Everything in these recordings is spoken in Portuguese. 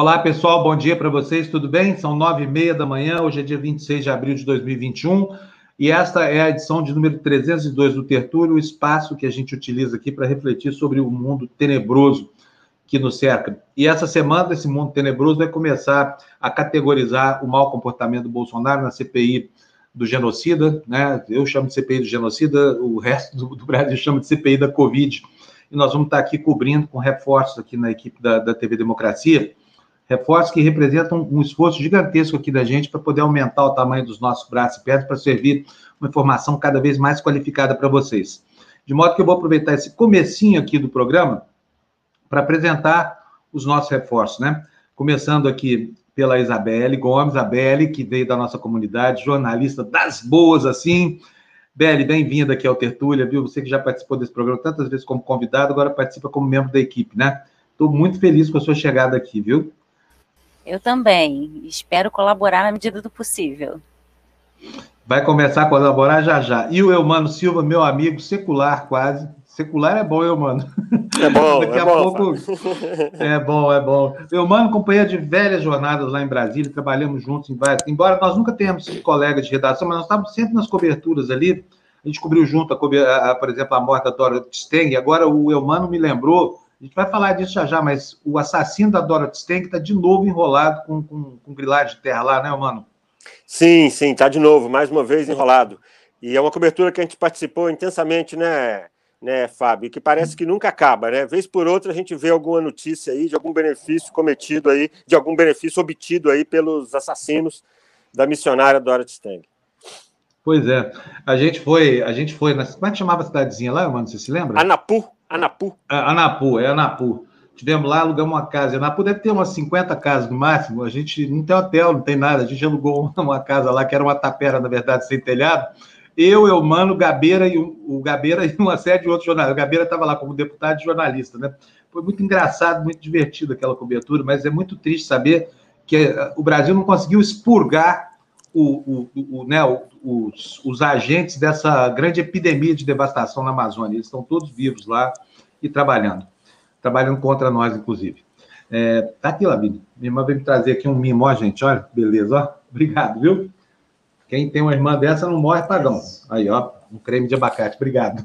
Olá, pessoal, bom dia para vocês, tudo bem? São nove e meia da manhã, hoje é dia 26 de abril de 2021 e esta é a edição de número 302 do Tertúlio, o espaço que a gente utiliza aqui para refletir sobre o mundo tenebroso que nos cerca. E essa semana, esse mundo tenebroso vai começar a categorizar o mau comportamento do Bolsonaro na CPI do genocida, né? Eu chamo de CPI do genocida, o resto do, Brasil chama de CPI da Covid. E nós vamos estar aqui cobrindo com reforços aqui na equipe da, da TV Democracia reforços que representam um esforço gigantesco aqui da gente para poder aumentar o tamanho dos nossos braços e pernas para servir uma informação cada vez mais qualificada para vocês. De modo que eu vou aproveitar esse comecinho aqui do programa para apresentar os nossos reforços, né? Começando aqui pela Isabelle Gomes, a Belle, que veio da nossa comunidade, jornalista das boas, assim. Belle, bem-vinda aqui ao Tertúlia, viu? Você que já participou desse programa tantas vezes como convidado, agora participa como membro da equipe, né? Estou muito feliz com a sua chegada aqui, viu? Eu também. Espero colaborar na medida do possível. Vai começar a colaborar já já. E o Eumano Silva, meu amigo, secular quase. Secular é bom, Eumano. É bom, Daqui é a bom. pouco. É bom, é bom. Eumano, companheiro de velhas jornadas lá em Brasília, trabalhamos juntos em várias. Embora nós nunca tenhamos sido colegas de redação, mas nós estávamos sempre nas coberturas ali. A gente cobriu junto, a, a, a, por exemplo, a morte da Dora Steng. Agora o Eumano me lembrou a gente vai falar disso já já, mas o assassino da Dorothy Stank está de novo enrolado com, com, com grilagem de terra lá, né, mano? Sim, sim, está de novo, mais uma vez enrolado. E é uma cobertura que a gente participou intensamente, né, né, Fábio? Que parece que nunca acaba, né? Vez por outra a gente vê alguma notícia aí de algum benefício cometido aí, de algum benefício obtido aí pelos assassinos da missionária Dorothy Stang. Pois é. A gente foi, a gente foi, na, como é que chamava a cidadezinha lá, mano? Você se lembra? Anapu. Anapu. É, Anapu, é Anapu. Tivemos lá, alugamos uma casa. Anapu deve ter umas 50 casas no máximo. A gente não tem hotel, não tem nada. A gente alugou uma casa lá, que era uma tapera, na verdade, sem telhado. Eu, eu, Mano, Gabeira e o, Gabeira e uma série de outros jornalistas. O Gabeira estava lá como deputado e jornalista, né? Foi muito engraçado, muito divertido aquela cobertura, mas é muito triste saber que eh, o Brasil não conseguiu expurgar o, o, o, né, os, os, agentes dessa grande epidemia de devastação na Amazônia. Eles estão todos vivos lá e trabalhando. Trabalhando contra nós, inclusive. É, tá aqui, Lavínia. Minha irmã veio me trazer aqui um mimo, ó, gente. Olha, beleza, ó. Obrigado, viu? Quem tem uma irmã dessa não morre pagão. Aí, ó, um creme de abacate. Obrigado.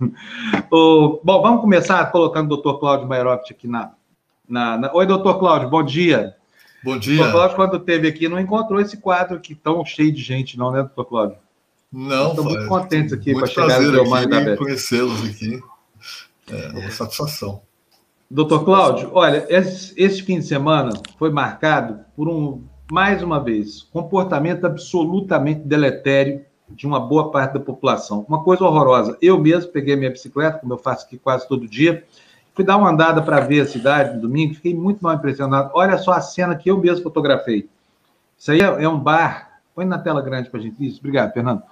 O, bom, vamos começar colocando o doutor Cláudio Mairotti aqui na, na, na... Oi, doutor Cláudio, bom dia. Bom dia. Doutor Cláudio, quando teve aqui, não encontrou esse quadro aqui tão cheio de gente, não, né, doutor Cláudio? Não, Estou muito contentes aqui com a chegada do Eumano da Beth. conhecê-los aqui. É uma satisfação. Doutor Cláudio, olha, esse, esse, fim de semana foi marcado por um, mais uma vez, comportamento absolutamente deletério de uma boa parte da população. Uma coisa horrorosa. Eu mesmo peguei minha bicicleta, como eu faço aqui quase todo dia, Fui dar uma andada para ver a cidade no domingo, fiquei muito mal impressionado. Olha só a cena que eu mesmo fotografei. Isso aí é, é um bar. Põe na tela grande para a gente isso. Obrigado, Fernando.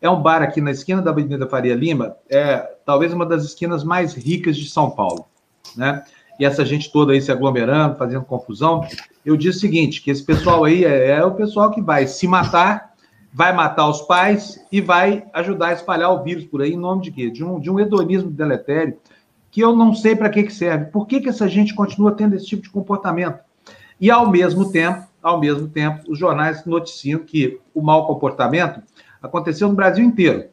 É um bar aqui na esquina da Avenida Faria Lima, é talvez uma das esquinas mais ricas de São Paulo, né? E essa gente toda aí se aglomerando, fazendo confusão. Eu disse o seguinte, que esse pessoal aí é, é o pessoal que vai se matar, vai matar os pais e vai ajudar a espalhar o vírus por aí em nome de quê? De um, de um hedonismo deletério que eu não sei para que, que serve. Por que, que essa gente continua tendo esse tipo de comportamento? E, ao mesmo tempo, ao mesmo tempo, os jornais noticiam que o mau comportamento aconteceu no Brasil inteiro.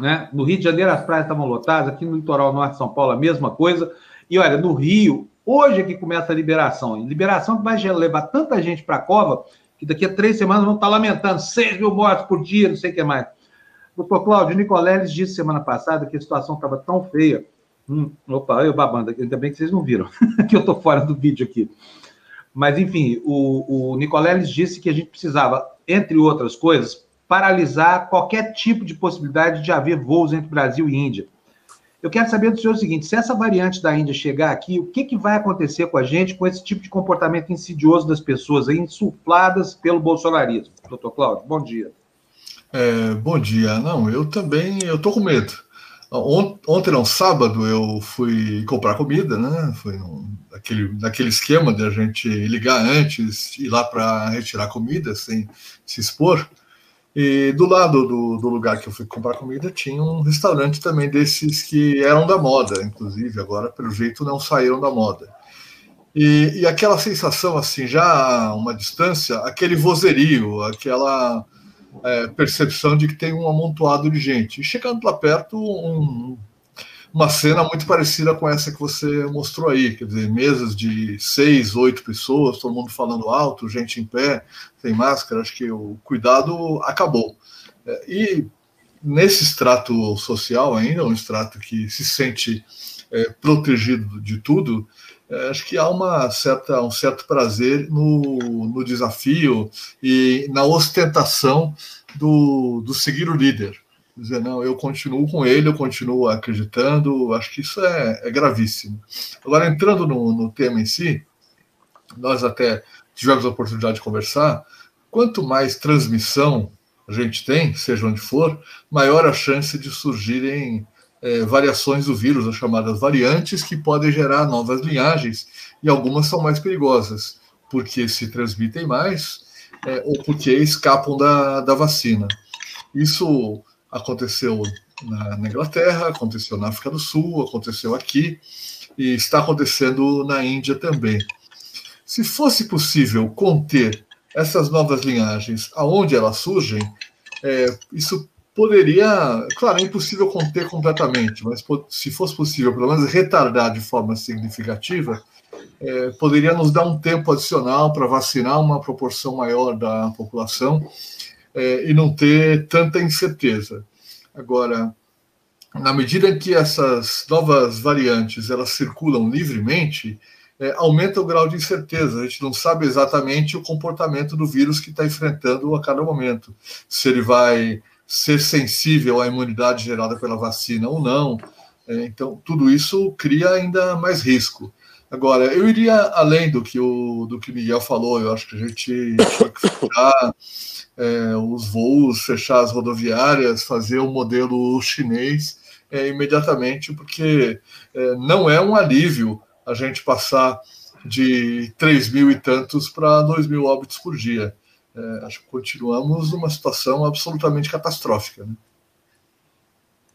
Né? No Rio de Janeiro, as praias estavam lotadas, aqui no litoral norte de São Paulo, a mesma coisa. E olha, no Rio, hoje é que começa a liberação. Liberação que vai levar tanta gente para a cova que daqui a três semanas vão estar lamentando 6 mil mortes por dia, não sei o que mais. Doutor Cláudio Nicoleles disse semana passada que a situação estava tão feia Hum, opa, eu babando ainda bem que vocês não viram, que eu estou fora do vídeo aqui. Mas, enfim, o, o Nicoleles disse que a gente precisava, entre outras coisas, paralisar qualquer tipo de possibilidade de haver voos entre Brasil e Índia. Eu quero saber do senhor o seguinte: se essa variante da Índia chegar aqui, o que, que vai acontecer com a gente com esse tipo de comportamento insidioso das pessoas aí, insufladas pelo bolsonarismo? Doutor Cláudio, bom dia. É, bom dia. Não, eu também eu tô com medo. Ontem, não, sábado, eu fui comprar comida, né? Foi naquele, naquele esquema de a gente ligar antes, ir lá para retirar comida sem se expor. E do lado do, do, lugar que eu fui comprar comida tinha um restaurante também desses que eram da moda, inclusive, agora, pelo jeito, não saíram da moda. E, e, aquela sensação, assim, já uma distância, aquele vozerio, aquela é, percepção de que tem um amontoado de gente. E chegando lá perto, um, uma cena muito parecida com essa que você mostrou aí, quer dizer, mesas de seis, oito pessoas, todo mundo falando alto, gente em pé, sem máscara, acho que o cuidado acabou. É, e nesse extrato social ainda, um extrato que se sente é, protegido de tudo, acho que há uma certa, um certo prazer no, no desafio e na ostentação do, do seguir o líder. Dizer, não, eu continuo com ele, eu continuo acreditando, acho que isso é, é gravíssimo. Agora, entrando no, no tema em si, nós até tivemos a oportunidade de conversar, quanto mais transmissão a gente tem, seja onde for, maior a chance de surgirem é, variações do vírus, as chamadas variantes, que podem gerar novas linhagens, e algumas são mais perigosas, porque se transmitem mais é, ou porque escapam da, da vacina. Isso aconteceu na, na, Inglaterra, aconteceu na África do Sul, aconteceu aqui e está acontecendo na Índia também. Se fosse possível conter essas novas linhagens aonde elas surgem, é, isso poderia, claro, é impossível conter completamente, mas se fosse possível, pelo menos retardar de forma significativa, é, poderia nos dar um tempo adicional para vacinar uma proporção maior da população é, e não ter tanta incerteza. Agora, na medida em que essas novas variantes elas circulam livremente, é, aumenta o grau de incerteza. A gente não sabe exatamente o comportamento do vírus que está enfrentando a cada momento. Se ele vai ser sensível à imunidade gerada pela vacina ou não. É, então, tudo isso cria ainda mais risco. Agora, eu iria além do que o do que Miguel falou, eu acho que a gente tinha que fechar é, os voos, fechar as rodoviárias, fazer o modelo chinês é, imediatamente, porque é, não é um alívio a gente passar de 3 mil e tantos para 2 mil óbitos por dia é, acho que continuamos numa situação absolutamente catastrófica. Né?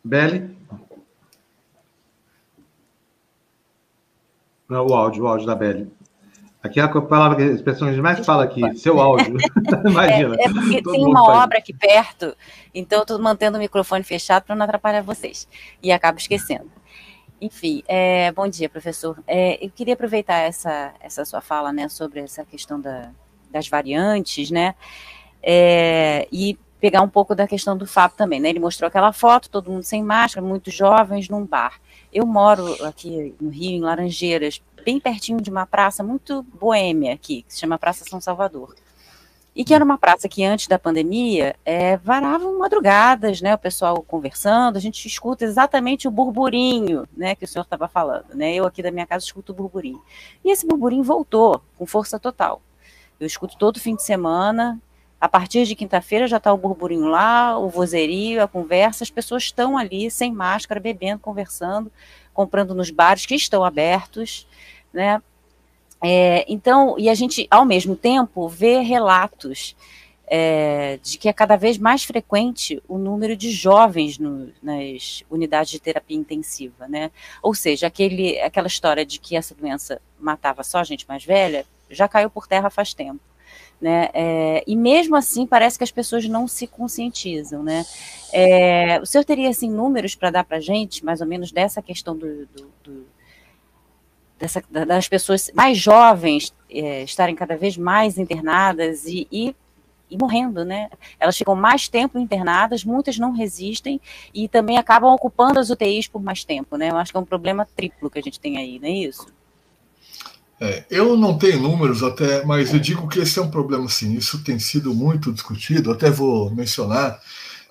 Beli? Não, o áudio, o áudio da Beli. Aqui é a palavra, a expressão que a gente mais fala aqui, seu áudio. Imagina. É, é porque tem uma faz. obra aqui perto, então eu estou mantendo o microfone fechado para não atrapalhar vocês. E acabo esquecendo. Enfim, é, bom dia, professor. É, eu queria aproveitar essa, essa sua fala né, sobre essa questão da, das variantes, né? É, e pegar um pouco da questão do Fábio também, né? Ele mostrou aquela foto, todo mundo sem máscara, muitos jovens num bar. Eu moro aqui no Rio, em Laranjeiras, bem pertinho de uma praça muito boêmia aqui, que se chama Praça São Salvador. E que era uma praça que antes da pandemia é, varavam madrugadas, né? O pessoal conversando, a gente escuta exatamente o burburinho, né? Que o senhor estava falando, né? Eu aqui da minha casa escuto o burburinho. E esse burburinho voltou com força total. Eu escuto todo fim de semana. A partir de quinta-feira já está o burburinho lá, o vozerio, a conversa. As pessoas estão ali sem máscara, bebendo, conversando, comprando nos bares que estão abertos, né? É, então, e a gente, ao mesmo tempo, vê relatos é, de que é cada vez mais frequente o número de jovens no, nas unidades de terapia intensiva, né? Ou seja, aquele, aquela história de que essa doença matava só gente mais velha já caiu por terra faz tempo. Né? É, e mesmo assim parece que as pessoas não se conscientizam, né? É, o senhor teria assim números para dar para a gente, mais ou menos dessa questão do, do, do dessa, das pessoas mais jovens é, estarem cada vez mais internadas e, e, e, morrendo, né? Elas ficam mais tempo internadas, muitas não resistem e também acabam ocupando as UTIs por mais tempo, né? Eu acho que é um problema triplo que a gente tem aí, não é isso? É, eu não tenho números até, mas eu digo que esse é um problema sim. Isso tem sido muito discutido. Até vou mencionar.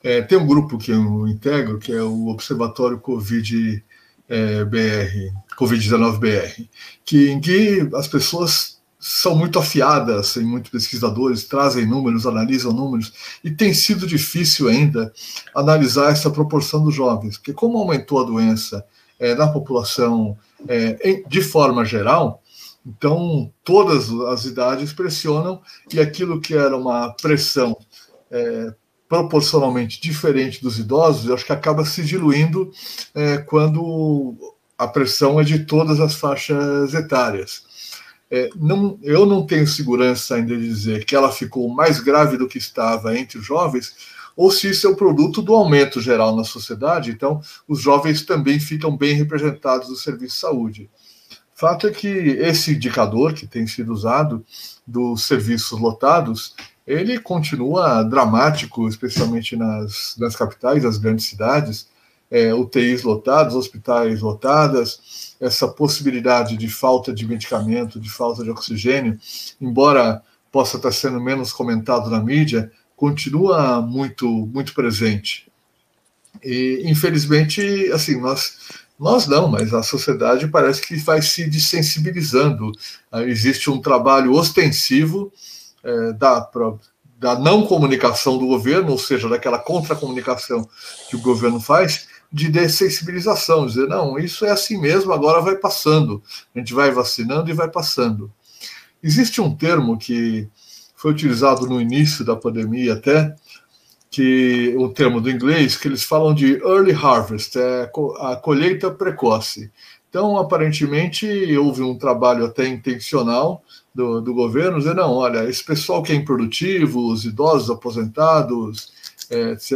É, tem um grupo que eu integro, que é o Observatório Covid é, BR, Covid-19 BR, que, em que as pessoas são muito afiadas, tem muitos pesquisadores, trazem números, analisam números, e tem sido difícil ainda analisar essa proporção dos jovens, porque como aumentou a doença é, na população é, de forma geral, então, todas as idades pressionam, e aquilo que era uma pressão é, proporcionalmente diferente dos idosos, eu acho que acaba se diluindo é, quando a pressão é de todas as faixas etárias. é, não, eu não tenho segurança ainda de dizer que ela ficou mais grave do que estava entre os jovens, ou se isso é o produto do aumento geral na sociedade, então os jovens também ficam bem representados no serviço de saúde. Fato é que esse indicador que tem sido usado dos serviços lotados, ele continua dramático, especialmente nas, nas capitais, nas grandes cidades, é, UTIs lotadas, hospitais lotadas, essa possibilidade de falta de medicamento, de falta de oxigênio, embora possa estar sendo menos comentado na mídia, continua muito muito presente. E infelizmente, assim, nós nós não, mas a sociedade parece que vai se desensibilizando. Ah, existe um trabalho ostensivo é, da, da não comunicação do governo, ou seja, daquela contra-comunicação que o governo faz, de dessensibilização, dizer, não, isso é assim mesmo, agora vai passando. A gente vai vacinando e vai passando. Existe um termo que foi utilizado no início da pandemia até, que o termo do inglês, que eles falam de early harvest, é a colheita precoce. Então, aparentemente, houve um trabalho até intencional do, do governo, dizer, não, olha, esse pessoal que é improdutivo, os idosos aposentados, é, etc.,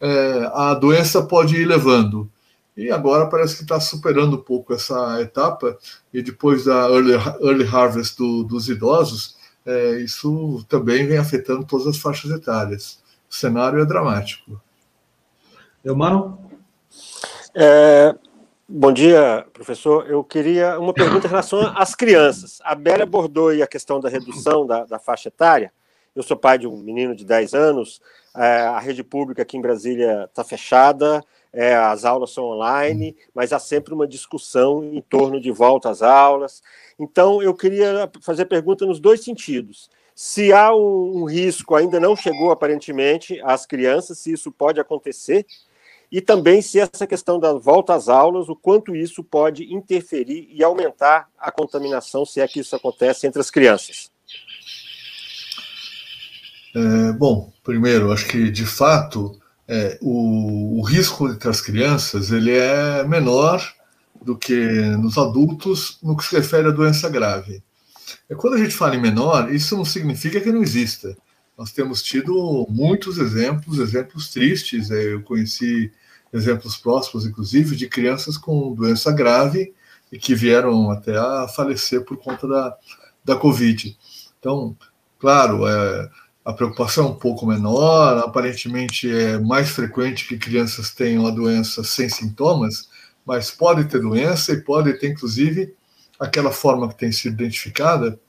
é, a doença pode ir levando. E agora parece que está superando um pouco essa etapa, e depois da early, early harvest do, dos idosos, é, isso também vem afetando todas as faixas etárias. O cenário é dramático. Eu, Mano? É, bom dia, professor. Eu queria uma pergunta em relação às crianças. A Bela abordou a questão da redução da, da faixa etária. Eu sou pai de um menino de 10 anos, é, a rede pública aqui em Brasília está fechada, é, as aulas são online, mas há sempre uma discussão em torno de volta às aulas. Então, eu queria fazer pergunta nos dois sentidos. Se há um, um risco, ainda não chegou aparentemente às crianças, se isso pode acontecer, e também se essa questão da volta às aulas, o quanto isso pode interferir e aumentar a contaminação, se é que isso acontece entre as crianças. É, bom, primeiro, acho que de fato é, o, o, risco entre as crianças ele é menor do que nos adultos no que se refere à doença grave. É, quando a gente fala em menor, isso não significa que não exista. Nós temos tido muitos exemplos, exemplos tristes. É, eu conheci exemplos próximos, inclusive, de crianças com doença grave e que vieram até a falecer por conta da, da Covid. Então, claro, é, a preocupação é um pouco menor, aparentemente é mais frequente que crianças tenham a doença sem sintomas, mas pode ter doença e pode ter, inclusive, aquela forma que tem sido identificada,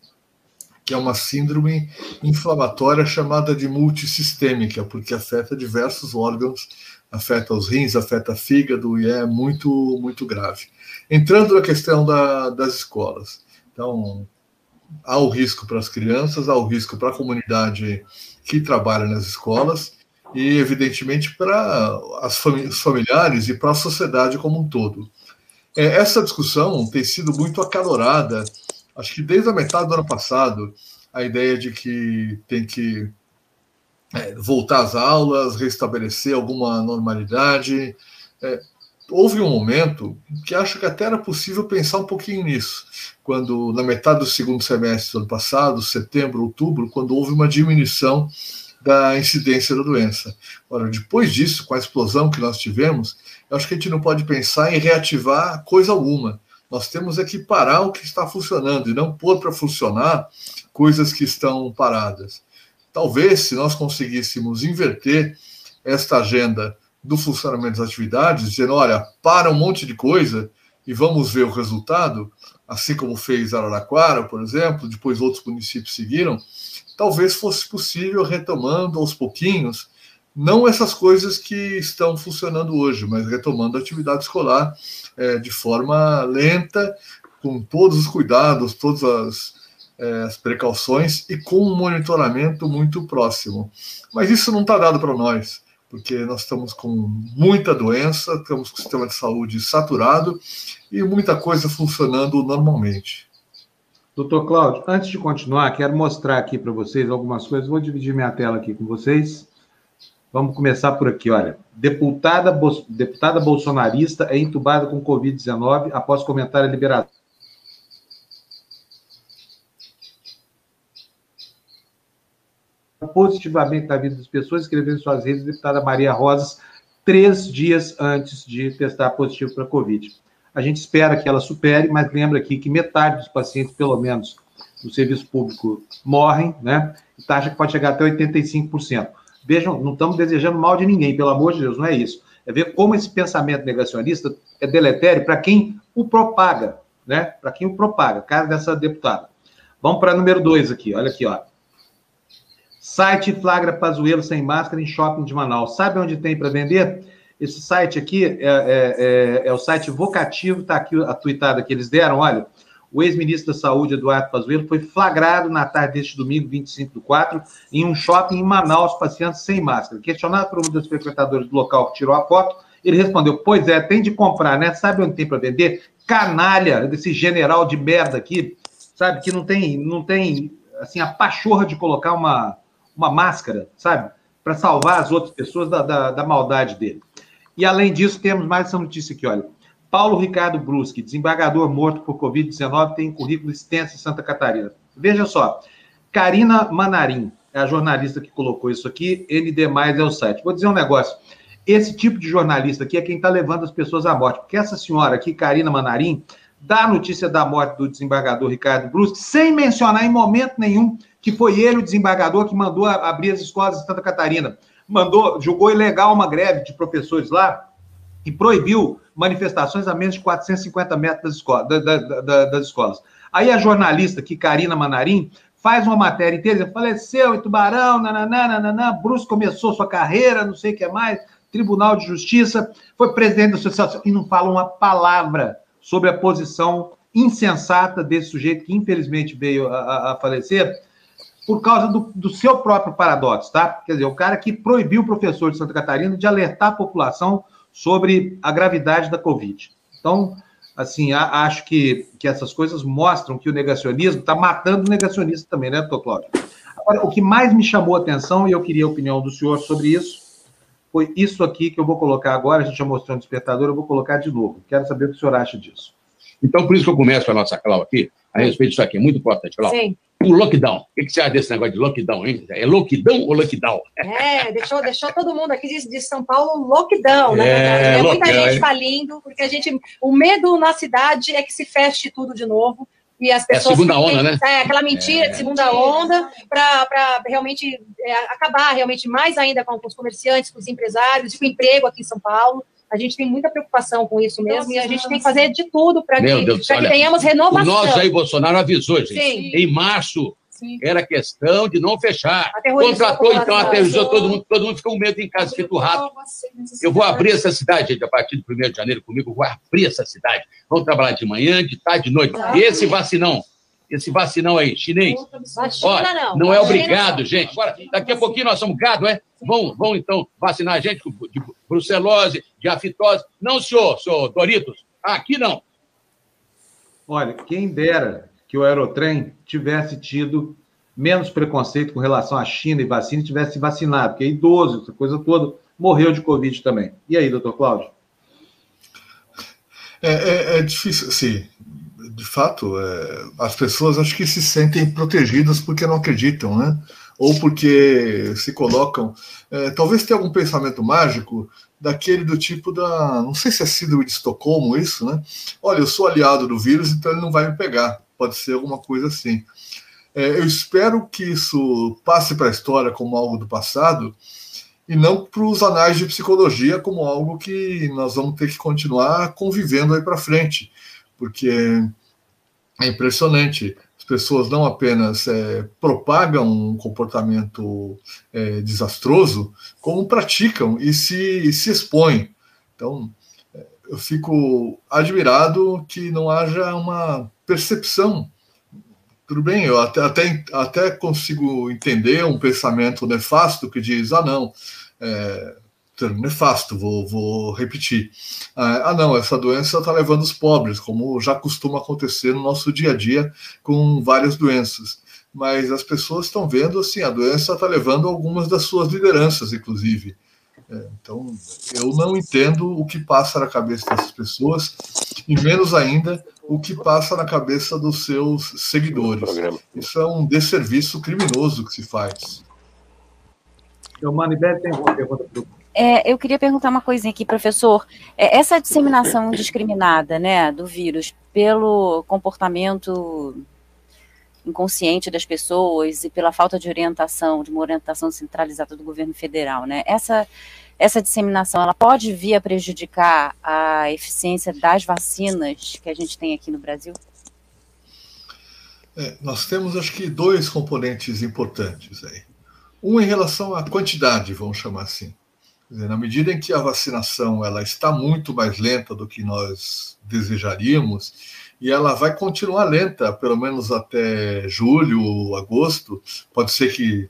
que é uma síndrome inflamatória chamada de multissistêmica, porque afeta diversos órgãos, afeta os rins, afeta fígado e é muito, muito grave. Entrando na questão da, das escolas. Então, há o risco para as crianças, há o risco para a comunidade que trabalha nas escolas e, evidentemente, para os familiares e para a sociedade como um todo. É, essa discussão tem sido muito acalorada, acho que desde a metade do ano passado, a ideia de que tem que é, voltar às aulas, restabelecer alguma normalidade. É, houve um momento que acho que até era possível pensar um pouquinho nisso, quando na metade do segundo semestre do ano passado, setembro, outubro, quando houve uma diminuição da incidência da doença. Ora, depois disso, com a explosão que nós tivemos, eu acho que a gente não pode pensar em reativar coisa alguma. Nós temos é que parar o que está funcionando e não pôr para funcionar coisas que estão paradas. Talvez, se nós conseguíssemos inverter esta agenda do funcionamento das atividades, dizendo: olha, para um monte de coisa e vamos ver o resultado, assim como fez Araraquara, por exemplo, depois outros municípios seguiram, talvez fosse possível, retomando aos pouquinhos, não essas coisas que estão funcionando hoje, mas retomando a atividade escolar é, de forma lenta, com todos os cuidados, todas as, é, as precauções e com um monitoramento muito próximo. Mas isso não está dado para nós porque nós estamos com muita doença, estamos com o sistema de saúde saturado e muita coisa funcionando normalmente. Doutor Cláudio, antes de continuar, quero mostrar aqui para vocês algumas coisas. Vou dividir minha tela aqui com vocês. Vamos começar por aqui, olha. Deputada, deputada bolsonarista é entubada com Covid-19 após comentário liberado. Positivamente na vida das pessoas, escrevendo em suas redes, deputada Maria Rosas, três dias antes de testar positivo para Covid. A gente espera que ela supere, mas lembra aqui que metade dos pacientes, pelo menos, do serviço público morrem, né? E taxa que pode chegar até 85%. Vejam, não estamos desejando mal de ninguém, pelo amor de Deus, não é isso. É ver como esse pensamento negacionista é deletério para quem o propaga, né? Para quem o propaga, caso dessa deputada. Vamos para número dois aqui, olha aqui, ó. Site flagra Pazuello sem máscara em shopping de Manaus. Sabe onde tem para vender? Esse site aqui é, é, é, é o site Vocativo, está aqui a tuitada que eles deram. Olha, o ex-ministro da Saúde, Eduardo Pazuello, foi flagrado na tarde deste domingo, 25 do 4, em um shopping em Manaus, passeando sem máscara. Questionado por um dos frequentadores do local que tirou a foto, ele respondeu: Pois é, tem de comprar, né? Sabe onde tem para vender? Canalha, desse general de merda aqui, sabe? Que não tem, não tem assim, a pachorra de colocar uma, uma máscara, sabe? Para salvar as outras pessoas da, da, da, maldade dele. E além disso, temos mais essa notícia aqui, olha. Paulo Ricardo Bruschi, desembargador morto por Covid-19, tem currículo extenso em Santa Catarina. Veja só, Karina Manarim, é a jornalista que colocou isso aqui, ND+, é o site. Vou dizer um negócio. Esse tipo de jornalista aqui é quem está levando as pessoas à morte. Porque essa senhora aqui, Karina Manarim, dá a notícia da morte do desembargador Ricardo Bruschi, sem mencionar em momento nenhum que foi ele, o desembargador, que mandou abrir as escolas em Santa Catarina. Mandou, julgou ilegal uma greve de professores lá e proibiu manifestações a menos de 450 metros das escolas. Da, da, da, das escolas. Aí a jornalista, que Karina Manarim, faz uma matéria inteira, faleceu em Tubarão, nananã, nananã, Bruce começou sua carreira, não sei o que mais, Tribunal de Justiça, foi presidente da associação, e não fala uma palavra sobre a posição insensata desse sujeito que infelizmente veio a, a, a falecer, por causa do, do, seu próprio paradoxo, tá? Quer dizer, o cara que proibiu o professor de Santa Catarina de alertar a população sobre a gravidade da Covid. Então, assim, a, acho que, que essas coisas mostram que o negacionismo está matando o negacionista também, né, doutor Cláudio? Agora, o que mais me chamou a atenção, e eu queria a opinião do senhor sobre isso, foi isso aqui que eu vou colocar agora, a gente já mostrou no despertador, eu vou colocar de novo. Quero saber o que o senhor acha disso. Então, por isso que eu começo a nossa Cláudia aqui, a respeito disso aqui, é muito importante. Sim o lockdown. O que você acha desse negócio de lockdown, hein? É lockdown ou lockdown? É, deixou, deixou todo mundo aqui de, de São Paulo lockdown, na verdade. É, muita gente falindo, porque a gente. O medo na cidade é que se feche tudo de novo. E as pessoas. É a segunda onda, né? É, aquela mentira é, de segunda onda, para realmente é, acabar realmente mais ainda com os comerciantes, com os empresários, com o emprego aqui em São Paulo. A gente tem muita preocupação com isso mesmo Nossa, e a gente tem que fazer de tudo para que, Deus, que tenhamos renovação. Nós aí, Bolsonaro avisou, gente. Sim. Em março, Sim. era questão de não fechar. Contratou, então, aterrorizou todo mundo, todo mundo ficou com medo em casa, feito rato. Eu vou abrir essa cidade, gente, a partir do 1 de janeiro comigo, vou abrir essa cidade. Vamos trabalhar de manhã, de tarde, de noite. E esse vacinão, esse vacinão aí, chinês. Vacina não. Não é obrigado, gente. Agora, daqui a pouquinho nós somos gado, é? Vão, vão então vacinar a gente de brucelose, de afitose. Não, senhor, senhor Doritos, aqui não. Olha, quem dera que o aerotrem tivesse tido menos preconceito com relação à China e vacina e tivesse vacinado, porque é idoso, essa coisa toda, morreu de Covid também. E aí, doutor Cláudio? É, é, é difícil, sim. De fato, é, as pessoas acho que se sentem protegidas porque não acreditam, né? ou porque se colocam. É, talvez tenha algum pensamento mágico daquele do tipo da. Não sei se é síndrome de Estocolmo isso, né? Olha, eu sou aliado do vírus, então ele não vai me pegar. Pode ser alguma coisa assim. É, eu espero que isso passe para a história como algo do passado e não para os anais de psicologia como algo que nós vamos ter que continuar convivendo aí para frente, porque é impressionante pessoas não apenas é, propagam um comportamento é, desastroso, como praticam e se, e se expõem. Então, é, eu fico admirado que não haja uma percepção. Tudo bem, eu até, até, até consigo entender um pensamento nefasto que diz: ah, não, é, nefasto, vou, vou repetir. Ah, ah, não, essa doença está levando os pobres, como já costuma acontecer no nosso dia a dia com várias doenças. Mas as pessoas estão vendo assim, a doença está levando algumas das suas lideranças, inclusive. É, então, eu não entendo o que passa na cabeça dessas pessoas, e menos ainda o que passa na cabeça dos seus seguidores. Isso é um desserviço criminoso que se faz. Eu, Manibel, tem uma pergunta para é, eu queria perguntar uma coisinha aqui, professor. É, essa disseminação indiscriminada né, do vírus pelo comportamento inconsciente das pessoas e pela falta de orientação, de uma orientação centralizada do governo federal, né? Essa, essa disseminação, ela pode vir a prejudicar a eficiência das vacinas que a gente tem aqui no Brasil? É, nós temos, acho que, dois componentes importantes aí. Um em relação à quantidade, vamos chamar assim. Na medida em que a vacinação ela está muito mais lenta do que nós desejaríamos, e ela vai continuar lenta, pelo menos até julho, agosto. Pode ser que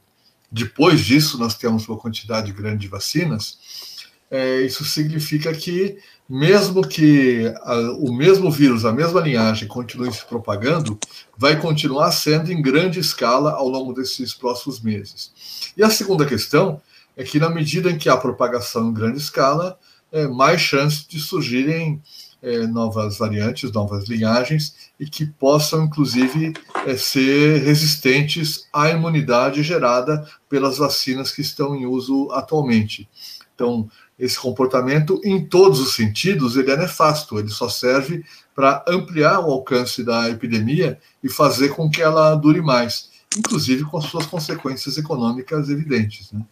depois disso nós tenhamos uma quantidade grande de vacinas. É, isso significa que, mesmo que a, o mesmo vírus, a mesma linhagem continue se propagando, vai continuar sendo em grande escala ao longo desses próximos meses. E a segunda questão é que, na medida em que há propagação em grande escala, é, mais chance de surgirem é, novas variantes, novas linhagens, e que possam, inclusive, é, ser resistentes à imunidade gerada pelas vacinas que estão em uso atualmente. Então, esse comportamento, em todos os sentidos, ele é nefasto, ele só serve para ampliar o alcance da epidemia e fazer com que ela dure mais, inclusive com suas consequências econômicas evidentes. Né?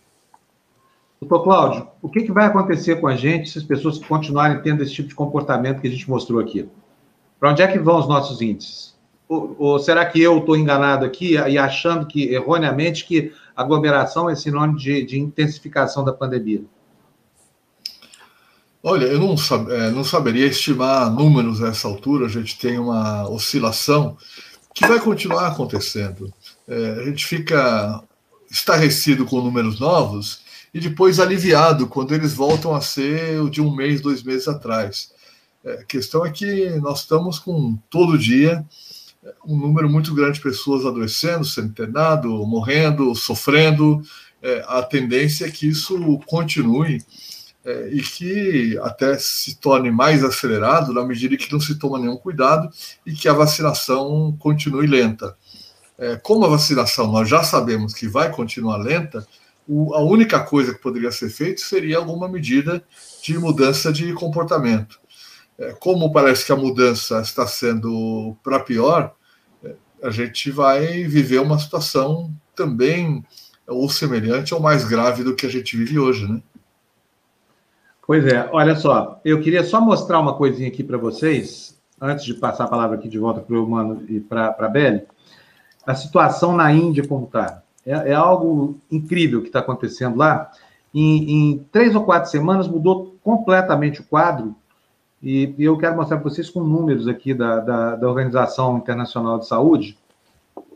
Doutor Cláudio, o que, que vai acontecer com a gente se as pessoas continuarem tendo esse tipo de comportamento que a gente mostrou aqui? Para onde é que vão os nossos índices? Ou, ou será que eu estou enganado aqui e achando que, erroneamente, que aglomeração é sinônimo de, de intensificação da pandemia? Olha, eu não, sab é, não saberia estimar números a essa altura, a gente tem uma oscilação que vai continuar acontecendo. É, a gente fica estarrecido com números novos e depois aliviado quando eles voltam a ser o de um mês, dois meses atrás. É, a questão é que nós estamos com todo dia um número muito grande de pessoas adoecendo, sendo internado, morrendo, sofrendo. É, a tendência é que isso continue é, e que até se torne mais acelerado na medida que não se toma nenhum cuidado e que a vacinação continue lenta. É, como a vacinação nós já sabemos que vai continuar lenta, o, a única coisa que poderia ser feita seria alguma medida de mudança de comportamento. É, como parece que a mudança está sendo para pior, é, a gente vai viver uma situação também ou semelhante ou mais grave do que a gente vive hoje, né? Pois é, olha só, eu queria só mostrar uma coisinha aqui para vocês, antes de passar a palavra aqui de volta para o Humano e para a Beli, a situação na Índia como está. É, é algo incrível que está acontecendo lá. Em, em, três ou quatro semanas mudou completamente o quadro. E, e eu quero mostrar para vocês com números aqui da, da, da, Organização Internacional de Saúde.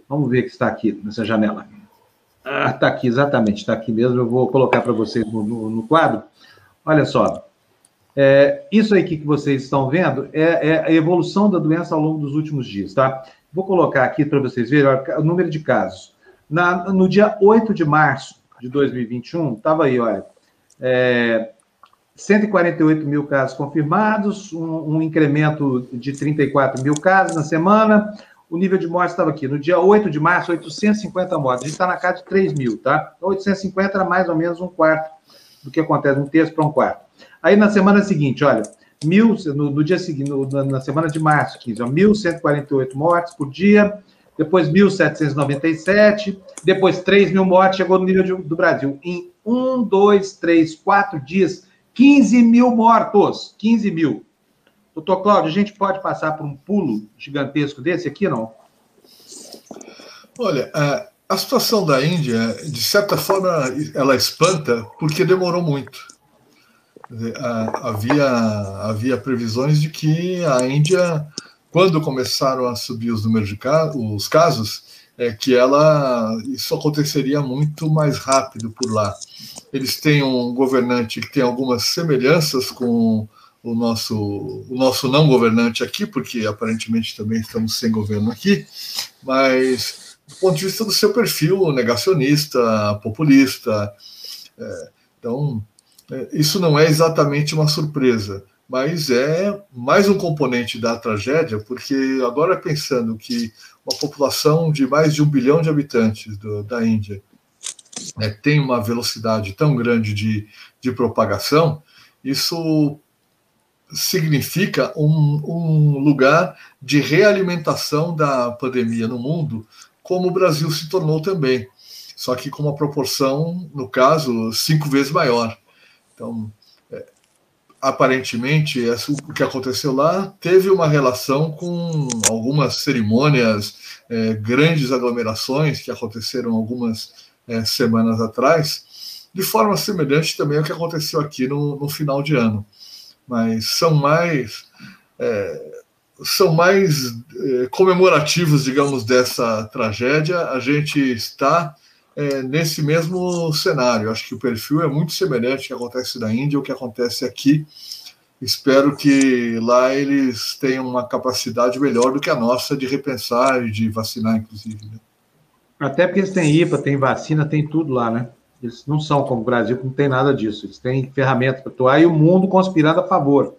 Vamos ver que está aqui nessa janela. Ah, está aqui, exatamente, está aqui mesmo. Eu vou colocar para vocês no, no, no, quadro. Olha só. É, isso aqui que vocês estão vendo é, é, a evolução da doença ao longo dos últimos dias, tá? Vou colocar aqui para vocês verem o número de casos. Na, no dia 8 de março de 2021, estava aí, olha, é, 148 mil casos confirmados, um, um, incremento de 34 mil casos na semana. O nível de morte estava aqui. No dia 8 de março, 850 mortes. A gente está na casa de 3 mil, tá? 850 então, era mais ou menos um quarto do que acontece, um terço para um quarto. Aí na semana seguinte, olha, mil, no, no dia seguinte, no, na semana de março, 15, ó, 1.148 mortes por dia, depois 1.797, depois 3 mil mortes, chegou no nível de, do Brasil. Em um, dois, três, quatro dias, 15 mil mortos. 15 mil. Doutor Cláudio, a gente pode passar por um pulo gigantesco desse aqui, não? Olha, a situação da Índia, de certa forma, ela espanta porque demorou muito. Havia, havia previsões de que a Índia quando começaram a subir os números de casos, os casos, é que ela isso aconteceria muito mais rápido por lá. Eles têm um governante que tem algumas semelhanças com o nosso o nosso não governante aqui, porque aparentemente também estamos sem governo aqui, mas do ponto de vista do seu perfil negacionista, populista, é, então é, isso não é exatamente uma surpresa mas é mais um componente da tragédia, porque agora pensando que uma população de mais de um bilhão de habitantes do, da Índia é, tem uma velocidade tão grande de, de propagação, isso significa um, um lugar de realimentação da pandemia no mundo, como o Brasil se tornou também, só que com uma proporção, no caso, cinco vezes maior. Então, aparentemente, o que aconteceu lá teve uma relação com algumas cerimônias, é, grandes aglomerações que aconteceram algumas é, semanas atrás, de forma semelhante também ao que aconteceu aqui no, no final de ano mas são mais é, são mais é, comemorativos, digamos, dessa tragédia. A gente está é, nesse mesmo cenário. Acho que o perfil é muito semelhante ao que acontece na Índia, ao que acontece aqui. Espero que lá eles tenham uma capacidade melhor do que a nossa de repensar e de vacinar, inclusive. Né? Até porque eles têm IPA, tem vacina, tem tudo lá, né? Eles não são como o Brasil, não tem nada disso. Eles têm ferramentas para atuar e o mundo conspirando a favor.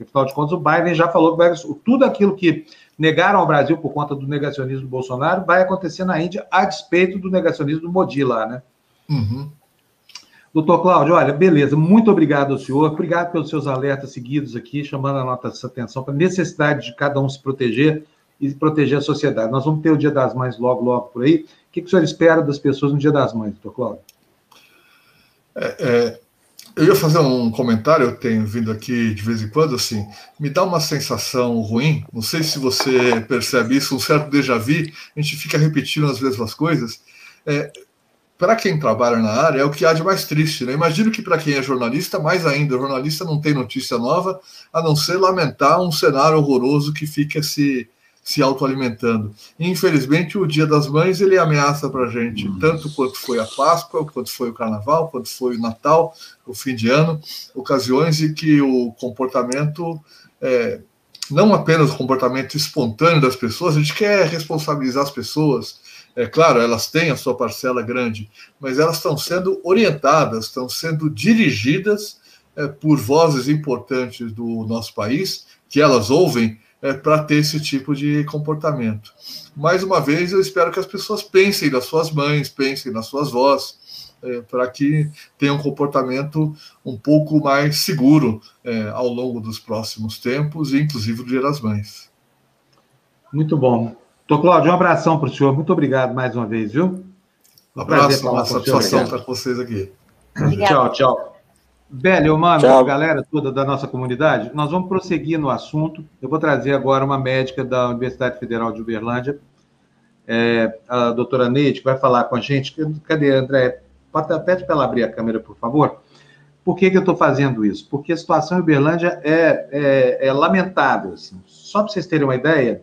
Porque, afinal de contas, o Biden já falou que tudo aquilo que negaram ao Brasil por conta do negacionismo do Bolsonaro vai acontecer na Índia a despeito do negacionismo do Modi lá, né? Uhum. Doutor Cláudio, olha, beleza, muito obrigado ao senhor, obrigado pelos seus alertas seguidos aqui, chamando a nossa atenção para a necessidade de cada um se proteger e proteger a sociedade. Nós vamos ter o Dia das Mães logo, logo por aí. O que, que o senhor espera das pessoas no Dia das Mães, doutor Cláudio? É, é, eu ia fazer um comentário, eu tenho vindo aqui de vez em quando, assim, me dá uma sensação ruim, não sei se você percebe isso, um certo déjà vu, a gente fica repetindo as mesmas coisas. É, para quem trabalha na área, é o que há de mais triste, né? Imagino que para quem é jornalista, mais ainda, o jornalista não tem notícia nova, a não ser lamentar um cenário horroroso que fica se se autoalimentando. Infelizmente, o Dia das Mães ele ameaça para a gente, uhum. tanto quanto foi a Páscoa, quanto foi o Carnaval, quanto foi o Natal, o fim de ano, ocasiões em que o comportamento, é, não apenas o comportamento espontâneo das pessoas, a gente quer responsabilizar as pessoas. É claro, elas têm a sua parcela grande, mas elas estão sendo orientadas, estão sendo dirigidas é, por vozes importantes do nosso país, que elas ouvem é, para ter esse tipo de comportamento. Mais uma vez, eu espero que as pessoas pensem nas suas mães, pensem nas suas vós, é, para que tenham um comportamento um pouco mais seguro é, ao longo dos próximos tempos, inclusive o Dia das Mães. Muito bom. Doutor Cláudio, um abração para o senhor. Muito obrigado mais uma vez, viu? Um abraço, uma satisfação estar com vocês aqui. Tchau, tchau. Bélio, mano, Tchau. galera toda da nossa comunidade, nós vamos prosseguir no assunto. Eu vou trazer agora uma médica da Universidade Federal de Uberlândia, é, a doutora Neide, que vai falar com a gente. Cadê, André? Pede para ela abrir a câmera, por favor. Por que, que eu estou fazendo isso? Porque a situação em Uberlândia é, é, é lamentável. Assim. Só para vocês terem uma ideia,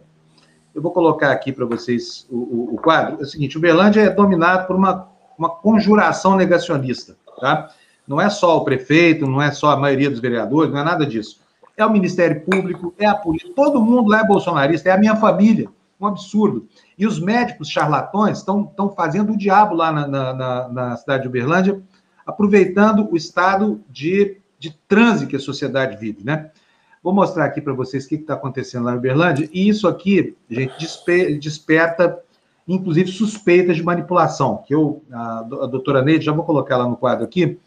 eu vou colocar aqui para vocês o, o, o, quadro. É o seguinte: Uberlândia é dominado por uma, uma conjuração negacionista. Tá? Não é só o prefeito, não é só a maioria dos vereadores, não é nada disso. É o Ministério Público, é a polícia, todo mundo lá é bolsonarista, é a minha família. Um absurdo. E os médicos charlatões estão fazendo o diabo lá na, na, na, cidade de Uberlândia, aproveitando o estado de, de transe que a sociedade vive, né? Vou mostrar aqui para vocês o que está acontecendo lá em Uberlândia. E isso aqui, gente, desperta, inclusive, suspeitas de manipulação. Que eu, a, doutora Neide, já vou colocar lá no quadro aqui,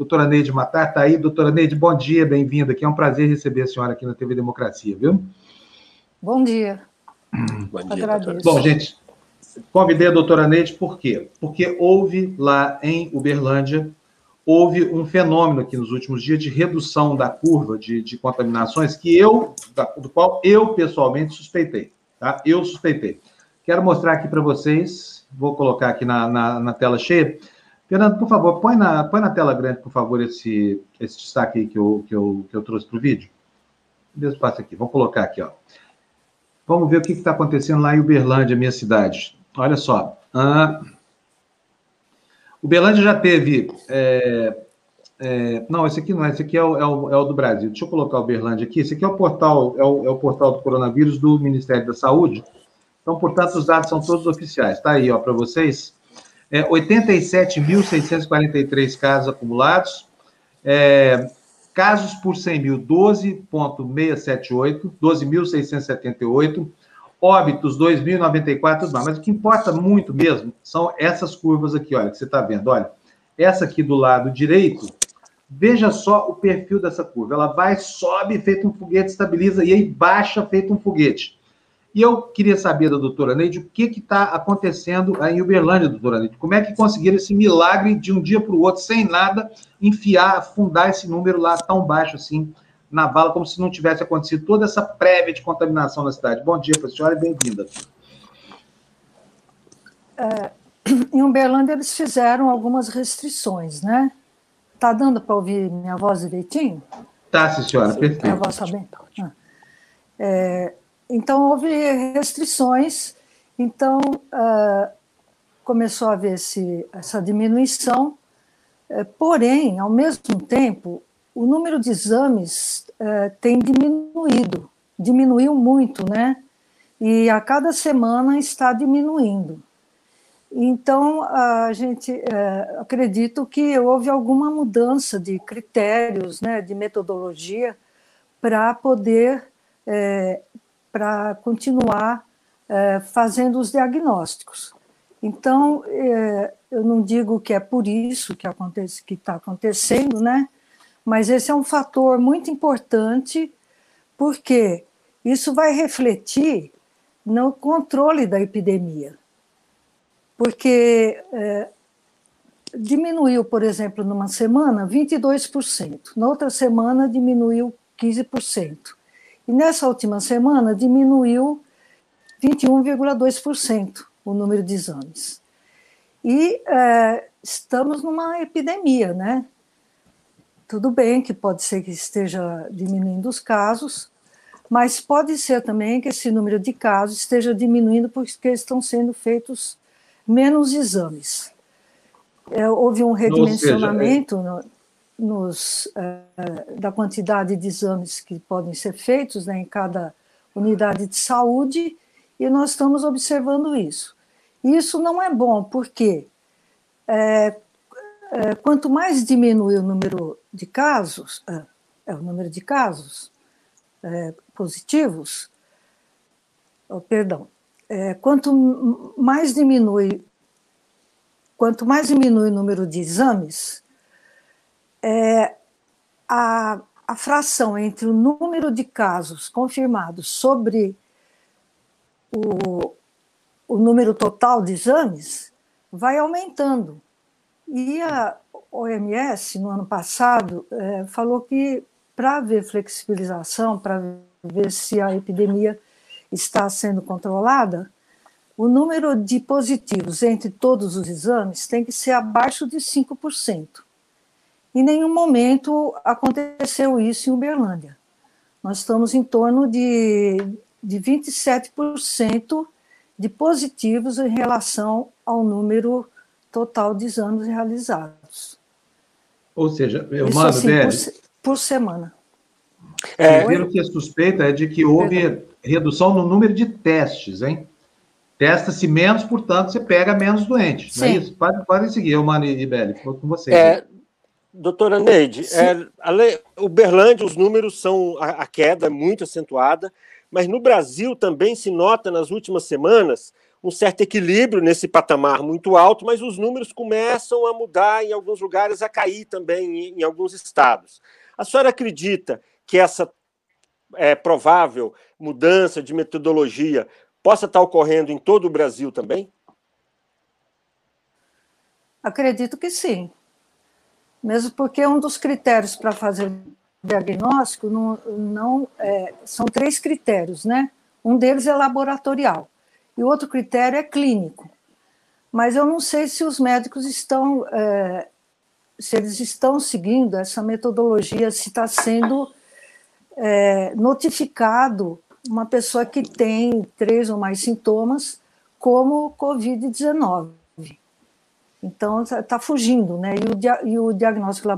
Doutora Neide Matar está aí. Doutora Neide, bom dia, bem-vinda aqui. É um prazer receber a senhora aqui na TV Democracia, viu? Bom dia. Bom dia, Agradeço. Bom, gente, convidei a doutora Neide por quê? Porque houve lá em Uberlândia, houve um fenômeno aqui nos últimos dias de redução da curva de, de contaminações que eu, do qual eu pessoalmente suspeitei, tá? Eu suspeitei. Quero mostrar aqui para vocês, vou colocar aqui na, na, na tela cheia, Fernando, por favor, põe na, põe na tela grande, por favor, esse, esse destaque que eu, que eu, que eu trouxe para o vídeo. Mesmo espaço aqui, vamos colocar aqui, ó. Vamos ver o que está acontecendo lá em Uberlândia, minha cidade. Olha só. Ah, Uberlândia já teve. É, é, não, esse aqui não é, esse aqui é o, é, o, é o, do Brasil. Deixa eu colocar o Uberlândia aqui. Esse aqui é o portal, é o, é o portal do coronavírus do Ministério da Saúde. Então, portanto, os dados são todos oficiais. Está aí, ó, para vocês é, 87.643 casos acumulados, é, casos por 100 mil, 12,678, 12.678, óbitos 2.094, mas o que importa muito mesmo são essas curvas aqui, olha, que você está vendo, olha. Essa aqui do lado direito, veja só o perfil dessa curva. Ela vai, sobe, feito um foguete, estabiliza, e aí baixa, feito um foguete. E eu queria saber da doutora Neide o que está acontecendo em Uberlândia, doutora Neide. Como é que conseguiram esse milagre de um dia para o outro, sem nada, enfiar, afundar esse número lá tão baixo assim na vala, como se não tivesse acontecido toda essa prévia de contaminação na cidade? Bom dia, professora, e bem-vinda. É, em Uberlândia, eles fizeram algumas restrições, né? Tá dando para ouvir minha voz direitinho? Tá, sim, senhora, perfeito. Minha voz está bem? Ah. É, então, houve restrições, então uh, começou a haver esse, essa diminuição, uh, porém, ao mesmo tempo, o número de exames uh, tem diminuído, diminuiu muito, né? E a cada semana está diminuindo. Então, a gente é, acredito que houve alguma mudança de critérios, né, de metodologia, para poder é, para continuar é, fazendo os diagnósticos. Então, é, eu não digo que é por isso que acontece que está acontecendo, né? Mas esse é um fator muito importante, porque isso vai refletir no controle da epidemia. Porque é, diminuiu, por exemplo, numa semana 22%, na outra semana diminuiu 15%. E nessa última semana diminuiu 21,2% o número de exames. E é, estamos numa epidemia, né? Tudo bem que pode ser que esteja diminuindo os casos, mas pode ser também que esse número de casos esteja diminuindo porque estão sendo feitos menos exames. É, houve um redimensionamento. Seja, é nos, uh, da quantidade de exames que podem ser feitos né, em cada unidade de saúde, e nós estamos observando isso. Isso não é bom, porque é, é, quanto mais diminui o número de casos, é, é o número de casos é, positivos, oh, perdão, é, quanto mais diminui, quanto mais diminui o número de exames, é, a, a fração entre o número de casos confirmados sobre o, o número total de exames vai aumentando. E a OMS, no ano passado, é, falou que para haver flexibilização, para ver se a epidemia está sendo controlada, o número de positivos entre todos os exames tem que ser abaixo de 5%. Em nenhum momento aconteceu isso em Uberlândia. Nós estamos em torno de, de 27% de positivos em relação ao número total de exames realizados. Ou seja, eu mando assim, por, por, semana. É, pelo que é suspeita é de que houve Perdão. redução no número de testes, hein? Testa-se menos, portanto, você pega menos doentes. Sim. Não é isso? Pode, pode seguir, eu, Mano e Beli, com vocês. É, Doutora Neide, é, Uberlândia, os números são. A, a queda é muito acentuada, mas no Brasil também se nota nas últimas semanas um certo equilíbrio nesse patamar muito alto, mas os números começam a mudar em alguns lugares, a cair também em, em alguns estados. A senhora acredita que essa é, provável mudança de metodologia possa estar ocorrendo em todo o Brasil também? Acredito que sim mesmo porque um dos critérios para fazer diagnóstico não, não é, são três critérios, né? Um deles é laboratorial e o outro critério é clínico. Mas eu não sei se os médicos estão, é, se eles estão seguindo essa metodologia, se está sendo é, notificado uma pessoa que tem três ou mais sintomas como Covid-19. Então, está tá fugindo, né? E o, e o diagnóstico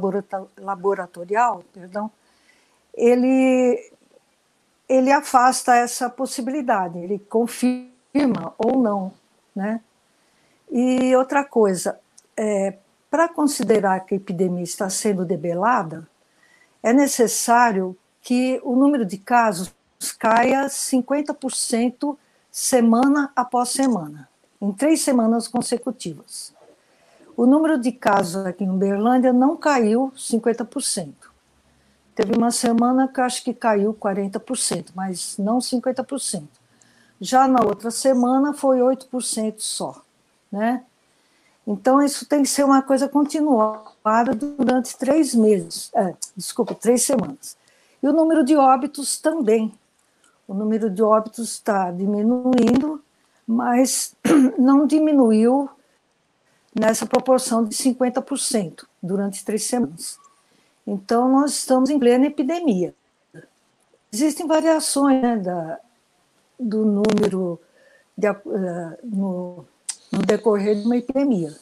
laboratorial, perdão, ele, ele afasta essa possibilidade, ele confirma ou não, né? E outra coisa, é, para considerar que a epidemia está sendo debelada, é necessário que o número de casos caia 50% semana após semana, em três semanas consecutivas. O número de casos aqui em Uberlândia não caiu 50%. Teve uma semana que acho que caiu 40%, mas não 50%. Já na outra semana foi 8% só, né? Então, isso tem que ser uma coisa continuada durante três meses, é, desculpa, três semanas. E o número de óbitos também. O número de óbitos está diminuindo, mas não diminuiu nessa proporção de 50% durante três semanas. Então, nós estamos em plena epidemia. Existem variações né, da, do número de, uh, no, no decorrer de uma epidemia.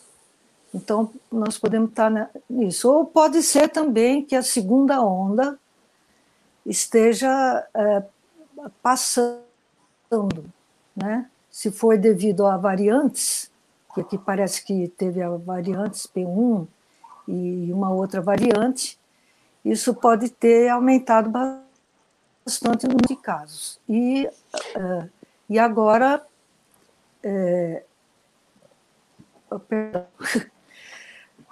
Então, nós podemos estar nisso. Ou pode ser também que a segunda onda esteja é, passando, né? Se foi devido a variantes, que aqui parece que teve a variantes P1 e uma outra variante, isso pode ter aumentado bastante o número de casos. E, uh, e agora, é, perdão,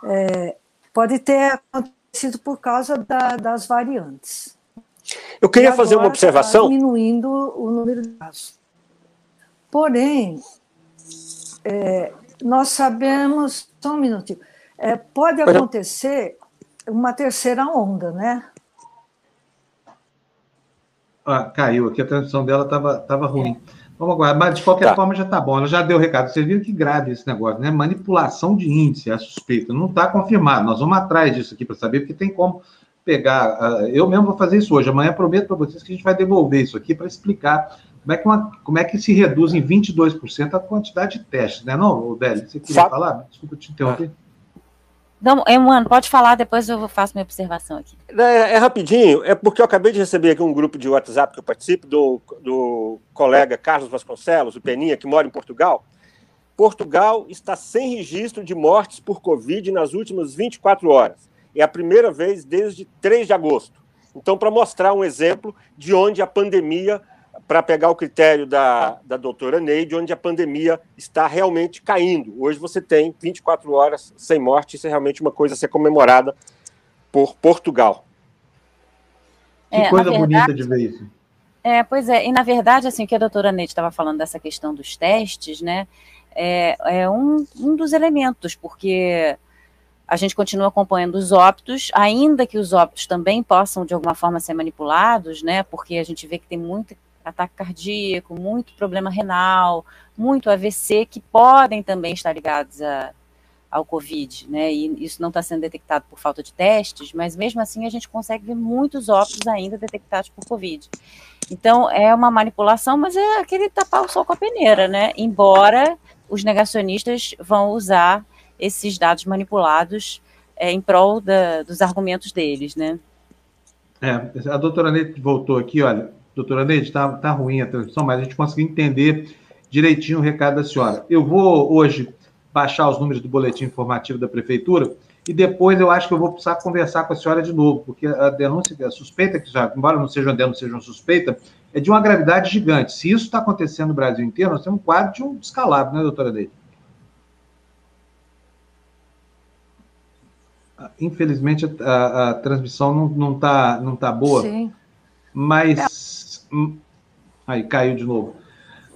é, pode ter acontecido por causa da, das variantes. Eu queria fazer uma observação. Está diminuindo o número de casos. Porém, é, nós sabemos, só um minutinho, é, pode acontecer uma terceira onda, né? Ah, caiu aqui, a transmissão dela estava tava ruim. É. Vamos aguardar, mas de qualquer tá. forma já está bom. Ela já deu o recado. Vocês viram que grave esse negócio, né? Manipulação de índice, é suspeita. Não está confirmado. Nós vamos atrás disso aqui para saber, porque tem como pegar. Uh, eu mesmo vou fazer isso hoje. Amanhã prometo para vocês que a gente vai devolver isso aqui para explicar como é, que uma, como é que se reduz em 22% a quantidade de testes, né? Não, Délio, você queria falar? Desculpa te interromper. Ah. Não, é, mano, pode falar, depois eu faço minha observação aqui. É, é, rapidinho, é porque eu acabei de receber aqui um grupo de WhatsApp que eu participo, do, do colega Carlos Vasconcelos, o Peninha, que mora em Portugal. Portugal está sem registro de mortes por Covid nas últimas 24 horas. É a primeira vez desde 3 de agosto. Então, para mostrar um exemplo de onde a pandemia para pegar o critério da, da doutora Neide, onde a pandemia está realmente caindo. Hoje você tem 24 horas sem morte, isso é realmente uma coisa a ser comemorada por Portugal. Que é, coisa verdade, bonita de ver isso. É, pois é, e na verdade, assim, o que a doutora Neide estava falando dessa questão dos testes, né, é, é um, um dos elementos, porque a gente continua acompanhando os óbitos, ainda que os óbitos também possam, de alguma forma, ser manipulados, né, porque a gente vê que tem muita ataque cardíaco, muito problema renal, muito AVC, que podem também estar ligados a, ao Covid, né? E isso não está sendo detectado por falta de testes, mas mesmo assim a gente consegue ver muitos óbitos ainda detectados por Covid. Então é uma manipulação, mas é aquele tapar o sol com a peneira, né? Embora os negacionistas vão usar esses dados manipulados é, em prol da, dos argumentos deles, né? É, a doutora Neide voltou aqui, olha, doutora Neide, está tá ruim a transmissão, mas a gente conseguiu entender direitinho o recado da senhora. Eu vou hoje baixar os números do boletim informativo da prefeitura e depois eu acho que eu vou precisar conversar com a senhora de novo, porque a denúncia, a suspeita, que já, embora não seja uma denúncia, seja uma suspeita, é de uma gravidade gigante. Se isso está acontecendo no Brasil inteiro, nós temos um quadro de um descalabro, né, doutora Neide? Ah, infelizmente, a, a, a transmissão não está não tá boa. Sim. Mas Hum. Aí, caiu de novo.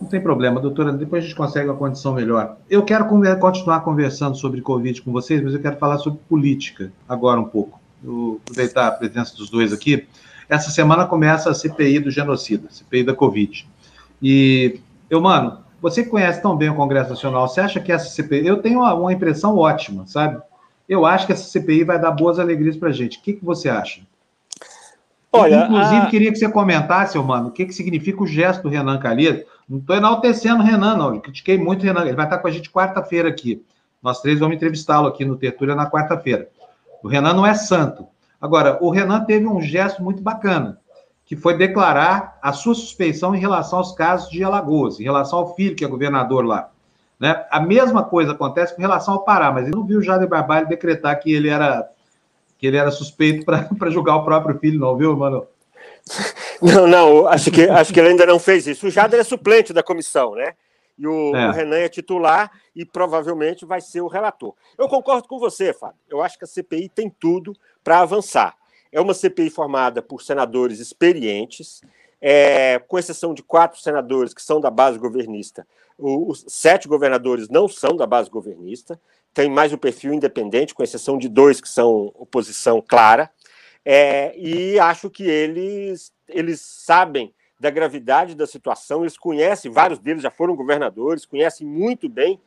Não tem problema, doutora, depois a gente consegue uma condição melhor. Eu quero continuar conversando sobre Covid com vocês, mas eu quero falar sobre política agora um pouco. Eu aproveitar a presença dos dois aqui. Essa semana começa a CPI do genocida, CPI da Covid. E, eu, mano, você conhece tão bem o Congresso Nacional, você acha que essa CPI. Eu tenho uma, uma impressão ótima, sabe? Eu acho que essa CPI vai dar boas alegrias para a gente. O que, que você acha? Olha, Inclusive, a... queria que você comentasse, mano, o que, que significa o gesto do Renan Calheiros. Não estou enaltecendo o Renan, não. Eu critiquei muito o Renan. Ele vai estar com a gente quarta-feira aqui. Nós três vamos entrevistá-lo aqui no Tertúlia na quarta-feira. O Renan não é santo. Agora, o Renan teve um gesto muito bacana, que foi declarar a sua suspeição em relação aos casos de Alagoas, em relação ao filho, que é governador lá. Né? A mesma coisa acontece com relação ao Pará, mas ele não viu o Jader Barbalho decretar que ele era que ele era suspeito para julgar o próprio filho, não, viu, mano? Não, não, acho que, acho que ele ainda não fez isso. O Jader é suplente da comissão, né? E o, é. o, Renan é titular e provavelmente vai ser o relator. Eu concordo com você, Fábio. Eu acho que a CPI tem tudo para avançar. É uma CPI formada por senadores experientes, é, com exceção de quatro senadores que são da base governista. Os sete governadores não são da base governista, tem mais o perfil independente, com exceção de dois que são oposição clara. É, e acho que eles, eles sabem da gravidade da situação, eles conhecem, vários deles já foram governadores, conhecem muito bem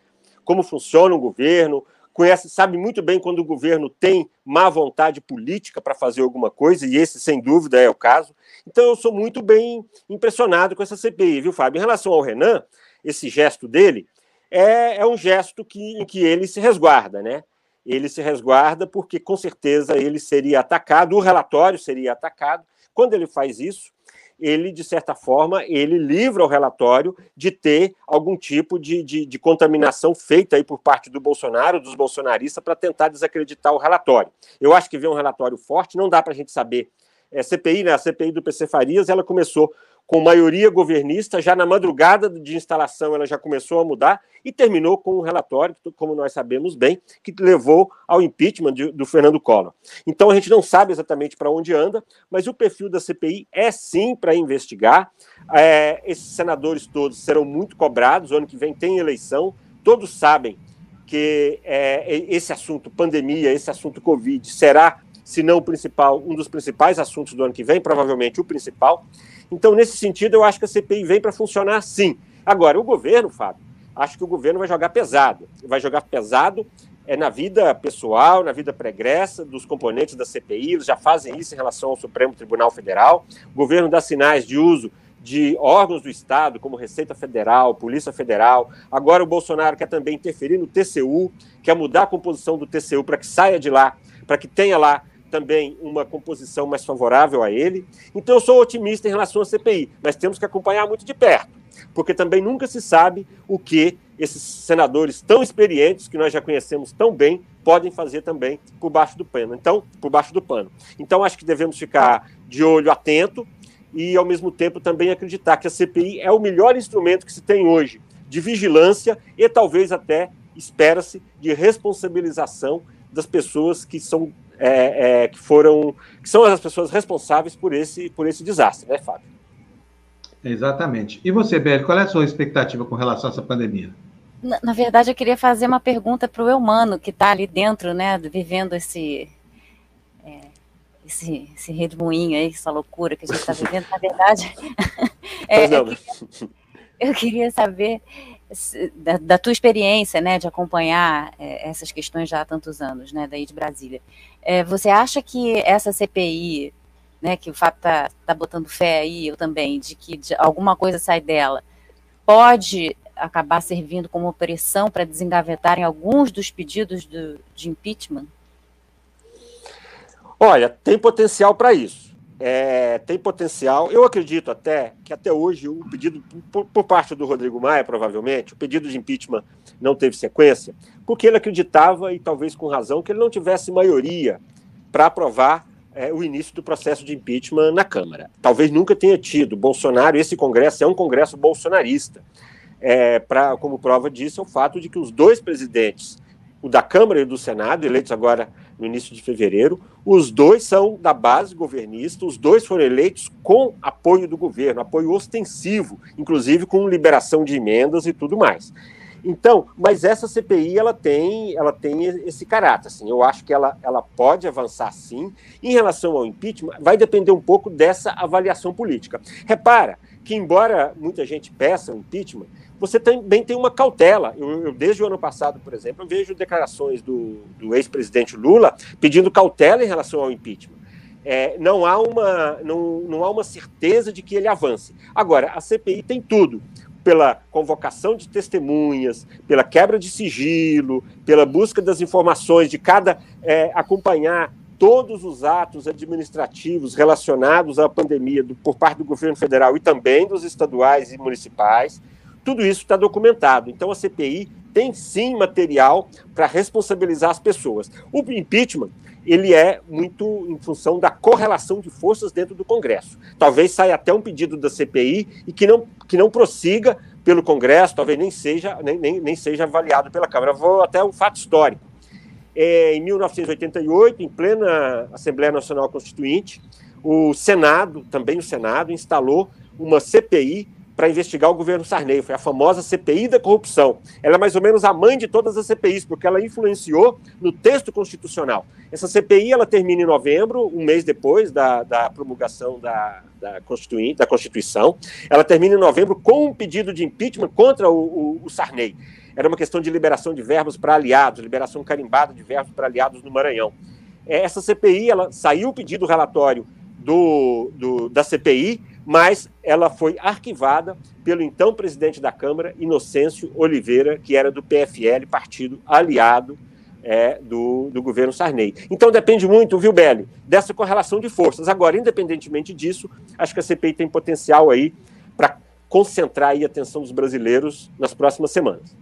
como funciona o governo, conhece, sabe muito bem quando o governo tem má vontade política para fazer alguma coisa, e esse, sem dúvida, é o caso. Então, eu sou muito bem impressionado com essa CPI, viu, Fábio? Em relação ao Renan, esse gesto dele é, é um gesto que, em que ele se resguarda, né? Ele se resguarda porque, com certeza, ele seria atacado, o relatório seria atacado. Quando ele faz isso, ele, de certa forma, ele livra o relatório de ter algum tipo de, de, de contaminação feita aí por parte do Bolsonaro, dos bolsonaristas, para tentar desacreditar o relatório. Eu acho que vem um relatório forte, não dá para a gente saber. É, CPI, né, a CPI do PC Farias, ela começou com maioria governista, já na madrugada de instalação ela já começou a mudar e terminou com um relatório, como nós sabemos bem, que levou ao impeachment de, do Fernando Collor. Então a gente não sabe exatamente para onde anda, mas o perfil da CPI é sim para investigar. É, esses senadores todos serão muito cobrados, o ano que vem tem eleição, todos sabem que é, esse assunto pandemia, esse assunto Covid, será, se não o principal, um dos principais assuntos do ano que vem, provavelmente o principal. Então, nesse sentido, eu acho que a CPI vem para funcionar sim. Agora, o governo, Fábio, acho que o governo vai jogar pesado. Vai jogar pesado é, na vida pessoal, na vida pregressa dos componentes da CPI, eles já fazem isso em relação ao Supremo Tribunal Federal. O governo dá sinais de uso de órgãos do Estado, como Receita Federal, Polícia Federal. Agora o Bolsonaro quer também interferir no TCU, quer mudar a composição do TCU para que saia de lá, para que tenha lá também uma composição mais favorável a ele. Então, eu sou otimista em relação à CPI, mas temos que acompanhar muito de perto, porque também nunca se sabe o que esses senadores tão experientes, que nós já conhecemos tão bem, podem fazer também por baixo do pano. Então, por baixo do pano. Então, acho que devemos ficar de olho atento e, ao mesmo tempo, também acreditar que a CPI é o melhor instrumento que se tem hoje de vigilância e talvez até espera-se de responsabilização das pessoas que são é, é, que foram que são as pessoas responsáveis por esse por esse desastre, né, Fábio? Exatamente. E você, Beli, qual é a sua expectativa com relação a essa pandemia? Na, na verdade, eu queria fazer uma pergunta para o humano que está ali dentro, né, vivendo esse é, esse, esse redemoinho aí, essa loucura que a gente está vivendo. Na verdade, é, eu, queria, eu queria saber da, da, tua experiência, né, de acompanhar é, essas questões já há tantos anos, né, daí de Brasília, é, você acha que essa CPI, né, que o Fábio tá, tá botando fé aí, eu também, de que de alguma coisa sai dela, pode acabar servindo como pressão para desengavetarem alguns dos pedidos do, de impeachment? Olha, tem potencial para isso é, tem potencial. Eu acredito até que até hoje o pedido, por, por, parte do Rodrigo Maia, provavelmente, o pedido de impeachment não teve sequência, porque ele acreditava, e talvez com razão, que ele não tivesse maioria para aprovar é, o início do processo de impeachment na Câmara. Talvez nunca tenha tido. Bolsonaro, esse Congresso é um Congresso bolsonarista. É, pra, como prova disso, é o fato de que os dois presidentes, o da Câmara e o do Senado, eleitos agora no início de fevereiro. Os dois são da base governista, os dois foram eleitos com apoio do governo, apoio ostensivo, inclusive com liberação de emendas e tudo mais. Então, mas essa CPI ela tem, ela tem esse caráter. Assim, eu acho que ela, ela pode avançar sim. Em relação ao impeachment, vai depender um pouco dessa avaliação política. Repara que, embora muita gente peça o impeachment, você também tem uma cautela. Eu, eu, desde o ano passado, por exemplo, eu vejo declarações do, do ex-presidente Lula pedindo cautela em relação ao impeachment. É, não, há uma, não, não há uma certeza de que ele avance. Agora, a CPI tem tudo pela convocação de testemunhas, pela quebra de sigilo, pela busca das informações de cada é, acompanhar todos os atos administrativos relacionados à pandemia do, por parte do governo federal e também dos estaduais e municipais. Tudo isso está documentado. Então a CPI tem sim material para responsabilizar as pessoas. O impeachment ele é muito em função da correlação de forças dentro do Congresso. Talvez saia até um pedido da CPI e que não, que não prossiga pelo Congresso, talvez nem seja, nem, nem, nem seja avaliado pela Câmara. Vou até um fato histórico. É, em 1988, em plena Assembleia Nacional Constituinte, o Senado, também o Senado, instalou uma CPI para investigar o governo Sarney. Foi a famosa CPI da corrupção. Ela é mais ou menos a mãe de todas as CPIs, porque ela influenciou no texto constitucional. Essa CPI ela termina em novembro, um mês depois da, da promulgação da, da, da Constituição. Ela termina em novembro com um pedido de impeachment contra o, o, o Sarney. Era uma questão de liberação de verbos para aliados, liberação carimbada de verbos para aliados no Maranhão. Essa CPI, ela saiu o pedido relatório do, do, da CPI, mas ela foi arquivada pelo então presidente da Câmara, Inocêncio Oliveira, que era do PFL, partido aliado é, do, do governo Sarney. Então depende muito, viu, Belli, dessa correlação de forças. Agora, independentemente disso, acho que a CPI tem potencial aí para concentrar aí a atenção dos brasileiros nas próximas semanas.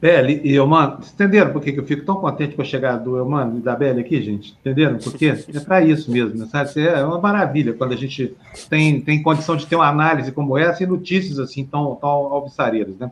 Beli e Eumano, entenderam por que eu fico tão contente com a chegada do Eumano e da Beli aqui, gente? Entenderam? Porque é para isso mesmo, sabe? É uma maravilha quando a gente tem, tem condição de ter uma análise como essa e notícias assim tão, tão alvissareiras, né?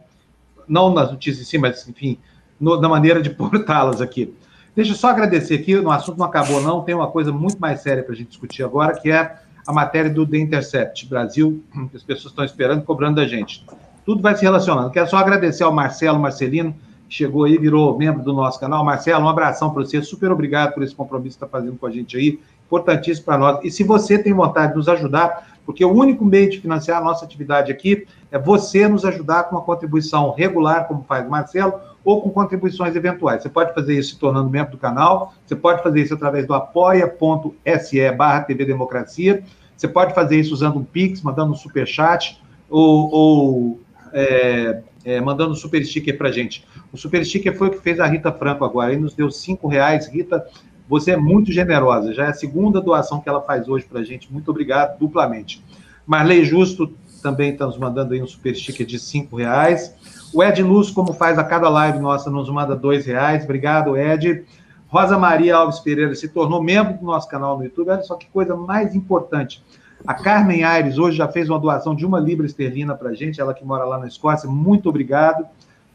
Não nas notícias em si, mas, enfim, no, na maneira de portá-las aqui. Deixa eu só agradecer aqui, o assunto não acabou não, tem uma coisa muito mais séria para a gente discutir agora, que é a matéria do The Intercept Brasil, que as pessoas estão esperando, cobrando da gente tudo vai se relacionando. Quero só agradecer ao Marcelo Marcelino, que chegou aí, virou membro do nosso canal. Marcelo, um abração para você, super obrigado por esse compromisso que está fazendo com a gente aí, importantíssimo para nós. E se você tem vontade de nos ajudar, porque o único meio de financiar a nossa atividade aqui é você nos ajudar com uma contribuição regular, como faz o Marcelo, ou com contribuições eventuais. Você pode fazer isso se tornando membro do canal, você pode fazer isso através do apoia.se barra TV Democracia, você pode fazer isso usando um Pix, mandando um superchat, ou, ou é, é, mandando super sticker para gente. O super sticker foi o que fez a Rita Franco agora, ele nos deu cinco reais. Rita, você é muito generosa, já é a segunda doação que ela faz hoje para gente, muito obrigado, duplamente. Marley Justo também está nos mandando aí um super sticker de cinco reais. O Ed Luz, como faz a cada live nossa, nos manda dois reais. Obrigado, Ed. Rosa Maria Alves Pereira se tornou membro do nosso canal no YouTube. Olha só que coisa mais importante. A Carmen Aires hoje já fez uma doação de uma libra esterlina para a gente, ela que mora lá na Escócia. Muito obrigado.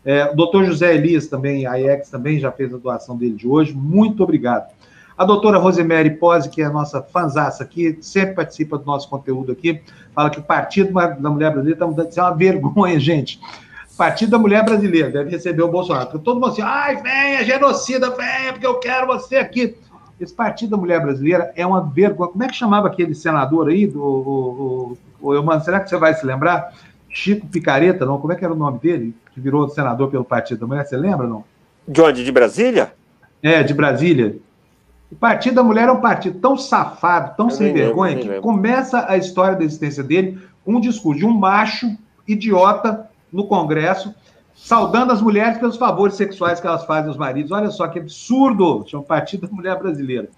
É, o doutor José Elias também, a IEX também já fez a doação dele de hoje. Muito obrigado. A doutora Rosemary Pose, que é a nossa fanzaça aqui, sempre participa do nosso conteúdo aqui, fala que o Partido da Mulher Brasileira está é uma vergonha, gente. Partido da Mulher Brasileira deve receber o Bolsonaro. Porque todo mundo assim, ai, venha, genocida, venha, porque eu quero você aqui. Esse Partido da Mulher Brasileira é uma vergonha. Como é que chamava aquele senador aí, do, o, o, o, será que você vai se lembrar? Chico Picareta, não? Como é que era o nome dele? Que virou senador pelo Partido da Mulher, você lembra, não? De onde? De Brasília? É, de Brasília. O Partido da Mulher é um partido tão safado, tão Eu sem vergonha, lembro, que começa a história da existência dele com um discurso de um macho idiota no Congresso, saudando as mulheres pelos favores sexuais que elas fazem aos maridos. Olha só que absurdo! Chama Partido da Mulher Brasileira.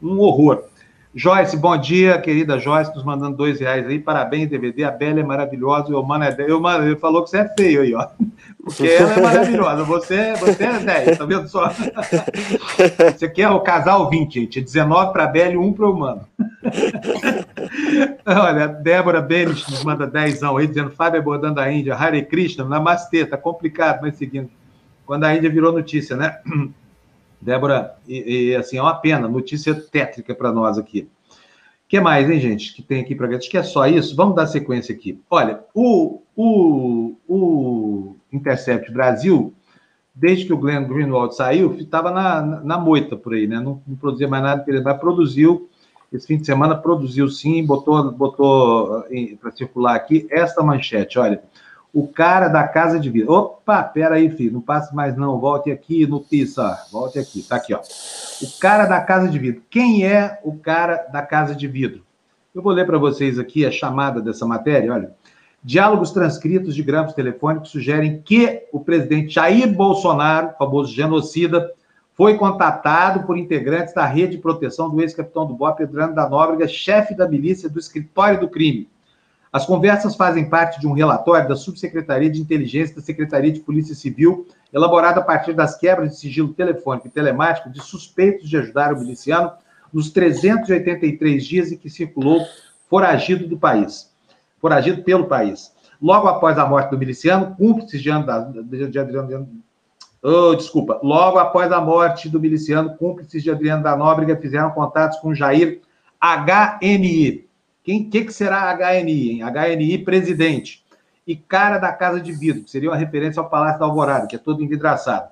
Um horror. Joyce, bom dia, querida Joyce, nos mandando dois reais aí. Parabéns, DVD. A Bela é maravilhosa. O Mano é 10. mano, ele falou que você é feio aí, ó. Porque ela é maravilhosa. Você, você é 10, tá vendo só? Você quer o casal 20, gente. 19 para a Bela e 1 para o Mano. Olha, Débora Benes nos manda 10 aí, dizendo Fábio abordando a Índia. Hare Krishna, Namastê. Tá complicado, mas seguindo. Quando a Índia virou notícia, né? Débora, e, e, assim, é uma pena, notícia tétrica para nós aqui. O que mais, hein, gente, que tem aqui para Acho que é só isso. Vamos dar sequência aqui. Olha, o, o, o Intercept Brasil, desde que o Glenn Greenwald saiu, estava na, na, na, moita por aí, né? Não, não produzia mais nada, mas produziu, esse fim de semana produziu sim, botou, botou para circular aqui esta manchete, olha o cara da casa de vidro. Opa, pera aí, filho, não passe mais não, volte aqui no Pisa, volte aqui, tá aqui, ó. O cara da casa de vidro. Quem é o cara da casa de vidro? Eu vou ler para vocês aqui a chamada dessa matéria, olha. Diálogos transcritos de grampos telefônicos sugerem que o presidente Jair Bolsonaro, famoso genocida, foi contatado por integrantes da rede de proteção do ex-capitão do BOP, Pedro da Nóbrega, chefe da milícia do escritório do crime As conversas fazem parte de um relatório da Subsecretaria de Inteligência da Secretaria de Polícia Civil, elaborado a partir das quebras de sigilo telefônico e telemático de suspeitos de ajudar o miliciano nos 383 dias em que circulou foragido do país, foragido pelo país. Logo após a morte do miliciano, cúmplices de, de, de Adriano. Oh, desculpa. Logo após a morte do miliciano, cúmplices de Adriano da Nóbrega fizeram contatos com Jair HNI, quem que, que será HNI? Hein? HNI presidente. E cara da Casa de Vidro, que seria uma referência ao Palácio da Alvorada, que é todo envidraçado.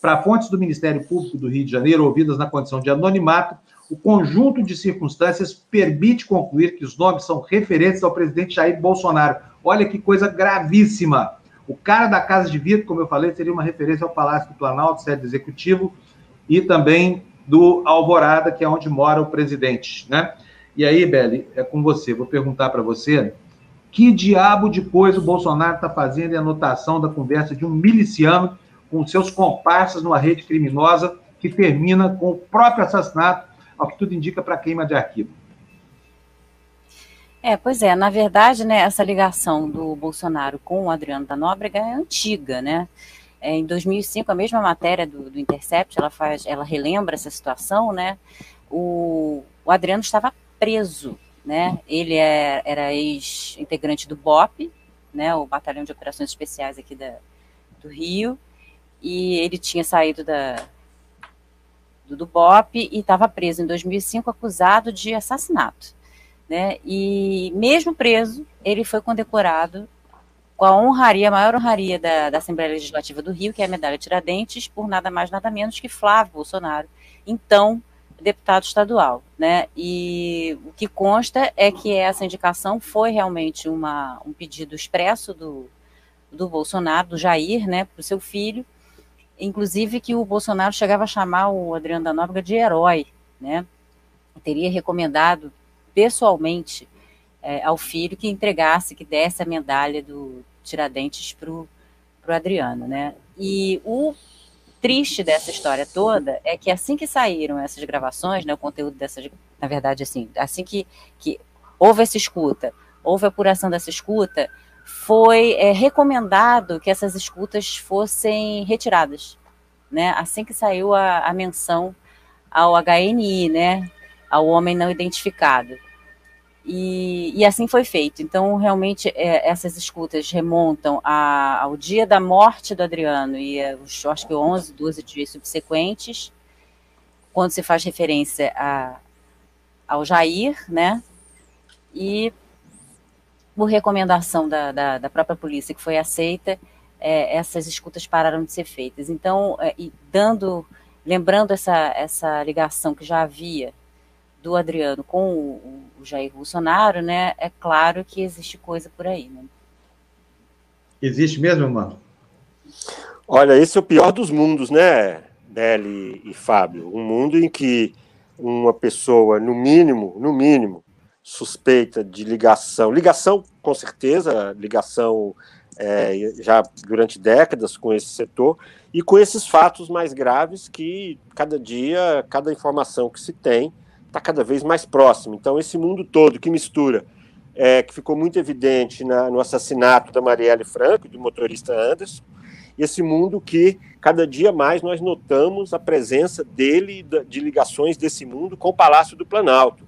Para fontes do Ministério Público do Rio de Janeiro, ouvidas na condição de anonimato, o conjunto de circunstâncias permite concluir que os nomes são referentes ao presidente Jair Bolsonaro. Olha que coisa gravíssima. O cara da Casa de Vidro, como eu falei, seria uma referência ao Palácio do Planalto, sede executivo, e também do Alvorada, que é onde mora o presidente, né? E aí, Beli, é com você. Vou perguntar para você que diabo de coisa o Bolsonaro está fazendo em anotação da conversa de um miliciano com seus comparsas numa rede criminosa que termina com o próprio assassinato, ao que tudo indica para queima de arquivo. É, pois é, na verdade, né, essa ligação do Bolsonaro com o Adriano da Nóbrega é antiga, né? É, em 2005, a mesma matéria do, do Intercept, ela faz, ela relembra essa situação, né? O, o Adriano estava preso, né? Ele é, era ex-integrante do BOP, né? O Batalhão de Operações Especiais aqui da, do Rio, e ele tinha saído da, do, do BOP e estava preso em 2005 acusado de assassinato, né? E mesmo preso, ele foi condecorado com a honraria, a maior honraria da, da Assembleia Legislativa do Rio, que é a medalha Tiradentes, por nada mais nada menos que Flávio Bolsonaro, então deputado estadual, né? E o que consta é que essa indicação foi realmente uma, um pedido expresso do, do Bolsonaro, do Jair, né, para o seu filho, inclusive que o Bolsonaro chegava a chamar o Adriano da Nóbrega de herói, né? Teria recomendado pessoalmente é, ao filho que entregasse, que desse a medalha do Tiradentes para o Adriano, né? E o triste dessa história toda é que assim que saíram essas gravações, né, o conteúdo dessas, na verdade, assim, assim que, que houve essa escuta, houve a apuração dessa escuta, foi é, recomendado que essas escutas fossem retiradas, né? Assim que saiu a, a menção ao HNI, né? Ao homem não identificado. E, e, assim foi feito. Então, realmente, é, essas escutas remontam a, ao dia da morte do Adriano e é, os, acho que 11, 12 dias subsequentes, quando se faz referência a, ao Jair, né? E por recomendação da, da, da própria polícia que foi aceita, é, essas escutas pararam de ser feitas. Então, é, dando, lembrando essa, essa ligação que já havia do Adriano com o, o Jair Bolsonaro, né, é claro que existe coisa por aí. Né? Existe mesmo, mano? Olha, esse é o pior dos mundos, né, Beli e Fábio? Um mundo em que uma pessoa, no mínimo, no mínimo, suspeita de ligação, ligação com certeza, ligação é, já durante décadas com esse setor, e com esses fatos mais graves que cada dia, cada informação que se tem, está cada vez mais próximo. Então, esse mundo todo que mistura, é, que ficou muito evidente na, no assassinato da Marielle Franco, do motorista Anderson, esse mundo que cada dia mais nós notamos a presença dele, de ligações desse mundo com o Palácio do Planalto.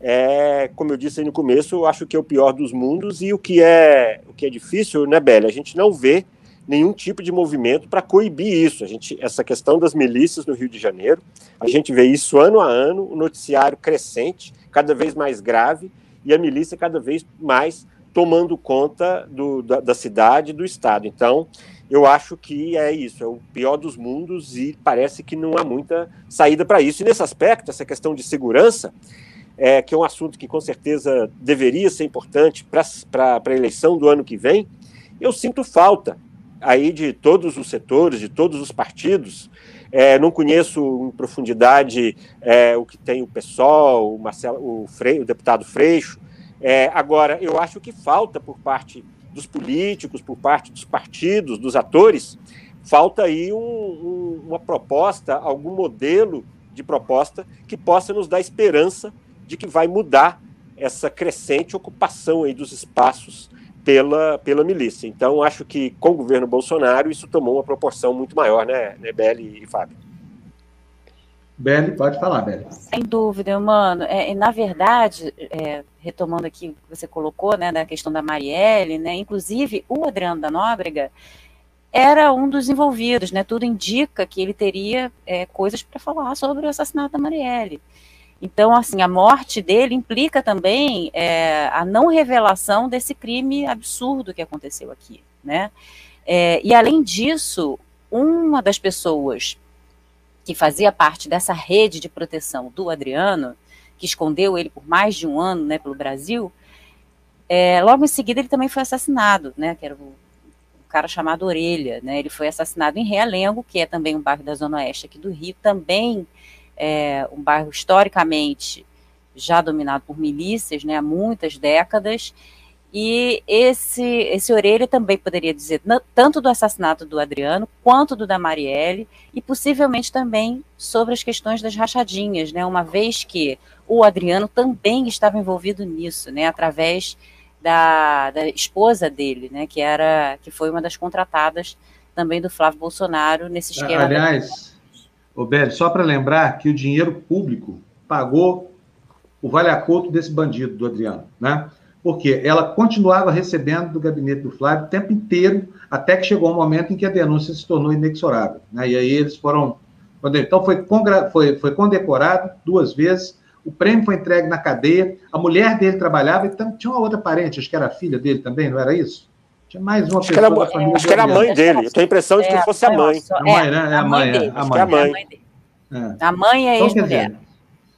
É, como eu disse aí no começo, eu acho que é o pior dos mundos e o que é o que é difícil, né, Bela? A gente não vê nenhum tipo de movimento para coibir isso. A gente, essa questão das milícias no Rio de Janeiro, a gente vê isso ano a ano, o noticiário crescente, cada vez mais grave, e a milícia cada vez mais tomando conta do, da, da cidade e do Estado. Então, eu acho que é isso, é o pior dos mundos e parece que não há muita saída para isso. E nesse aspecto, essa questão de segurança, é, que é um assunto que com certeza deveria ser importante para a eleição do ano que vem, eu sinto falta aí de todos os setores, de todos os partidos. É, não conheço em profundidade é, o que tem o PSOL, o, Marcelo, o, o deputado Freixo. É, agora, eu acho que falta por parte dos políticos, por parte dos partidos, dos atores, falta aí um, um, uma proposta, algum modelo de proposta que possa nos dar esperança de que vai mudar essa crescente ocupação aí dos espaços pela, pela milícia. Então, acho que com o governo Bolsonaro isso tomou uma proporção muito maior, né, né Beli e Fábio? Beli, pode falar, Beli. Sem dúvida, mano. É, na verdade, é, retomando aqui o que você colocou, né, da questão da Marielle, né, inclusive o Adriano da Nóbrega era um dos envolvidos, né, tudo indica que ele teria é, coisas para falar sobre o assassinato da Marielle. Então, assim, a morte dele implica também é, a não revelação desse crime absurdo que aconteceu aqui, né? É, e além disso, uma das pessoas que fazia parte dessa rede de proteção do Adriano, que escondeu ele por mais de um ano, né, pelo Brasil, é, logo em seguida ele também foi assassinado, né? Que era o, cara chamado Orelha, né? Ele foi assassinado em Realengo, que é também um bairro da Zona Oeste aqui do Rio, também é um bairro historicamente já dominado por milícias, né, há muitas décadas, e esse, esse Orelha também poderia dizer tanto do assassinato do Adriano quanto do da Marielle, e possivelmente também sobre as questões das rachadinhas, né, uma vez que o Adriano também estava envolvido nisso, né, através da, da esposa dele, né, que era que foi uma das contratadas também do Flávio Bolsonaro nesse esquema. Aliás, Roberto, só para lembrar que o dinheiro público pagou o vale-acordo desse bandido, do Adriano, né? Porque ela continuava recebendo do gabinete do Flávio o tempo inteiro, até que chegou um momento em que a denúncia se tornou inexorável. Né? E aí eles foram. Então foi, foi, foi condecorado duas vezes, o prêmio foi entregue na cadeia, a mulher dele trabalhava, e tinha uma outra parente, acho que era filha dele também, não era isso? Tinha mais uma acho pessoa que era. Acho que era a mãe dele. Eu tenho a impressão de que é, fosse a mãe. A mãe, né? É a mãe. É, a mãe. É a mãe. É. A mãe é então, ex-mulher.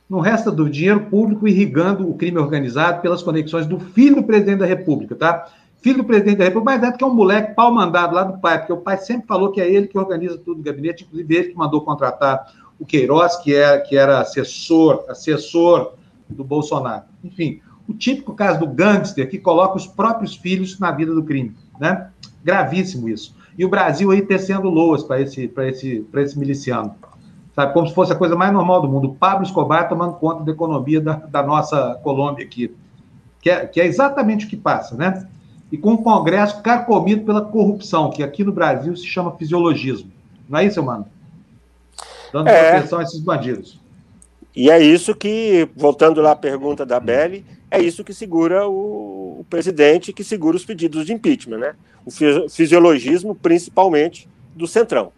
Não resta do dinheiro público irrigando o crime organizado pelas conexões do filho do presidente da República, tá? Filho do presidente da República, mas é porque é um moleque pau mandado lá do pai, porque o pai sempre falou que é ele que organiza tudo no gabinete, inclusive ele que mandou contratar o Queiroz, que era, que era assessor, assessor do Bolsonaro. Enfim, o típico caso do gangster que coloca os próprios filhos na vida do crime né? Gravíssimo isso. E o Brasil aí tecendo loas para esse, esse, esse miliciano. Sabe, como se fosse a coisa mais normal do mundo. O Pablo Escobar tomando conta da economia da, da nossa Colômbia aqui. Que é, que é exatamente o que passa, né? E com o Congresso carcomido pela corrupção, que aqui no Brasil se chama fisiologismo. Não é isso, mano? Dando é. proteção a esses bandidos. E é isso que, voltando lá à pergunta da Belly, é isso que segura o, o presidente, que segura os pedidos de impeachment, né? O fisiologismo, principalmente, do Centrão.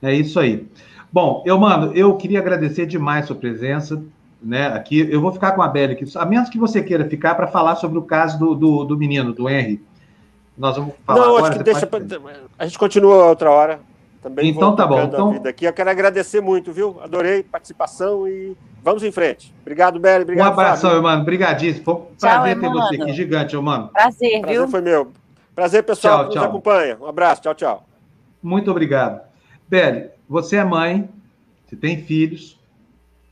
É isso aí. Bom, eu, mano, eu queria agradecer demais sua presença, né? Aqui, eu vou ficar com a Belly aqui, a menos que você queira ficar para falar sobre o caso do, do, do, menino, do Henry. Nós vamos falar Não, agora, acho que deixa. Pra... A gente continua outra hora. Também então tá bom. Então... Aqui. Eu quero agradecer muito, viu? Adorei a participação e vamos em frente. Obrigado, Beli. Obrigado, um abração, Fábio. mano. Obrigadíssimo. Foi um prazer ter você aqui, gigante, mano. Prazer, prazer viu? foi meu. Prazer, pessoal, tchau, que tchau. nos acompanha. Um abraço, tchau, tchau. Muito obrigado. Beli, você é mãe, você tem filhos.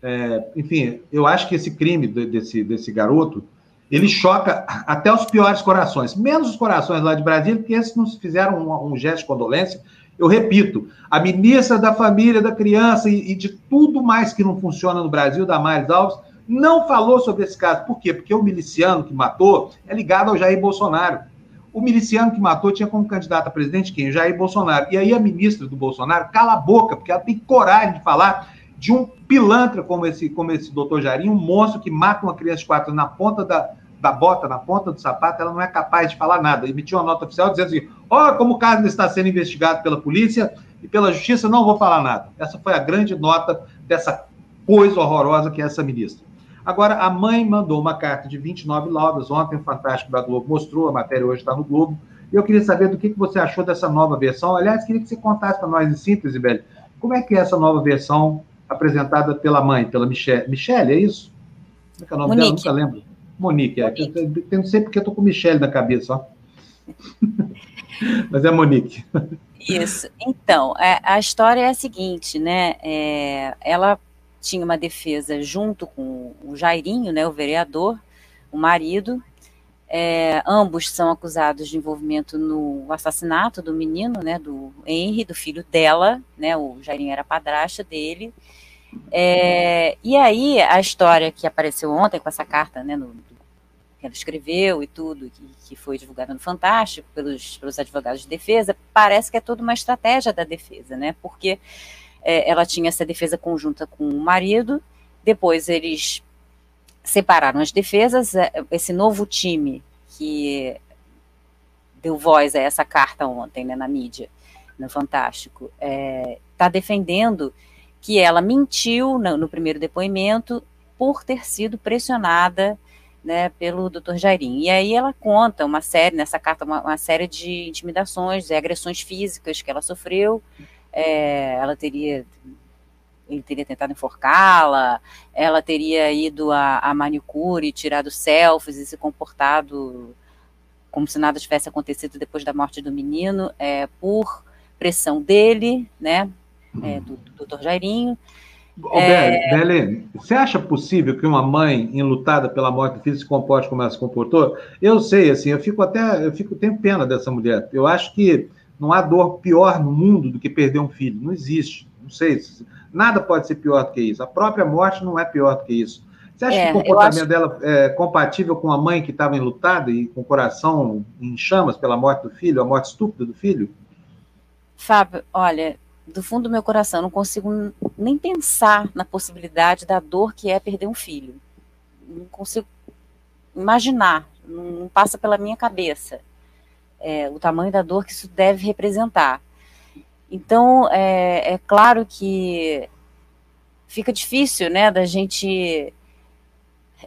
É, enfim, eu acho que esse crime desse, desse garoto, ele choca até os piores corações, menos os corações lá de Brasília, porque esses não fizeram um, um gesto de condolência, eu repito, a ministra da Família, da Criança e, e de tudo mais que não funciona no Brasil, Damares Alves, não falou sobre esse caso. Por quê? Porque o miliciano que matou é ligado ao Jair Bolsonaro. O miliciano que matou tinha como candidato a presidente quem? Jair Bolsonaro. E aí a ministra do Bolsonaro cala a boca, porque ela tem coragem de falar de um pilantra como esse, como esse doutor Jair, um monstro que mata uma criança de quatro na ponta da, da bota na ponta do sapato, ela não é capaz de falar nada. Emitiu uma nota oficial dizendo assim: ó, oh, como o caso está sendo investigado pela polícia e pela justiça, não vou falar nada. Essa foi a grande nota dessa coisa horrorosa que é essa ministra. Agora, a mãe mandou uma carta de 29 laudas. Ontem, o Fantástico da Globo mostrou, a matéria hoje está no Globo. E eu queria saber do que, que você achou dessa nova versão. Aliás, queria que você contasse para nós em síntese, velho. Como é que é essa nova versão apresentada pela mãe, pela Michelle? Michelle, é isso? Como é que é o nome Monique. dela? Nunca lembro. Monique, é. Monique. Eu, eu, não sei porque eu tô com Michelle na cabeça, ó. Mas é Monique. Isso. Então, é, a história é a seguinte, né? É, ela tinha uma defesa junto com o Jairinho, né, o vereador, o marido. É, ambos são acusados de envolvimento no assassinato do menino, né, do Henry, do filho dela, né, o Jairinho era padrasta dele. É, e aí, a história que apareceu ontem com essa carta, né, no, ela escreveu e tudo, que, que foi divulgada no Fantástico pelos, pelos advogados de defesa, parece que é toda uma estratégia da defesa, né? Porque é, ela tinha essa defesa conjunta com o marido, depois eles separaram as defesas, é, esse novo time que deu voz a essa carta ontem, né, na mídia, no Fantástico, está é, tá defendendo que ela mentiu no, no, primeiro depoimento por ter sido pressionada né, pelo Dr. Jairim. E aí ela conta uma série, nessa carta, uma, uma série de intimidações e agressões físicas que ela sofreu. É, ela teria ele teria tentado enforcá-la, ela teria ido a manicure, tirado selfies e se comportado como se nada tivesse acontecido depois da morte do menino, é, por pressão dele, né, é, do, do doutor Jairinho. Ô, é... Belen, você acha possível que uma mãe enlutada pela morte do filho se comporte como ela se comportou? Eu sei, assim, eu fico até, eu fico, tenho pena dessa mulher. Eu acho que não há dor pior no mundo do que perder um filho. Não existe. Não sei. Nada pode ser pior do que isso. A própria morte não é pior do que isso. Você acha é, que o comportamento acho... dela é compatível com a mãe que estava enlutada e com o coração em chamas pela morte do filho, a morte estúpida do filho? Fábio, olha, do fundo do meu coração, não consigo nem pensar na possibilidade da dor que é perder um filho. Não consigo imaginar, não passa pela minha cabeça é, o tamanho da dor que isso deve representar. Então, é, é claro que fica difícil, né, da gente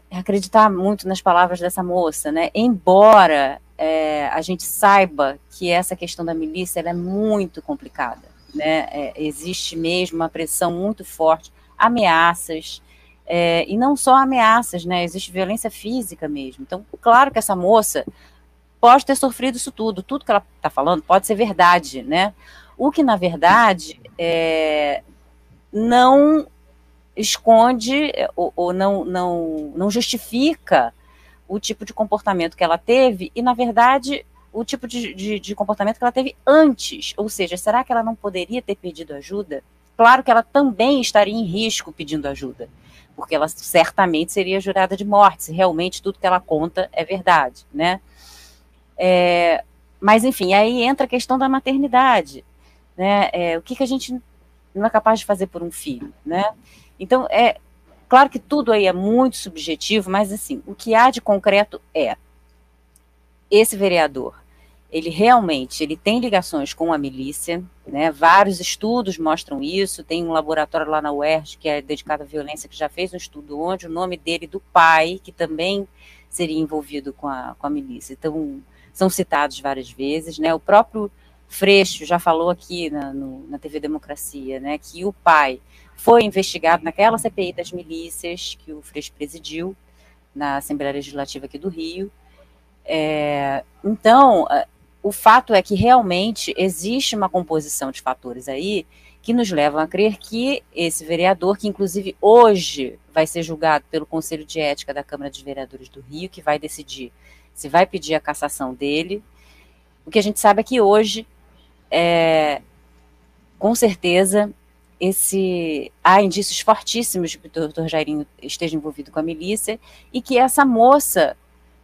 acreditar muito nas palavras dessa moça, né? Embora é, a gente saiba que essa questão da milícia é muito complicada, né? É, existe mesmo uma pressão muito forte, ameaças, é, e não só ameaças, né? Existe violência física mesmo. Então, claro que essa moça pode ter sofrido isso tudo, tudo que ela está falando pode ser verdade, né? O que, na verdade, é, não esconde é, ou, ou não, não, não justifica o tipo de comportamento que ela teve e, na verdade, o tipo de, de, de, comportamento que ela teve antes. Ou seja, será que ela não poderia ter pedido ajuda? Claro que ela também estaria em risco pedindo ajuda, porque ela certamente seria jurada de morte, se realmente tudo que ela conta é verdade, né? É, mas, enfim, aí entra a questão da maternidade, né? É, o que, que a gente não é capaz de fazer por um filho, né? Então, é claro que tudo aí é muito subjetivo, mas assim, o que há de concreto é esse vereador, ele realmente ele tem ligações com a milícia, né? Vários estudos mostram isso. Tem um laboratório lá na UERJ que é dedicado à violência que já fez um estudo onde o nome dele do pai, que também seria envolvido com a, com a milícia. Então, são citados várias vezes, né? O próprio Freixo já falou aqui na, no, na TV Democracia, né, que o pai foi investigado naquela CPI das milícias que o Freixo presidiu na Assembleia Legislativa aqui do Rio. É, então, o fato é que realmente existe uma composição de fatores aí que nos levam a crer que esse vereador, que inclusive hoje vai ser julgado pelo Conselho de Ética da Câmara dos Vereadores do Rio, que vai decidir se vai pedir a cassação dele. O que a gente sabe é que hoje, é, com certeza, esse há indícios fortíssimos de que o doutor Jairinho esteja envolvido com a milícia e que essa moça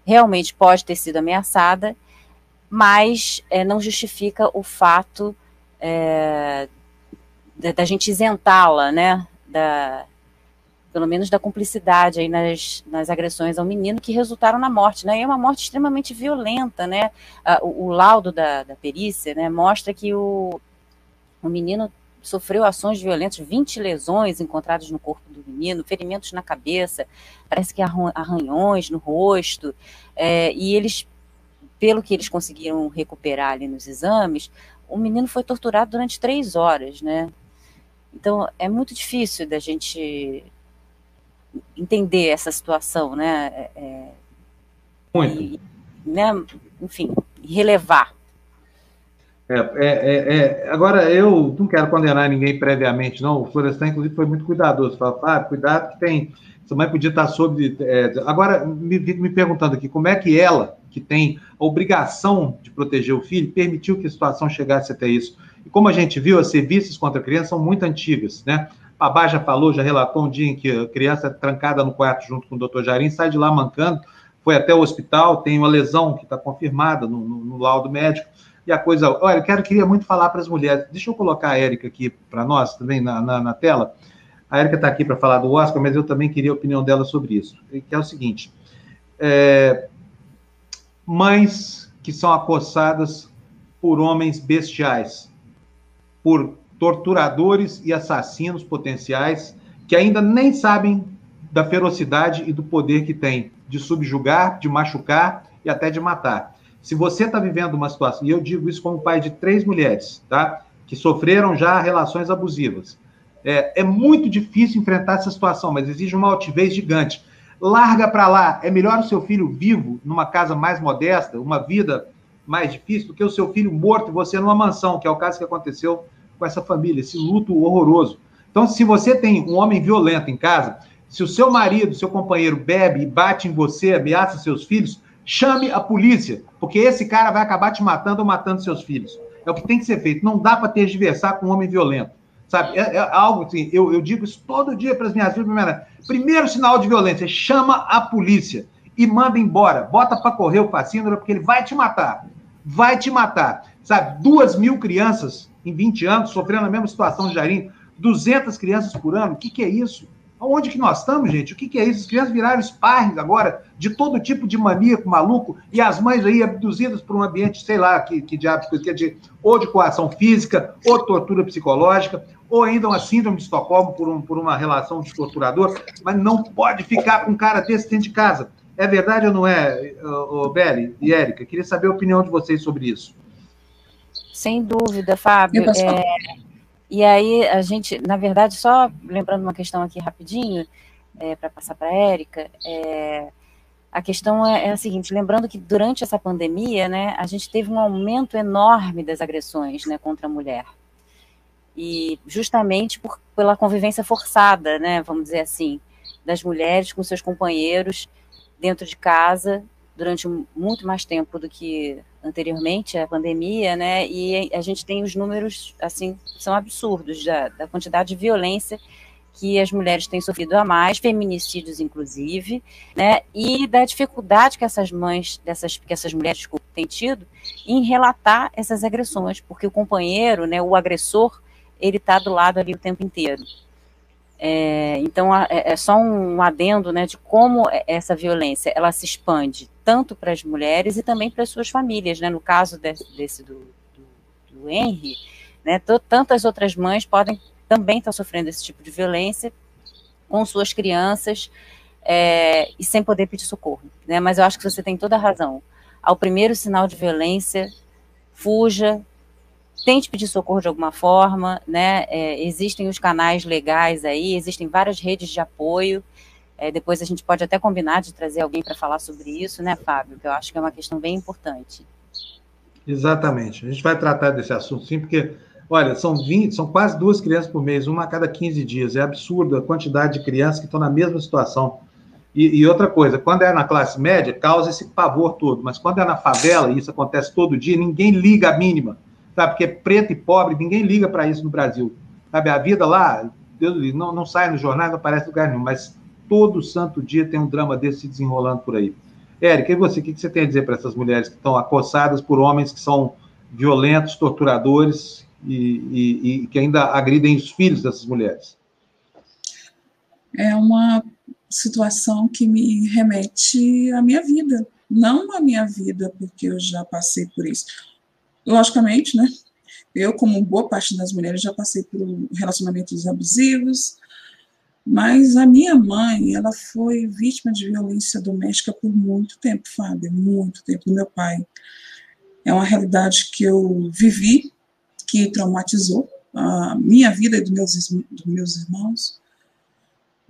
realmente pode ter sido ameaçada, mas é, não justifica o fato é, da, da, gente isentá-la, né, da, pelo menos da cumplicidade aí nas, nas agressões ao menino que resultaram na morte, né, e é uma morte extremamente violenta, né, o, o laudo da, da perícia, né, mostra que o, o menino sofreu ações violentas, 20 lesões encontradas no corpo do menino, ferimentos na cabeça, parece que arranhões no rosto, é, e eles, pelo que eles conseguiram recuperar ali nos exames, o menino foi torturado durante três horas, né? Então, é muito difícil da gente entender essa situação, né? É, é muito. E, né? Enfim, relevar é, é, é, é, agora, eu não quero condenar ninguém previamente, não. O Florestan, inclusive, foi muito cuidadoso. Falou, ah, cuidado que tem. Sua mãe podia estar sob. É, agora, me, me perguntando aqui, como é que ela, que tem a obrigação de proteger o filho, permitiu que a situação chegasse até isso? E como a gente viu, as serviços contra a criança são muito antigas, né? Babá já falou, já relatou um dia em que a criança é trancada no quarto junto com o doutor Jarim, sai de lá mancando, foi até o hospital, tem uma lesão que está confirmada no, no, no, laudo médico, e a coisa. Olha, eu quero, queria muito falar para as mulheres. Deixa eu colocar a Érica aqui para nós também na, na, na tela. A Érica está aqui para falar do Oscar, mas eu também queria a opinião dela sobre isso. Que é o seguinte: é, mães que são acossadas por homens bestiais, por torturadores e assassinos potenciais que ainda nem sabem da ferocidade e do poder que tem de subjugar, de machucar e até de matar. Se você está vivendo uma situação, e eu digo isso como pai de três mulheres, tá? Que sofreram já relações abusivas. É, é muito difícil enfrentar essa situação, mas exige uma altivez gigante. Larga para lá. É melhor o seu filho vivo, numa casa mais modesta, uma vida mais difícil, do que o seu filho morto e você numa mansão, que é o caso que aconteceu com essa família, esse luto horroroso. Então, se você tem um homem violento em casa, se o seu marido, seu companheiro bebe e bate em você, ameaça seus filhos, chame a polícia, porque esse cara vai acabar te matando ou matando seus filhos. É o que tem que ser feito. Não dá para tergiversar com um homem violento. Sabe? É, é algo assim, eu, eu, digo isso todo dia para as minhas filhas. Primeiro, sinal de violência, chama a polícia e manda embora. Bota para correr o fascínio, porque ele vai te matar. Vai te matar. Sabe? Duas mil crianças em 20 anos, sofrendo a mesma situação de Jarim, 200 crianças por ano, o que, que é isso? Onde que nós estamos, gente? O que, que é isso? As crianças viraram sparring agora de todo tipo de maníaco maluco e as mães aí abduzidas por um ambiente, sei lá, que, que diabos, que é de, ou de coação física, ou tortura psicológica, ou ainda uma síndrome de Estocolmo por, um, por uma relação de torturador, mas não pode ficar com um cara desse dentro de casa. É verdade ou não é, Beli e Érica? Queria saber a opinião de vocês sobre isso. Sem dúvida, Fábio. É, e aí, a gente, na verdade, só lembrando uma questão aqui rapidinho, é, para passar para a Érica, é, a questão é, é, a seguinte: lembrando que durante essa pandemia, né, a gente teve um aumento enorme das agressões né, contra a mulher. E justamente por, pela convivência forçada, né, vamos dizer assim, das mulheres com seus companheiros dentro de casa durante muito mais tempo do que anteriormente a pandemia, né? E a gente tem os números assim são absurdos da, da quantidade de violência que as mulheres têm sofrido a mais, feminicídios inclusive, né? E da dificuldade que essas mães, dessas que essas mulheres desculpa, têm tido em relatar essas agressões, porque o companheiro, né, o agressor, ele está do lado ali o tempo inteiro. É, então é, é, só um adendo né, de como é, essa violência ela se expande tanto para as mulheres e também para as suas famílias. Né? No caso desse, desse do, do, do Henry, né, tantas outras mães podem também estar sofrendo esse tipo de violência com suas crianças é, e sem poder pedir socorro. Né? Mas eu acho que você tem toda a razão. Ao primeiro sinal de violência, fuja, tente pedir socorro de alguma forma, né? É, existem os canais legais aí, existem várias redes de apoio. É, depois a gente pode até combinar de trazer alguém para falar sobre isso, né, Fábio? Que eu acho que é uma questão bem importante. Exatamente. A gente vai tratar desse assunto sim, porque, olha, são 20, são quase duas crianças por mês, uma a cada 15 dias. É absurdo a quantidade de crianças que estão na mesma situação. E, e, outra coisa, quando é na classe média, causa esse pavor todo, mas quando é na favela, e isso acontece todo dia, ninguém liga a mínima sabe? Porque é preto e pobre, ninguém liga para isso no Brasil. Sabe, a vida lá, Deus não, não sai nos jornais, não aparece lugar nenhum, mas todo santo dia tem um drama desse se desenrolando por aí. Érica, e você, o que você tem a dizer para essas mulheres que estão acossadas por homens que são violentos, torturadores e, e, e que ainda agridem os filhos dessas mulheres? É uma situação que me remete à minha vida, não à minha vida, porque eu já passei por isso, logicamente, né? Eu, como boa parte das mulheres, já passei por relacionamentos abusivos, mas a minha mãe, ela foi vítima de violência doméstica por muito tempo, Fábio, muito tempo, meu pai. É uma realidade que eu vivi, que traumatizou a minha vida e dos meus, dos meus irmãos.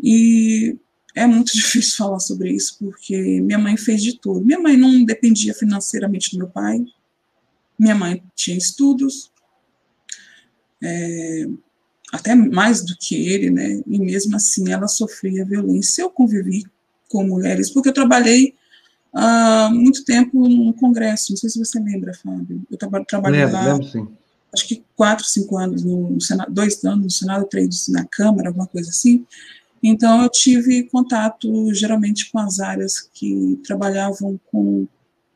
E é muito difícil falar sobre isso, porque minha mãe fez de tudo. Minha mãe não dependia financeiramente do meu pai, minha mãe tinha estudos, é, até mais do que ele, né? E mesmo assim ela sofria violência. Eu convivi com mulheres, porque eu trabalhei há uh, muito tempo no Congresso. Não sei se você lembra, Fábio. Eu tra trabalhei lembro, lá. Lembro, sim. acho que quatro, cinco anos no Senado, dois anos no Senado, três na Câmara, alguma coisa assim. Então, eu tive contato geralmente com as áreas que trabalhavam com,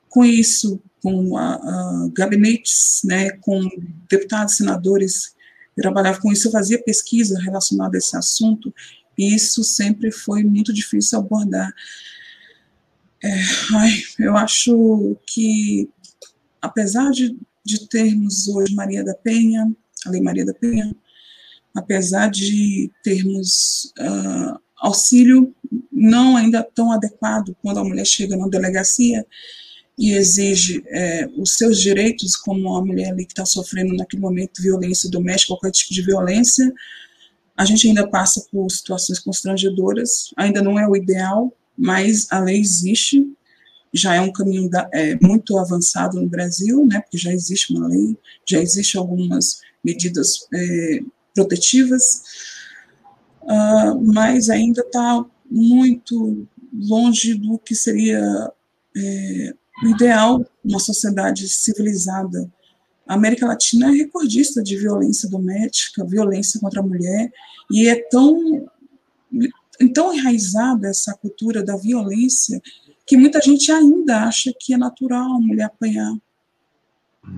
com isso, com a, a gabinetes, né, com deputados, senadores que trabalhavam com isso. Eu fazia pesquisa relacionada a esse assunto e isso sempre foi muito difícil abordar. É, ai, eu acho que, apesar de, de termos hoje Maria da Penha, a Lei Maria da Penha, apesar de termos uh, auxílio não ainda tão adequado quando a mulher chega na delegacia e exige é, os seus direitos, como a mulher ali que está sofrendo naquele momento violência doméstica, qualquer tipo de violência, a gente ainda passa por situações constrangedoras, ainda não é o ideal, mas a lei existe, já é um caminho da, é, muito avançado no Brasil, né, porque já existe uma lei, já existem algumas medidas é, protetivas, uh, mas ainda está muito longe do que seria é, o ideal numa sociedade civilizada. A América Latina é recordista de violência doméstica, violência contra a mulher, e é tão então enraizada essa cultura da violência que muita gente ainda acha que é natural a mulher apanhar,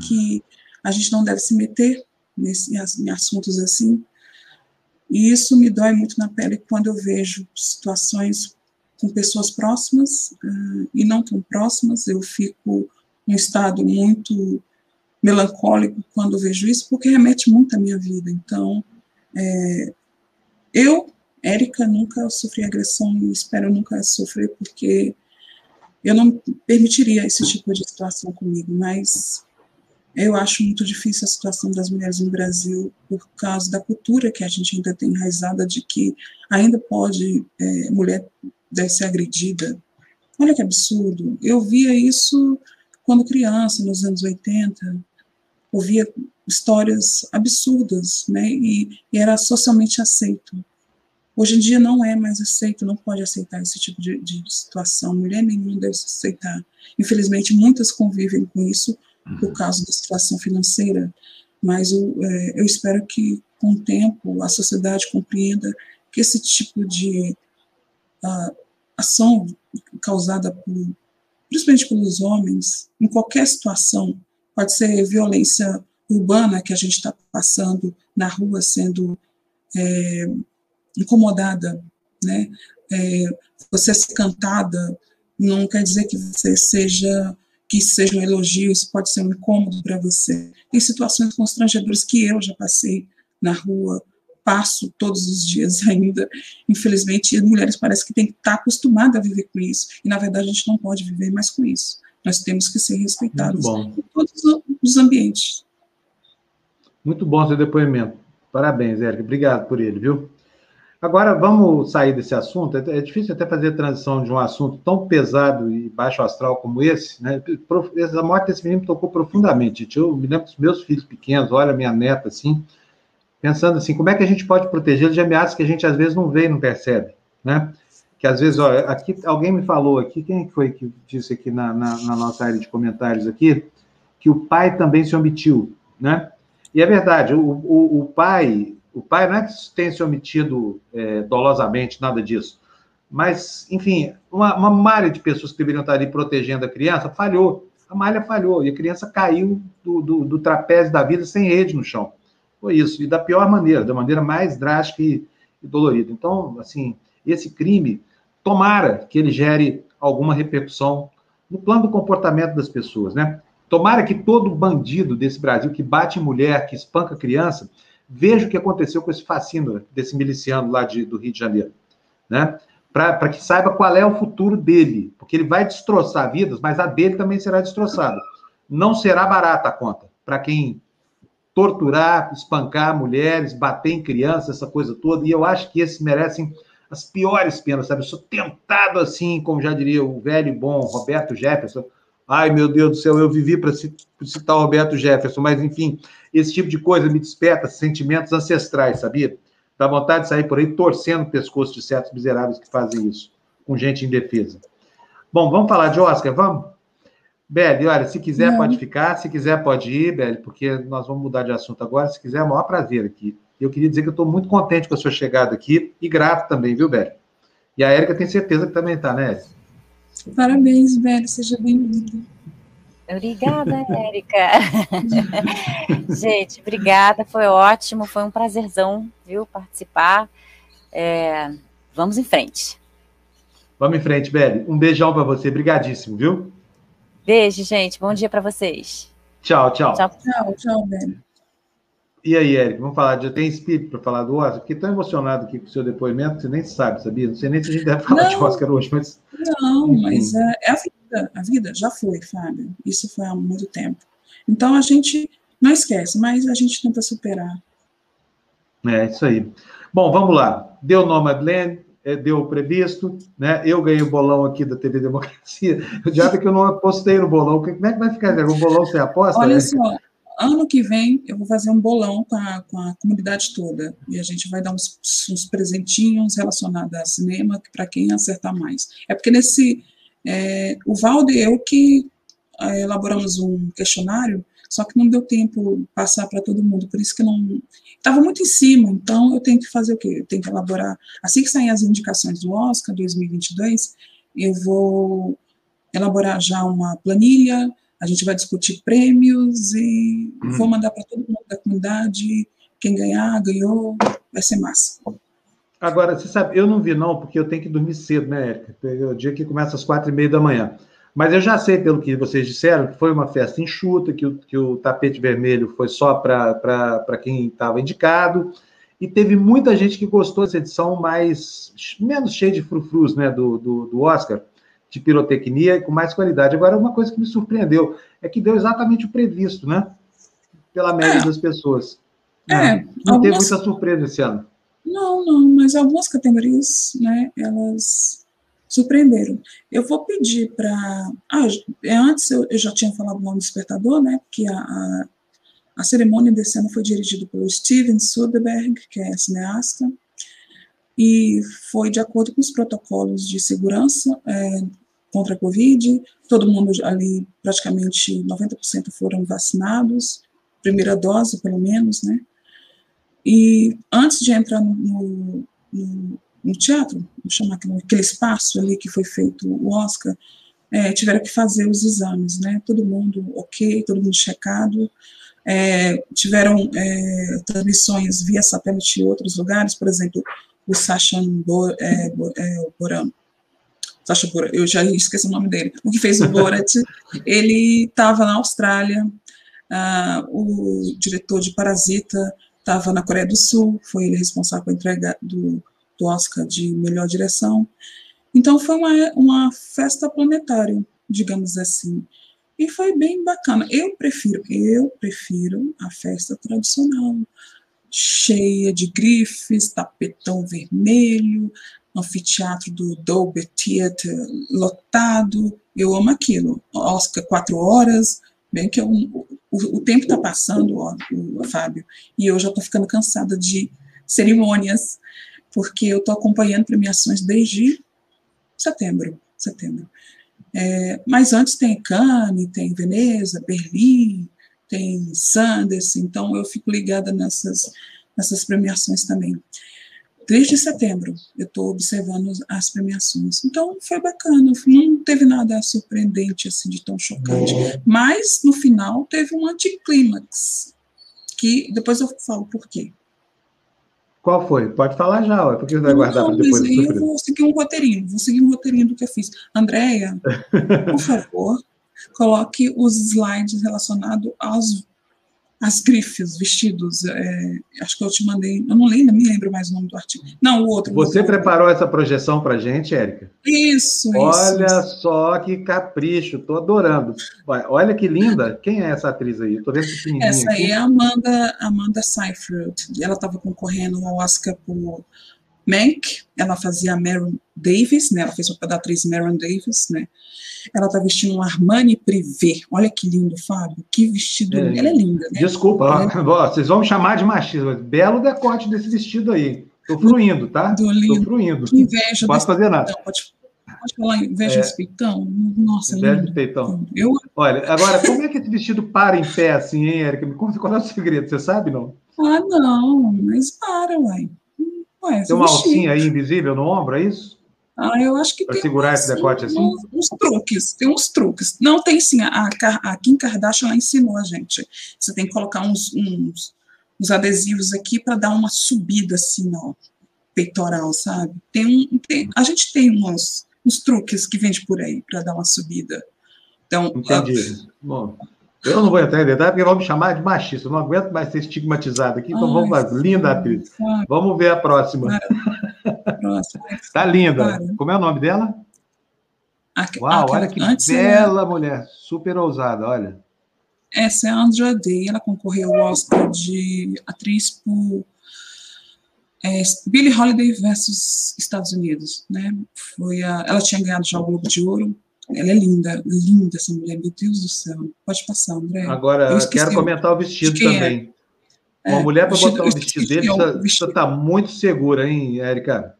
que a gente não deve se meter nesse, em assuntos assim. E isso me dói muito na pele quando eu vejo situações com pessoas próximas uh, e não tão próximas. Eu fico em estado muito melancólico quando vejo isso, porque remete muito à minha vida. Então, é, eu Érica nunca sofri agressão e espero nunca sofrer, porque eu não permitiria esse tipo de situação comigo, mas eu acho muito difícil a situação das mulheres no Brasil por causa da cultura que a gente ainda tem enraizada de que ainda pode, é, mulher deve ser agredida. Olha que absurdo. Eu via isso quando criança, nos anos 80, ouvia histórias absurdas, né, e, e era socialmente aceito. Hoje em dia não é mais aceito, não pode aceitar esse tipo de, de situação. Mulher nenhuma deve aceitar. Infelizmente, muitas convivem com isso por uhum. causa da situação financeira, mas eu, é, eu espero que, com o tempo, a sociedade compreenda que esse tipo de uh, ação causada por, principalmente pelos homens, em qualquer situação, pode ser violência urbana que a gente está passando na rua, sendo é, incomodada, né? É, você ser cantada não quer dizer que você seja que seja um elogio, isso pode ser um incômodo para você. Tem situações constrangedoras que eu já passei na rua, passo todos os dias ainda. Infelizmente, as mulheres parecem que têm que estar acostumadas a viver com isso. E, na verdade, a gente não pode viver mais com isso. Nós temos que ser respeitados em todos os ambientes. Muito bom seu depoimento. Parabéns, Érica. Obrigado por ele, viu? Agora, vamos sair desse assunto. É, é difícil até fazer a transição de um assunto tão pesado e baixo astral como esse. Né? A morte desse menino me tocou profundamente. Eu me lembro dos meus filhos pequenos, olha a minha neta, assim, pensando assim, como é que a gente pode protegê-los de ameaças que a gente às vezes não vê e não percebe, né? Que às vezes, olha, aqui alguém me falou aqui, quem foi que disse aqui na, na, na nossa área de comentários aqui, que o pai também se omitiu, né? E é verdade, o, o, o pai o pai não é que tenha se omitido é, dolosamente, nada disso. Mas, enfim, uma, uma malha de pessoas que deveriam estar ali protegendo a criança falhou. A malha falhou e a criança caiu do, do, do trapézio da vida sem rede no chão. Foi isso. E da pior maneira, da maneira mais drástica e, e dolorida. Então, assim, esse crime, tomara que ele gere alguma repercussão no plano do comportamento das pessoas, né? Tomara que todo bandido desse Brasil que bate mulher, que espanca criança, Veja o que aconteceu com esse fascínio desse miliciano lá de, do Rio de Janeiro, né? Para que saiba qual é o futuro dele, porque ele vai destroçar vidas, mas a dele também será destroçada. Não será barata a conta para quem torturar, espancar mulheres, bater em crianças, essa coisa toda. E eu acho que esses merecem as piores penas, sabe? Eu sou tentado assim, como já diria o velho e bom Roberto Jefferson, Ai, meu Deus do céu, eu vivi para citar Roberto Jefferson, mas enfim, esse tipo de coisa me desperta sentimentos ancestrais, sabia? Dá vontade de sair por aí torcendo o pescoço de certos miseráveis que fazem isso, com gente indefesa. Bom, vamos falar de Oscar, vamos? Beli, olha, se quiser Não. pode ficar, se quiser pode ir, Beli, porque nós vamos mudar de assunto agora. Se quiser, é o maior prazer aqui. Eu queria dizer que eu estou muito contente com a sua chegada aqui e grato também, viu, Beli? E a Érica tem certeza que também está, né, Érica? Parabéns, Beli, seja bem-vinda. Obrigada, Érica. Gente, obrigada, foi ótimo, foi um prazerzão, viu, participar. É, vamos em frente. Vamos em frente, Beli. Um beijão para você, brigadíssimo, viu? Beijo, gente. Bom dia para vocês. Tchau, tchau. Tchau, tchau, tchau. E aí, Eric, vamos falar de. Tem espírito para falar do Oscar? Fiquei tão emocionado aqui com o seu depoimento que você nem sabe, sabia? Não sei nem se a gente deve falar não, de Oscar hoje, mas. Não, mas é, é, a vida. A vida já foi, Fábio. Isso foi há muito tempo. Então a gente não esquece, mas a gente tenta superar. É, isso aí. Bom, vamos lá. Deu Nomadland, é, deu o previsto, né? Eu ganhei o bolão aqui da TV Democracia. O diabo é que eu não apostei no bolão. Como é que vai ficar? O bolão você aposta? Olha né? só, ano que vem eu vou fazer um bolão com a, com a comunidade toda. E a gente vai dar uns, uns presentinhos relacionados a cinema para quem acertar mais. É porque nesse. É, o Valde e eu que é, elaboramos um questionário só que não deu tempo passar para todo mundo, por isso que não. Estava muito em cima, então eu tenho que fazer o quê? Eu tenho que elaborar. Assim que saem as indicações do Oscar 2022, eu vou elaborar já uma planilha, a gente vai discutir prêmios e hum. vou mandar para todo mundo da comunidade. Quem ganhar, ganhou, vai ser massa. Agora, você sabe, eu não vi não, porque eu tenho que dormir cedo, né, Érica? É o dia que começa às quatro e meia da manhã. Mas eu já sei, pelo que vocês disseram, que foi uma festa enxuta, que o, que o tapete vermelho foi só para quem estava indicado, e teve muita gente que gostou dessa edição mais menos cheia de frufrus né, do, do, do Oscar, de pirotecnia e com mais qualidade. Agora, uma coisa que me surpreendeu é que deu exatamente o previsto, né? Pela média é. das pessoas. É, é não algumas... teve muita surpresa esse ano. Não, não, mas algumas categorias, né, elas surpreenderam. Eu vou pedir para. Ah, é, antes eu, eu, já tinha falado no Despertador, né? Que a, a, a, cerimônia desse ano foi dirigida pelo Steven Soderbergh, que é cineasta, e foi de acordo com os protocolos de segurança é, contra a Covid. Todo mundo ali, praticamente 90% foram vacinados, primeira dose, pelo menos, né? E antes de entrar no no teatro, vou chamar aquele espaço ali que foi feito o Oscar, é, tiveram que fazer os exames, né? Todo mundo ok, todo mundo checado. É, tiveram é, transmissões via satélite em outros lugares, por exemplo, o Sacha Bor, é, é, Boran, Sacha Boran, eu já esqueci o nome dele, o que fez o Borat, ele estava na Austrália, uh, o diretor de Parasita estava na Coreia do Sul, foi ele responsável pela entrega do do Oscar de melhor direção. Então foi uma, uma festa planetária, digamos assim. E foi bem bacana. Eu prefiro, eu prefiro a festa tradicional, cheia de grifes, tapetão vermelho, anfiteatro do Dolby Theatre lotado. Eu amo aquilo. Oscar quatro horas, bem que eu, o, o tempo está passando, ó, Fábio, e eu já estou ficando cansada de cerimônias porque eu estou acompanhando premiações desde setembro, setembro. É, mas antes tem Cannes, tem Veneza, Berlim, tem Sanders, então eu fico ligada nessas, nessas premiações também. Desde setembro eu estou observando as premiações. Então foi bacana, não teve nada surpreendente assim de tão chocante. Mas no final teve um anticlímax, que depois eu falo por quê. Qual foi? Pode falar já, ué. por que você vai guardar para depois? Mas eu vou seguir um roteirinho, vou seguir um roteirinho do que eu fiz. Andréia, por favor, coloque os slides relacionados aos as grifes, vestidos, é, acho que eu te mandei, eu não lembro, me lembro mais o nome do artigo. Não, o outro. Você preparou essa projeção para gente, Érica? Isso, Olha isso. só que capricho, estou adorando. Olha que linda, quem é essa atriz aí? Estou vendo Essa aí aqui. é a Amanda, Amanda Seyfried, ela estava concorrendo ao Oscar por Mank, ela fazia a Maren Davis, né, ela fez o papel da atriz Maren Davis, né, ela tá vestindo um Armani Privé. Olha que lindo, Fábio. Que vestido. É, ela é linda, né? Desculpa, ó, vocês vão me chamar de machismo. Belo decote desse vestido aí. Tô fruindo, tá? Tô fruindo. Que inveja. Não posso fazer nada. Não, pode... lá Veja é, esse peitão. Nossa, Veja esse peitão. Eu... Olha, agora, como é que esse vestido para em pé assim, hein, Érica? Me conta qual é o segredo, você sabe, não? Ah, não, mas para, uai. Uai tem uma alcinha aí invisível no ombro, é isso? Ah, eu acho que pra tem segurar esse decote assim? Uns, uns, truques, tem uns truques. Não, tem sim, a, a Kim Kardashian ela ensinou a gente. Você tem que colocar uns, uns, uns adesivos aqui para dar uma subida assim, ó, peitoral, sabe? Tem um, tem, a gente tem uns, uns truques que vende por aí para dar uma subida. Então, Entendi. Bom, eu não vou entrar em detalhe porque vão me chamar de machista. Eu não aguento mais ser estigmatizado aqui. Então Ai, vamos lá. Linda atriz. Vamos ver a próxima. Próxima. tá linda. Como é o nome dela? A, Uau, a, olha que bela mulher. Super ousada, olha. Essa é a Andra Day. Ela concorreu ao Oscar de atriz por é, Billie Holiday versus Estados Unidos, né? Foi a, ela tinha ganhado já o Globo de Ouro. Ela é linda, linda essa mulher, meu Deus do céu. Pode passar, André. Agora, eu quero comentar o vestido é. também. É. Uma mulher para botar um vestido dele precisa, precisa estar tá muito segura, hein, Érica?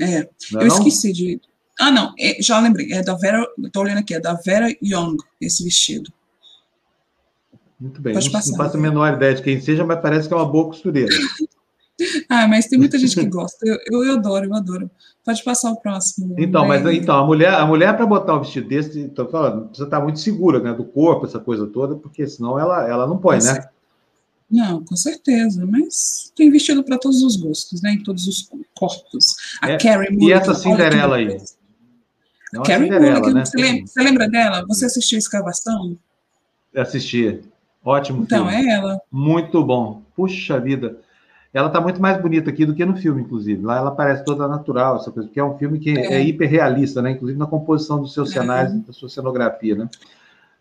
É, não eu não? esqueci de. Ah, não, é, já lembrei. É da Vera, estou olhando aqui, é da Vera Young, esse vestido. Muito bem. Pode não, passar, não faço a menor ideia de quem seja, mas parece que é uma boa costureira. Ah, mas tem muita gente que gosta. Eu, eu, eu, adoro, eu adoro. Pode passar o próximo. Então, mas então, a mulher, a mulher para botar um vestido desse, estou falando, precisa estar muito segura, né, do corpo, essa coisa toda, porque senão ela, ela não põe, né? Não, com certeza, mas tem vestido para todos os gostos, né? Em todos os corpos. A é, Carrie Mulligan. E essa Cinderela aí? A Carrie Mulligan, né? você, lembra, você lembra dela? Você assistiu Escavação? Assisti. Ótimo então, filme. é ela. Muito bom. Puxa vida. Ela está muito mais bonita aqui do que no filme, inclusive. Lá ela parece toda natural, essa coisa, porque é um filme que é, é hiperrealista, né? Inclusive na composição dos seus é. cenários, da sua cenografia, né?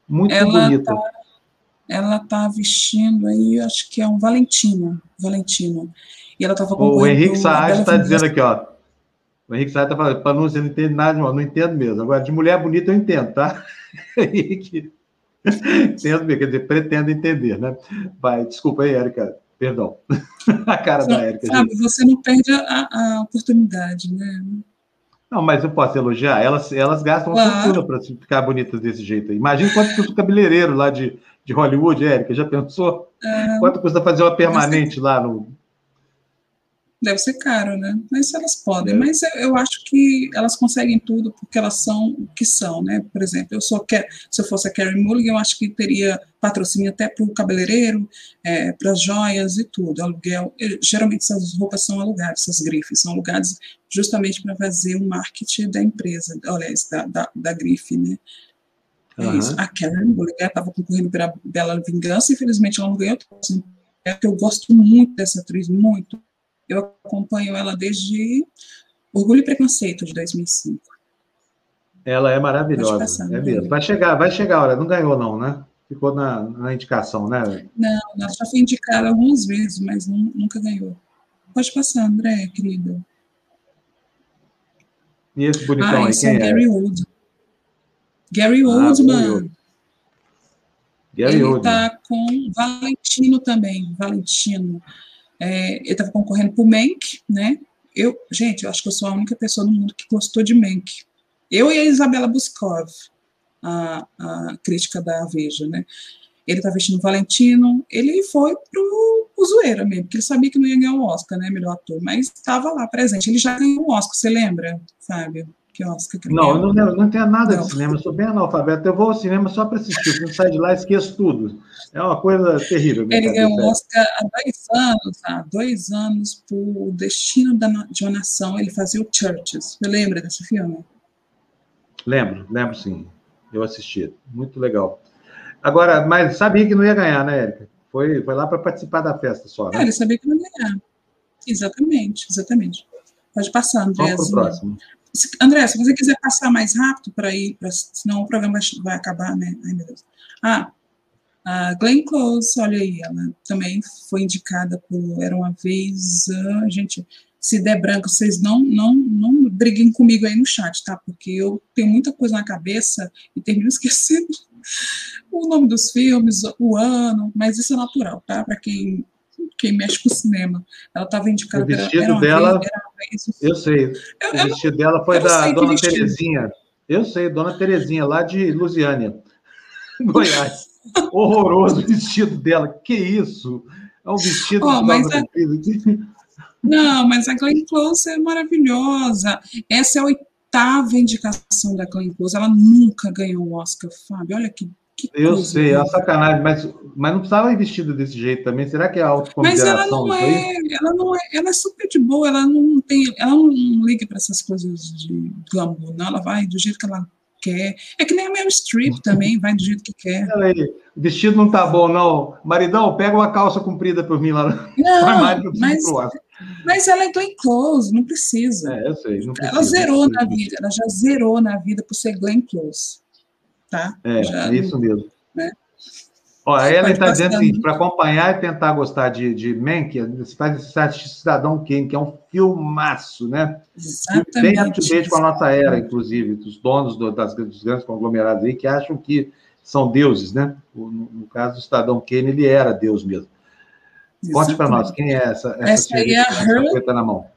Muito ela bonita. Tá, ela está vestindo aí, acho que é um Valentino, Valentino. E ela estava O Henrique Saad está dizendo aqui, ó. O Henrique Saad está falando, para não, você não entende nada, não, não entendo mesmo. Agora, de mulher bonita eu entendo, tá? Henrique. Entendo, quer dizer, pretendo entender, né? Vai, desculpa aí, Érica. Perdão. a cara da Érica. Sabe, você não perde a, a, oportunidade, né? Não, mas eu posso elogiar. Elas, elas gastam uma claro. fortuna para ficar bonitas desse jeito aí. Imagina quanto custa o cabeleireiro lá de, de Hollywood, Érica. Já pensou? É, quanto custa fazer uma permanente lá no, deve ser caro, né? Mas elas podem. É. Mas eu, eu, acho que elas conseguem tudo porque elas são o que são, né? Por exemplo, eu sou se eu fosse a Carrie Mulligan, eu acho que teria patrocínio até para o cabeleireiro, é, para as joias e tudo, aluguel. Eu, geralmente essas roupas são alugadas, essas grifes são alugadas justamente para fazer o marketing da empresa, aliás, da, da, da grife, né? É uhum. isso. A Karen Mulligan estava concorrendo pela Bela Vingança, infelizmente ela não ganhou. É que eu gosto muito dessa atriz, muito eu acompanho ela desde Orgulho e Preconceito, de 2005. Ela é maravilhosa, é mesmo. Vai chegar, vai chegar a hora. Não ganhou, não, né? Ficou na, na indicação, né? Não, ela já foi indicada algumas vezes, mas não, nunca ganhou. Pode passar, André, querida. E esse bonitão ah, aí, quem é? Gary. Gary ah, Oldman. Gary Ele está com Valentino também, Valentino. É, ele estava concorrendo por Mank, né? Eu, gente, eu acho que eu sou a única pessoa no mundo que gostou de Mank. Eu e a Isabela Buscov, a, a crítica da Veja, né? Ele está vestindo Valentino, ele foi pro o zoeira mesmo, porque ele sabia que não ia ganhar o Oscar, né, melhor ator, mas estava lá presente. Ele já ganhou o Oscar, você lembra, Fábio? Que Oscar que não, eu não, não tenho nada não. de cinema, eu sou bem analfabeto. Eu vou ao cinema só para assistir, quando saio de lá esqueço tudo. É uma coisa terrível. Ele ganhou o Oscar há dois anos, há dois anos, por Destino de uma Nação. Ele fazia o Churches. Você lembra desse filme? Lembro, lembro sim. Eu assisti. Muito legal. Agora, mas sabia que não ia ganhar, né, Érica? Foi, foi lá para participar da festa só, né? É, ele sabia que não ia ganhar. Exatamente, exatamente. Pode passar, André. Vamos para o próximo. André, se você quiser passar mais rápido para ir, pra, senão o programa vai acabar, né? Ai, meu Deus. Ah, a Glenn Close, olha aí, ela também foi indicada por Era Uma Vez. Uh, gente, se der branco, vocês não, não, não briguem comigo aí no chat, tá? Porque eu tenho muita coisa na cabeça e termino esquecendo o nome dos filmes, o ano, mas isso é natural, tá? Para quem, quem mexe com o cinema. Ela estava indicada o vestido dela, isso. Eu sei. Eu, o vestido dela foi da Dona Terezinha. Eu sei, Dona Terezinha, lá de Lusiânia, Goiás. Horroroso o vestido dela. Que isso? É um vestido oh, mas a... Não, mas a Glenn Close é maravilhosa. Essa é a oitava indicação da Glenn Close. Ela nunca ganhou o Oscar, Fábio. Olha que eu sei, é uma sacanagem, mas, mas não precisava ir vestido desse jeito também. Será que é Mas ela não é, ela não é, ela é super de boa, ela não tem, ela não liga para essas coisas de glamour, não, ela vai do jeito que ela quer. É que nem a Meryl Streep também, vai do jeito que quer. Aí, o vestido não tá bom, não. Maridão, pega uma calça comprida para mim lá no não, armário mas, mas ela é Glenn Close, não precisa. É, eu sei. Precisa, ela zerou na vida, ela já zerou na vida por ser Glenn Close tá? É, Já, é isso mesmo. Né? Ó, a Ellen está dizendo o seguinte: para acompanhar e tentar gostar de, de Mank, você faz esse Cidadão Kane, que é um filmaço, né? Exatamente. Bem up com a nossa era, inclusive, dos donos do, das, dos grandes conglomerados aí, que acham que são deuses, né? No, no caso do Cidadão Kane, ele era Deus mesmo. Conte para nós, quem é essa? Essa, essa aí é a Her.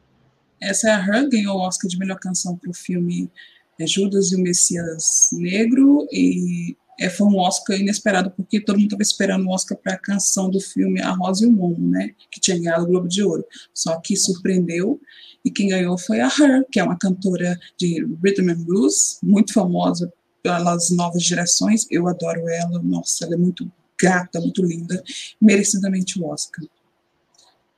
Essa é a Her, ganhou o Oscar de melhor canção para o filme é Judas e o Messias Negro, e é, foi um Oscar inesperado, porque todo mundo estava esperando o Oscar para a canção do filme A Rosa e o Mundo, né, que tinha ganhado o Globo de Ouro. Só que surpreendeu, e quem ganhou foi a Her, que é uma cantora de rhythm and blues, muito famosa pelas novas gerações. Eu adoro ela, nossa, ela é muito gata, muito linda, merecidamente o Oscar.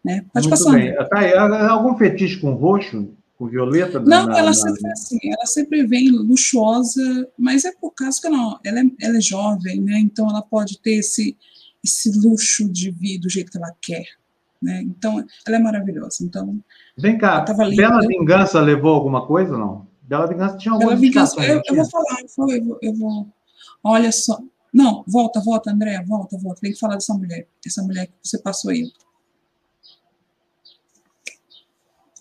Né? Pode muito passar. Bem. Tá, algum fetiche com roxo? Com Violeta? Não, na, ela na... sempre assim, ela sempre vem luxuosa, mas é por causa que ela, ela, é, ela é jovem, né? Então ela pode ter esse, esse luxo de vida do jeito que ela quer. Né? Então, ela é maravilhosa. Então, Vem cá, Bela Vingança levou alguma coisa ou não? Bela Vingança tinha alguma Vingança, eu, eu, vou falar, eu vou, eu vou. Olha só. Não, volta, volta, André, volta, volta. Tem que falar dessa mulher. Essa mulher que você passou aí.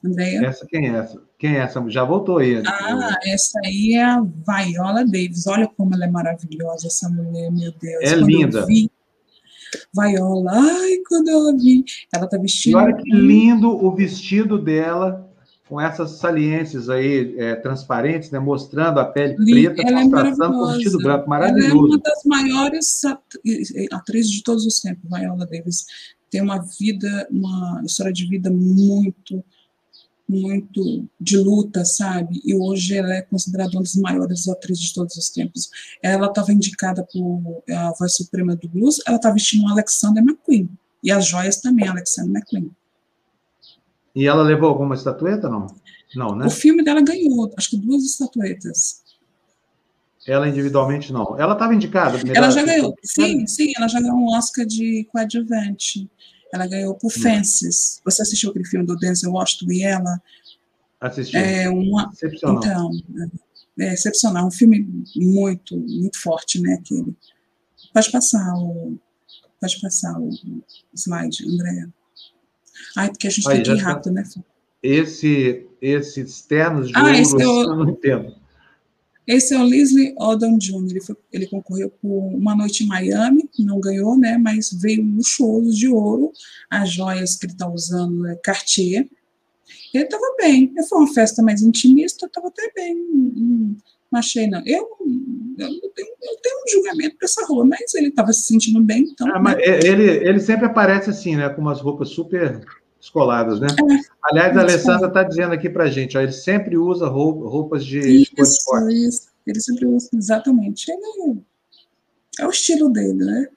Andréia? Essa quem é essa? Quem é essa? Já voltou aí. Ah, essa aí é a Viola Davis. Olha como ela é maravilhosa, essa mulher, meu Deus. É quando linda. Vi, Viola, ai, quando eu vi, ela tá vestindo. olha que lindo o vestido dela, com essas saliências aí é, transparentes, né, mostrando a pele preta, ela contrastando é com o vestido branco, maravilhoso. Ela é uma das maiores atrizes de todos os tempos, Viola Davis. Tem uma vida, uma história de vida muito muito de luta, sabe? E hoje ela é considerada uma das maiores atrizes de todos os tempos. Ela estava indicada por a voz suprema do blues, ela estava vestindo um Alexander McQueen. E as joias também, Alexander McQueen. E ela levou alguma estatueta, não? Não, né? O filme dela ganhou, acho que duas estatuetas. Ela individualmente não. Ela estava indicada? Ela já ganhou, sim, sim, ela já ganhou um Oscar de coadjuvante. Ela ganhou por Fences. Você assistiu aquele filme do Denzel Washington e ela? Assisti. É uma, excepcional. Então, é, é excepcional. Um filme muito, muito forte, né? Aquele. Pode passar o, pode passar o slide, Andréa. Ai, porque a gente Aí, tem que ir rápido, né? Esse, esses ternos de ah, ouro, esse eu, eu não entendo. Esse é o Leslie Odom Jr. Ele, foi, ele concorreu por Uma Noite em Miami, não ganhou, né? Mas veio luxuoso de ouro. As joias que ele está usando é Cartier. Ele estava bem. Foi uma festa mais intimista, estava até bem. Não, achei, não. Eu, eu, tenho, eu tenho um julgamento para essa rua, mas ele estava se sentindo bem, então. Ah, né? ele, ele sempre aparece assim, né? Com umas roupas super descoladas, né? É, Aliás, a Alessandra está dizendo aqui para a gente, ó, ele sempre usa roupas de isso, isso. Ele sempre usa, exatamente. Ele, é o estilo dele, né?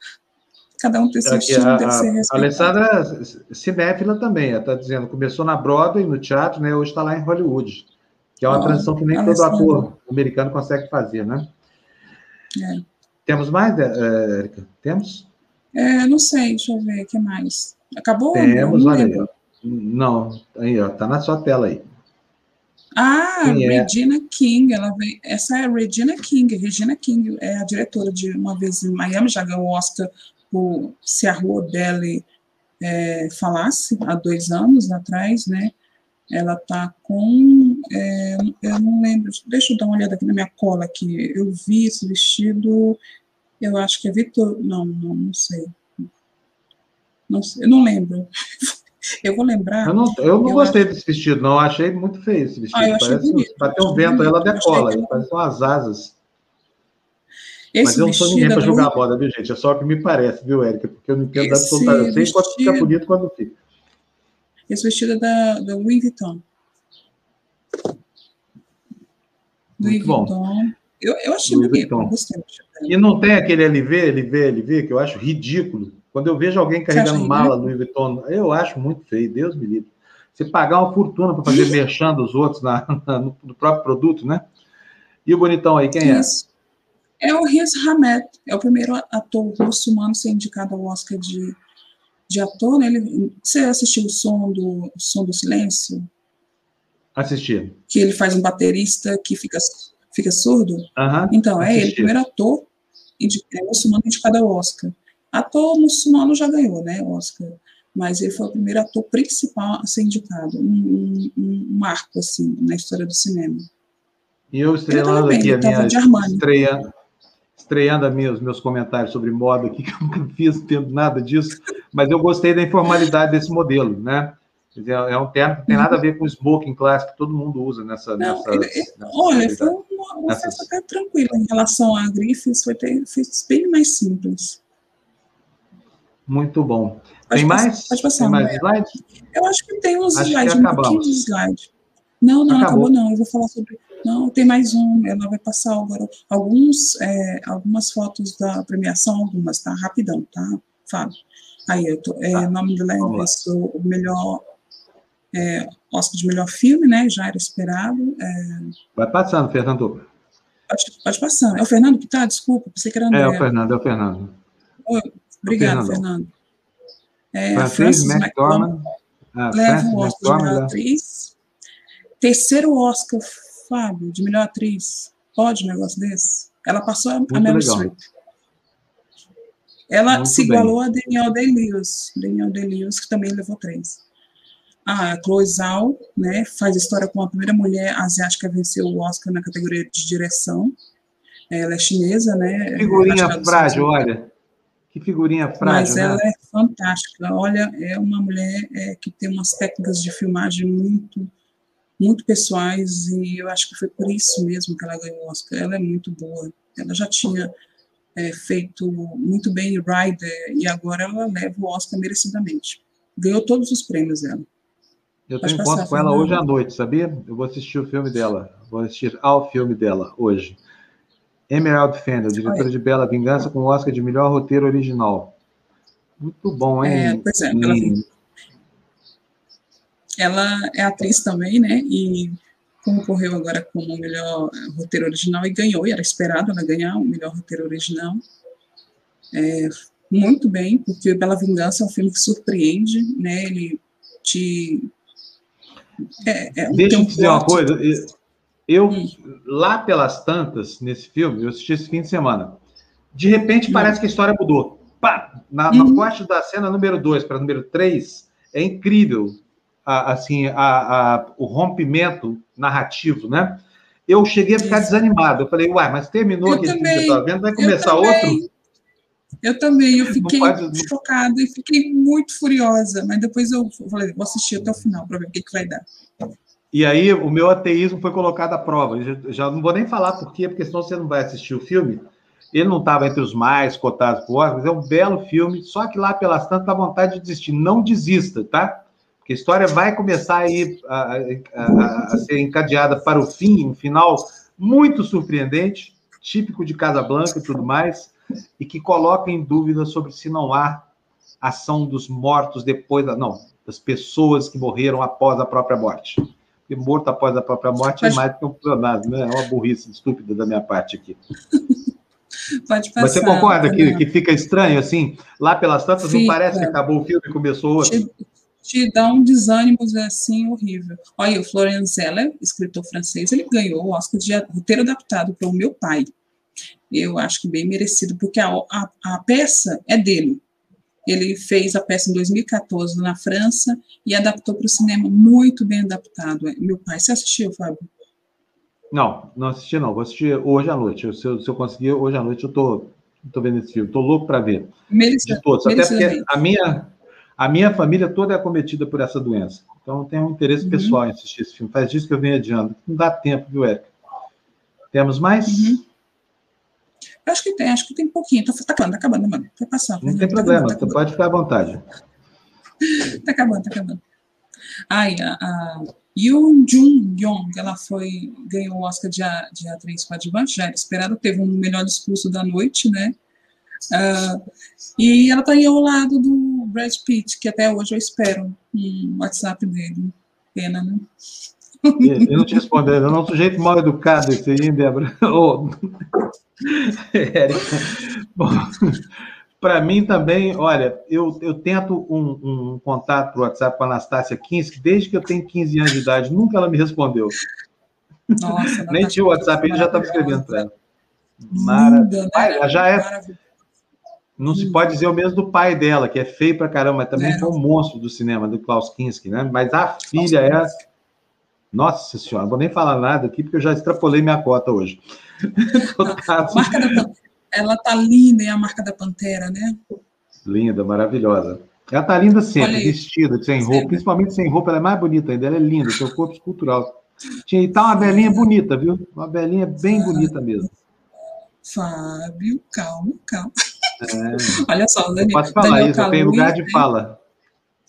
Cada um tem seu estilo, a, deve ser A Alessandra cinéfila também, está dizendo, começou na Broadway, no teatro, né? Hoje está lá em Hollywood, que é uma transição que nem Alessandra. todo ator americano consegue fazer, né? É. Temos mais, Érica? Temos? É, não sei, deixa eu ver, o que mais? Acabou? Temos, olha aí. Não, aí, ó, tá na sua tela aí. Ah, Quem é? Regina é? King, ela veio, essa é a Regina King, Regina King é a diretora de Uma Vez em Miami, já ganhou o Oscar por Se a Rua Dele é, Falasse, há dois anos atrás, né? Ela tá com, é, eu não lembro, deixa eu dar uma olhada aqui na minha cola aqui, eu vi esse vestido, eu acho que é Vitor, não, não, não sei, não sei, eu não lembro. Eu vou lembrar. Eu não, eu não eu gostei acho... desse vestido, não. Achei muito feio esse vestido. Ah, eu achei parece, bonito. Bateu um vento, ela decola, que... parece umas asas. Esse Mas eu não sou ninguém para jogar a bola, viu, gente? É só o que me parece, viu, Érica? Porque eu não entendo absolutamente. Eu sei quando fica bonito quando fica. Esse vestido é da, da Louis Vuitton. Louis Vuitton. Bom. Eu, eu achei Louis bonito, Vuitton. E não tem aquele LV, LV, LV, que eu acho ridículo. Quando eu vejo alguém carregando mala no Louis Vuitton, eu acho muito feio, Deus me livre. Você pagar uma fortuna para fazer merchan os outros na, na, no, no, próprio produto, né? E o bonitão aí, quem Isso. é? é o Riz Hamed, é o primeiro ator muçulmano a ser indicado ao Oscar de, de ator. Né? Ele, você assistiu o som do, o som do Silêncio? Assisti. Que ele faz um baterista que fica, fica surdo? Uhum, então, é ele, o primeiro ator é, muçulmano indicado ao Oscar. Ator muçulmano já ganhou, né, Oscar. Mas ele foi o primeiro ator principal a ser indicado. Um, um, um marco, assim, na história do cinema. E eu estrelando aqui a minha estreia, estreando a minha, os meus comentários sobre moda aqui, que eu nunca fiz tempo nada disso, mas eu gostei da informalidade desse modelo, né? É um termo que tem nada a ver com o smoking clássico que todo mundo usa nessa. Não, nessa, ele, nessa olha, foi uma, uma até tranquila em relação a grifes, foi, ter, foi bem mais simples. Muito bom. Pode tem mais? Pode passar. Tem mais slides? Eu acho que tem uns acho slides, um pouquinho de slide. Não, não, acabou. acabou não. Eu vou falar sobre não, tem mais um. Ela vai passar agora alguns, é, algumas fotos da premiação, algumas, tá? Rapidão, tá, Fábio? Aí, eu tô, é, tá. nome dela é o melhor é, Oscar de melhor filme, né? Já era esperado. É... Vai passando, Fernando. Pode, pode passar. É o Fernando que tá? Desculpa, pensei que era André. É o Fernando, é o Fernando. Obrigado, Fernando. É, Francis McDormand. Ah, leva o Oscar de melhor atriz. Terceiro Oscar Fábio, de melhor atriz. Pode um negócio desse? Ela passou Muito a Meryl Streep. Ela Muito se igualou bem. a Daniel Day-Lewis. Daniel Day-Lewis, que também levou três. A Chloe Zhao, né, faz história com a primeira mulher asiática a vencer o Oscar na categoria de direção. Ela é chinesa, né? Figurinha frágil, olha. Que figurinha frágil, Mas ela né? é fantástica. Olha, é uma mulher é, que tem umas técnicas de filmagem muito muito pessoais e eu acho que foi por isso mesmo que ela ganhou o Oscar. Ela é muito boa. Ela já tinha é, feito muito bem Rider e agora ela leva o Oscar merecidamente. Ganhou todos os prêmios dela. Eu tenho encontro com ela hoje à noite, sabia? Eu vou assistir o filme dela. Vou assistir ao filme dela hoje. Emerald Fender, diretora Oi. de Bela Vingança, com o Oscar de melhor roteiro original. Muito bom, hein? É, pois é, ela, ela é atriz também, né? E concorreu agora como melhor roteiro original e ganhou, e era esperado ela ganhar o melhor roteiro original. É, muito bem, porque Bela Vingança é um filme que surpreende, né? Ele te. É, é, Deixa eu dizer uma coisa. Eu, lá pelas tantas, nesse filme, eu assisti esse fim de semana. De repente, hum. parece que a história mudou. Pá! Na, hum. corte da cena número 2 para número 3, é incrível a, assim, a, a, o rompimento narrativo, né? Eu cheguei a ficar Isso. desanimado. Eu falei, uai, mas terminou aquele filme que eu estava vendo, vai começar eu outro? Eu também, eu fiquei pode... chocada e fiquei muito furiosa, mas depois eu falei, vou assistir até o final para ver o que, que vai dar. E aí o meu ateísmo foi colocado à prova. Já, já não vou nem falar por quê, porque senão você não vai assistir o filme. Ele não estava entre os mais cotados por Oscar, mas é um belo filme, só que lá pelas tantas dá vontade de desistir. Não desista, tá? a história vai começar aí a, a, a, ser encadeada para o fim, um final muito surpreendente, típico de Casablanca e tudo mais, e que coloca em dúvida sobre se não há ação dos mortos depois da. Não, das pessoas que morreram após a própria morte. Porque morto após a própria morte é mais do que um funcionário, né? É uma burrice estúpida da minha parte aqui. Pode passar. Você concorda que, que fica estranho, assim? Lá pelas tantas, fica. não parece que acabou o filme e começou outro? te dá um desânimo assim horrível. Olha, o Florian Zeller, escritor francês, ele ganhou o Oscar de roteiro adaptado para o meu pai. Eu acho que bem merecido, porque a, a, a peça é dele. Ele fez a peça em 2014 na França e adaptou para o cinema muito bem adaptado. Meu pai, você assistiu, Fábio? Não, não assisti não. Vou assistir hoje à noite. Se eu, se eu conseguir, hoje à noite eu tô, tô vendo esse filme. Tô louco para ver. Merecida, de todos. Até porque a minha, A minha família toda é acometida por essa doença. Então, tem um interesse uhum. pessoal em assistir esse filme. Faz disso que eu venho adiando. Não dá tempo, viu, Érica? Temos mais? Uhum. Acho que tem, acho que tem pouquinho. Tá, tá acabando, tá acabando, mano. Vai passar. Não tem tá problema, tá você pode ficar à vontade. tá acabando, tá acabando. Ai, a, a Yoon Jun Yong, ela foi, ganhou o Oscar de, de atriz coadjuvante, já era esperado, teve um melhor discurso da noite, né? Uh, e ela tá aí ao lado do Brad Pitt, que até hoje eu espero um WhatsApp dele. Pena, né? Eu não te respondendo, eu não sou sujeito mal educado esse aí, Débora. Oh. para mim também, olha, eu, eu tento um, um contato para o WhatsApp com a Anastácia Kinski desde que eu tenho 15 anos de idade, nunca ela me respondeu. Nossa, Nem tinha o WhatsApp, ele já estava escrevendo para ela. Maravilha. Né? já é. Não se pode dizer o mesmo do pai dela, que é feio pra caramba, mas também é. foi um monstro do cinema, do Klaus Kinski, né? Mas a filha é. Nossa senhora, não vou nem falar nada aqui, porque eu já extrapolei minha cota hoje. marca da, ela tá linda, é a marca da Pantera, né? Linda, maravilhosa. Ela tá linda sempre, vestida, sem roupa, principalmente sem roupa, ela é mais bonita ainda, ela é linda, seu corpo escultural. E tá uma velhinha bonita, viu? Uma velhinha bem bonita mesmo. Fábio, calma, calma. É. Olha só, Daniel. Pode falar Daniel isso, tem lugar de fala.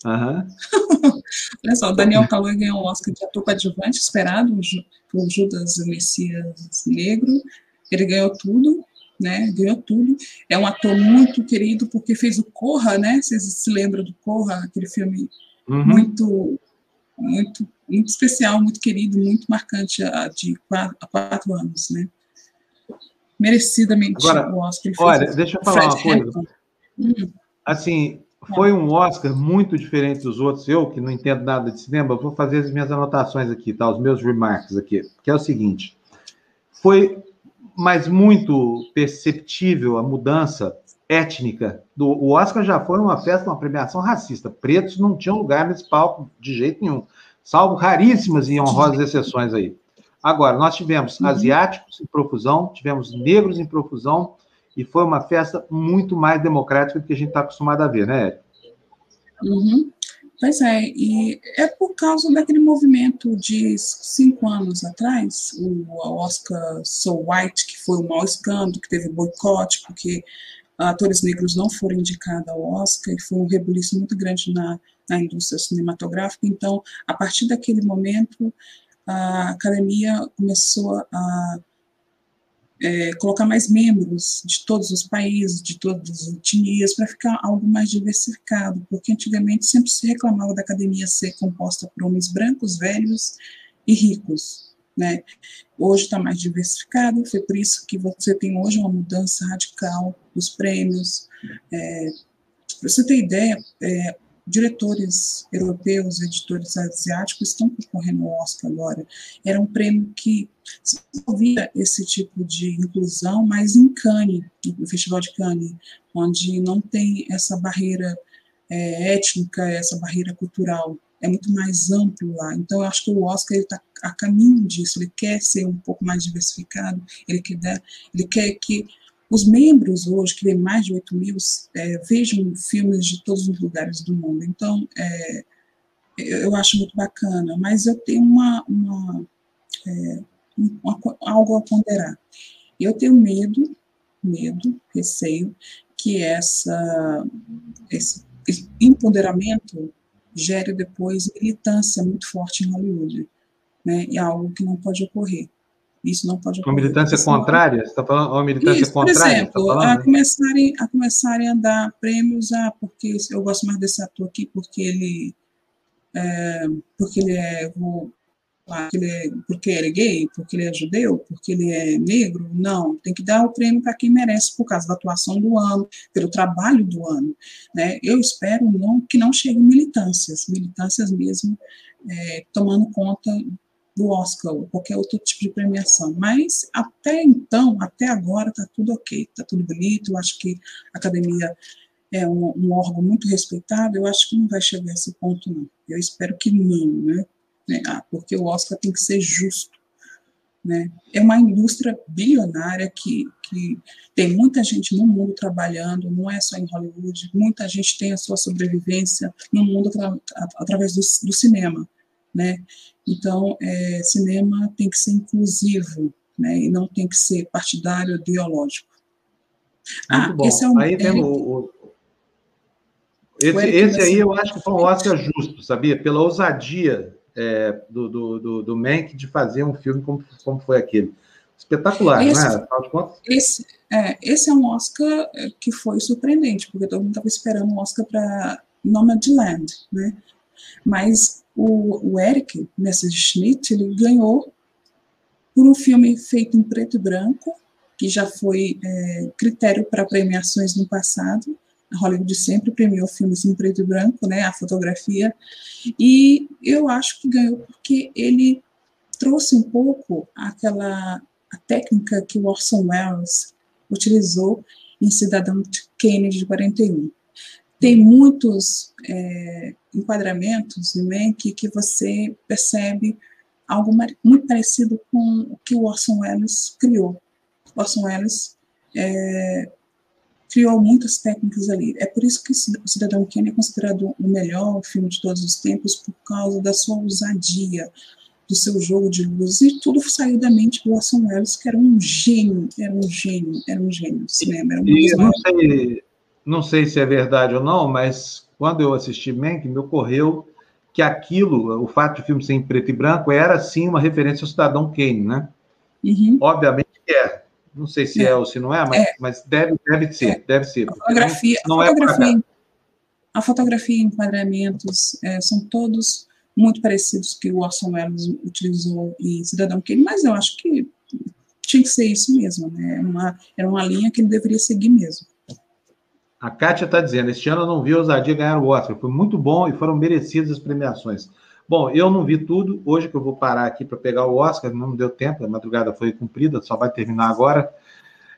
Uhum. Olha só, o Daniel Kaluuya ganhou o Oscar de ator coadjuvante esperado por Judas Messias Negro. Ele ganhou tudo, né? Ganhou tudo. É um ator muito querido porque fez o Corra, né? Vocês se lembram do Corra, aquele filme uhum. muito, muito, muito especial, muito querido, muito marcante há de quatro, há quatro anos, né? merecidamente Agora, o Oscar. Olha, deixa eu falar Fred uma coisa. Hum. Assim, foi um Oscar muito diferente dos outros. Eu, que não entendo nada de cinema, vou fazer as minhas anotações aqui, tá? Os meus remarks aqui, que é o seguinte. Foi, mas muito perceptível a mudança étnica. Do, o Oscar já foi uma festa, uma premiação racista. Pretos não tinham lugar nesse palco de jeito nenhum, salvo raríssimas e honrosas exceções aí. Agora, nós tivemos uhum. asiáticos em profusão, tivemos negros em profusão, e foi uma festa muito mais democrática do que a gente está acostumado a ver, né, Uhum. Pois é, e é por causa daquele movimento de cinco anos atrás, o Oscar So White, que foi o maior escândalo, que teve boicote, porque atores negros não foram indicados ao Oscar, e foi um rebuliço muito grande na, na indústria cinematográfica. Então, a partir daquele momento, a academia começou a é, colocar mais membros de todos os países, de todas as etnias, para ficar algo mais diversificado, porque antigamente sempre se reclamava da academia ser composta por homens brancos, velhos e ricos. Né? Hoje está mais diversificado, foi por isso que você tem hoje uma mudança radical dos prêmios. É, para você ter ideia, é, diretores europeus, editores asiáticos estão concorrendo ao Oscar agora. Era um prêmio que ouvia esse tipo de inclusão, mas em Cannes, no Festival de Cannes, onde não tem essa barreira é, étnica, essa barreira cultural, é muito mais amplo lá. Então, eu acho que o Oscar está a caminho disso. Ele quer ser um pouco mais diversificado. Ele quer, ele quer que os membros hoje, que tem mais de 8 mil, é, vejam filmes de todos os lugares do mundo. Então, é, eu acho muito bacana, mas eu tenho uma, uma, é, uma, algo a ponderar. Eu tenho medo, medo, receio, que essa, esse, empoderamento gere depois militância muito forte em Hollywood, né? É algo que não pode ocorrer. Isso não pode ocorrer. Uma militância contrária? Você está falando uma militância Isso, contrária? Por exemplo, tá a, começarem, a começarem a dar prêmios a porque eu gosto mais desse ator aqui porque ele é, porque ele é porque ele é, porque ele é gay, porque ele é judeu, porque ele é negro. Não, tem que dar o prêmio para quem merece por causa da atuação do ano, pelo trabalho do ano. Né? Eu espero não, que não cheguem militâncias, militâncias mesmo é, tomando conta do Oscar ou qualquer outro tipo de premiação. Mas até então, até agora, está tudo ok, está tudo bonito. Eu acho que a academia é um, um, órgão muito respeitado. Eu acho que não vai chegar a esse ponto, não. Eu espero que não, né? É, ah, porque o Oscar tem que ser justo. Né? É uma indústria bilionária que, que tem muita gente no mundo trabalhando, não é só em Hollywood, muita gente tem a sua sobrevivência no mundo atra, através do, do, cinema. Né? Então, é, cinema tem que ser inclusivo né? e não tem que ser partidário ideológico. Muito ah, bom. esse é um. Aí temos o, esse, esse aí eu acho que foi um Oscar justo, sabia? Pela ousadia é, do, do, do, do Mank de fazer um filme como, como foi aquele. Espetacular, esse, não é? Afinal de contas. Esse, é, esse é um Oscar é, que foi surpreendente, porque todo mundo estava esperando um Oscar para Nomadland, né? Mas o, o Eric Messerschmidt, ele ganhou por um filme feito em preto e branco, que já foi é, critério para premiações no passado, a Hollywood sempre premiou filmes em preto e branco, né, a fotografia, e eu acho que ganhou porque ele trouxe um pouco aquela a técnica que o Orson Welles utilizou em Cidadão Kane de 41. Tem muitos é, enquadramentos em Mank que você percebe algo muito parecido com o que o Orson Welles criou. Orson Welles é, criou muitas técnicas ali. É por isso que o Cidadão Kane é considerado o melhor filme de todos os tempos, por causa da sua ousadia, do seu jogo de luz, e tudo saiu da mente do Orson Welles, que era um gênio, era um gênio, era um gênio do cinema. Era um e não sei, não sei se é verdade ou não, mas quando eu assisti Mank, me ocorreu que aquilo, o fato de filme ser em preto e branco, era sim uma referência ao Cidadão Kane, né? Uhum. Obviamente que é. Não sei se é, é ou se não é, mas, é. mas deve, deve ser, é. deve ser. A fotografia, não, a, é fotografia, é a fotografia e enquadramentos é, são todos muito parecidos que o Orson Welles utilizou em Cidadão Kane, mas eu acho que tinha que ser isso mesmo, né? Era uma, era uma linha que ele deveria seguir mesmo. A Kátia está dizendo, este ano eu não vi a ousadia ganhar o Oscar, foi muito bom e foram merecidas as premiações. Bom, eu não vi tudo. Hoje que eu vou parar aqui para pegar o Oscar, não deu tempo, a madrugada foi cumprida, só vai terminar agora.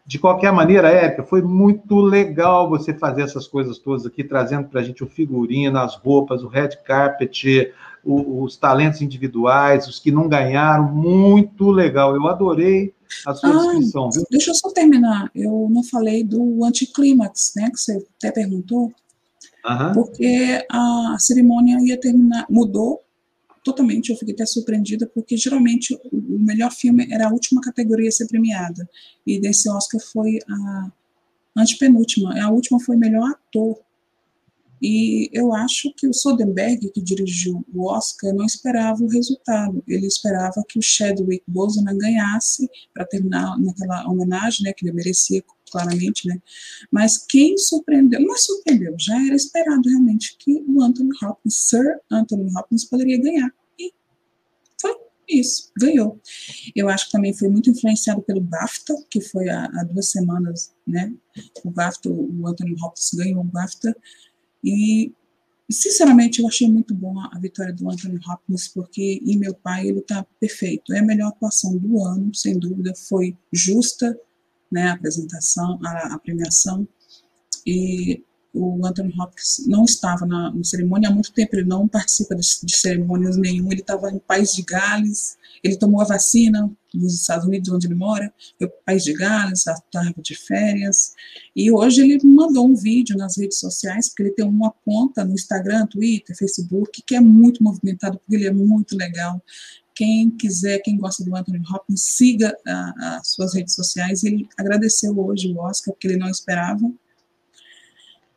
De qualquer maneira, Érica, foi muito legal você fazer essas coisas todas aqui, trazendo para a gente o figurino, as roupas, o red carpet, o, os talentos individuais, os que não ganharam. Muito legal. Eu adorei a sua ah, descrição. Viu? Deixa eu só terminar. Eu não falei do anticlímax, né? Que você até perguntou. Uhum. Porque a cerimônia ia terminar, mudou totalmente, eu fiquei até surpreendida, porque geralmente o melhor filme era a última categoria a ser premiada, e desse Oscar foi a antepenúltima, a última foi melhor ator. E eu acho que o Soderbergh, que dirigiu o Oscar, não esperava o resultado. Ele esperava que o Chadwick Boseman ganhasse para terminar naquela homenagem, né, que ele merecia claramente, né? Mas quem surpreendeu, não é surpreendeu, já era esperado realmente que o Anthony Hopkins, Sir Anthony Hopkins, poderia ganhar. E foi isso, ganhou. Eu acho que também foi muito influenciado pelo BAFTA, que foi há, há duas semanas, né? O BAFTA, o Anthony Hopkins ganhou o BAFTA. E sinceramente, eu achei muito bom a, vitória do Anthony Hopkins, porque em meu pai ele está perfeito. É a melhor atuação do ano, sem dúvida, foi justa, né, a apresentação, a, a premiação, e o Anthony Hopkins não estava na, na, cerimônia há muito tempo, ele não participa de, de cerimônias nenhuma, ele estava em País de Gales, ele tomou a vacina nos Estados Unidos, onde ele mora, foi País de Gales, estava de férias, e hoje ele mandou um vídeo nas redes sociais, porque ele tem uma conta no Instagram, Twitter, Facebook, que é muito movimentado, porque ele é muito legal, quem quiser, quem gosta do Anthony Hopkins, siga as suas redes sociais. Ele agradeceu hoje o Oscar, porque ele não esperava.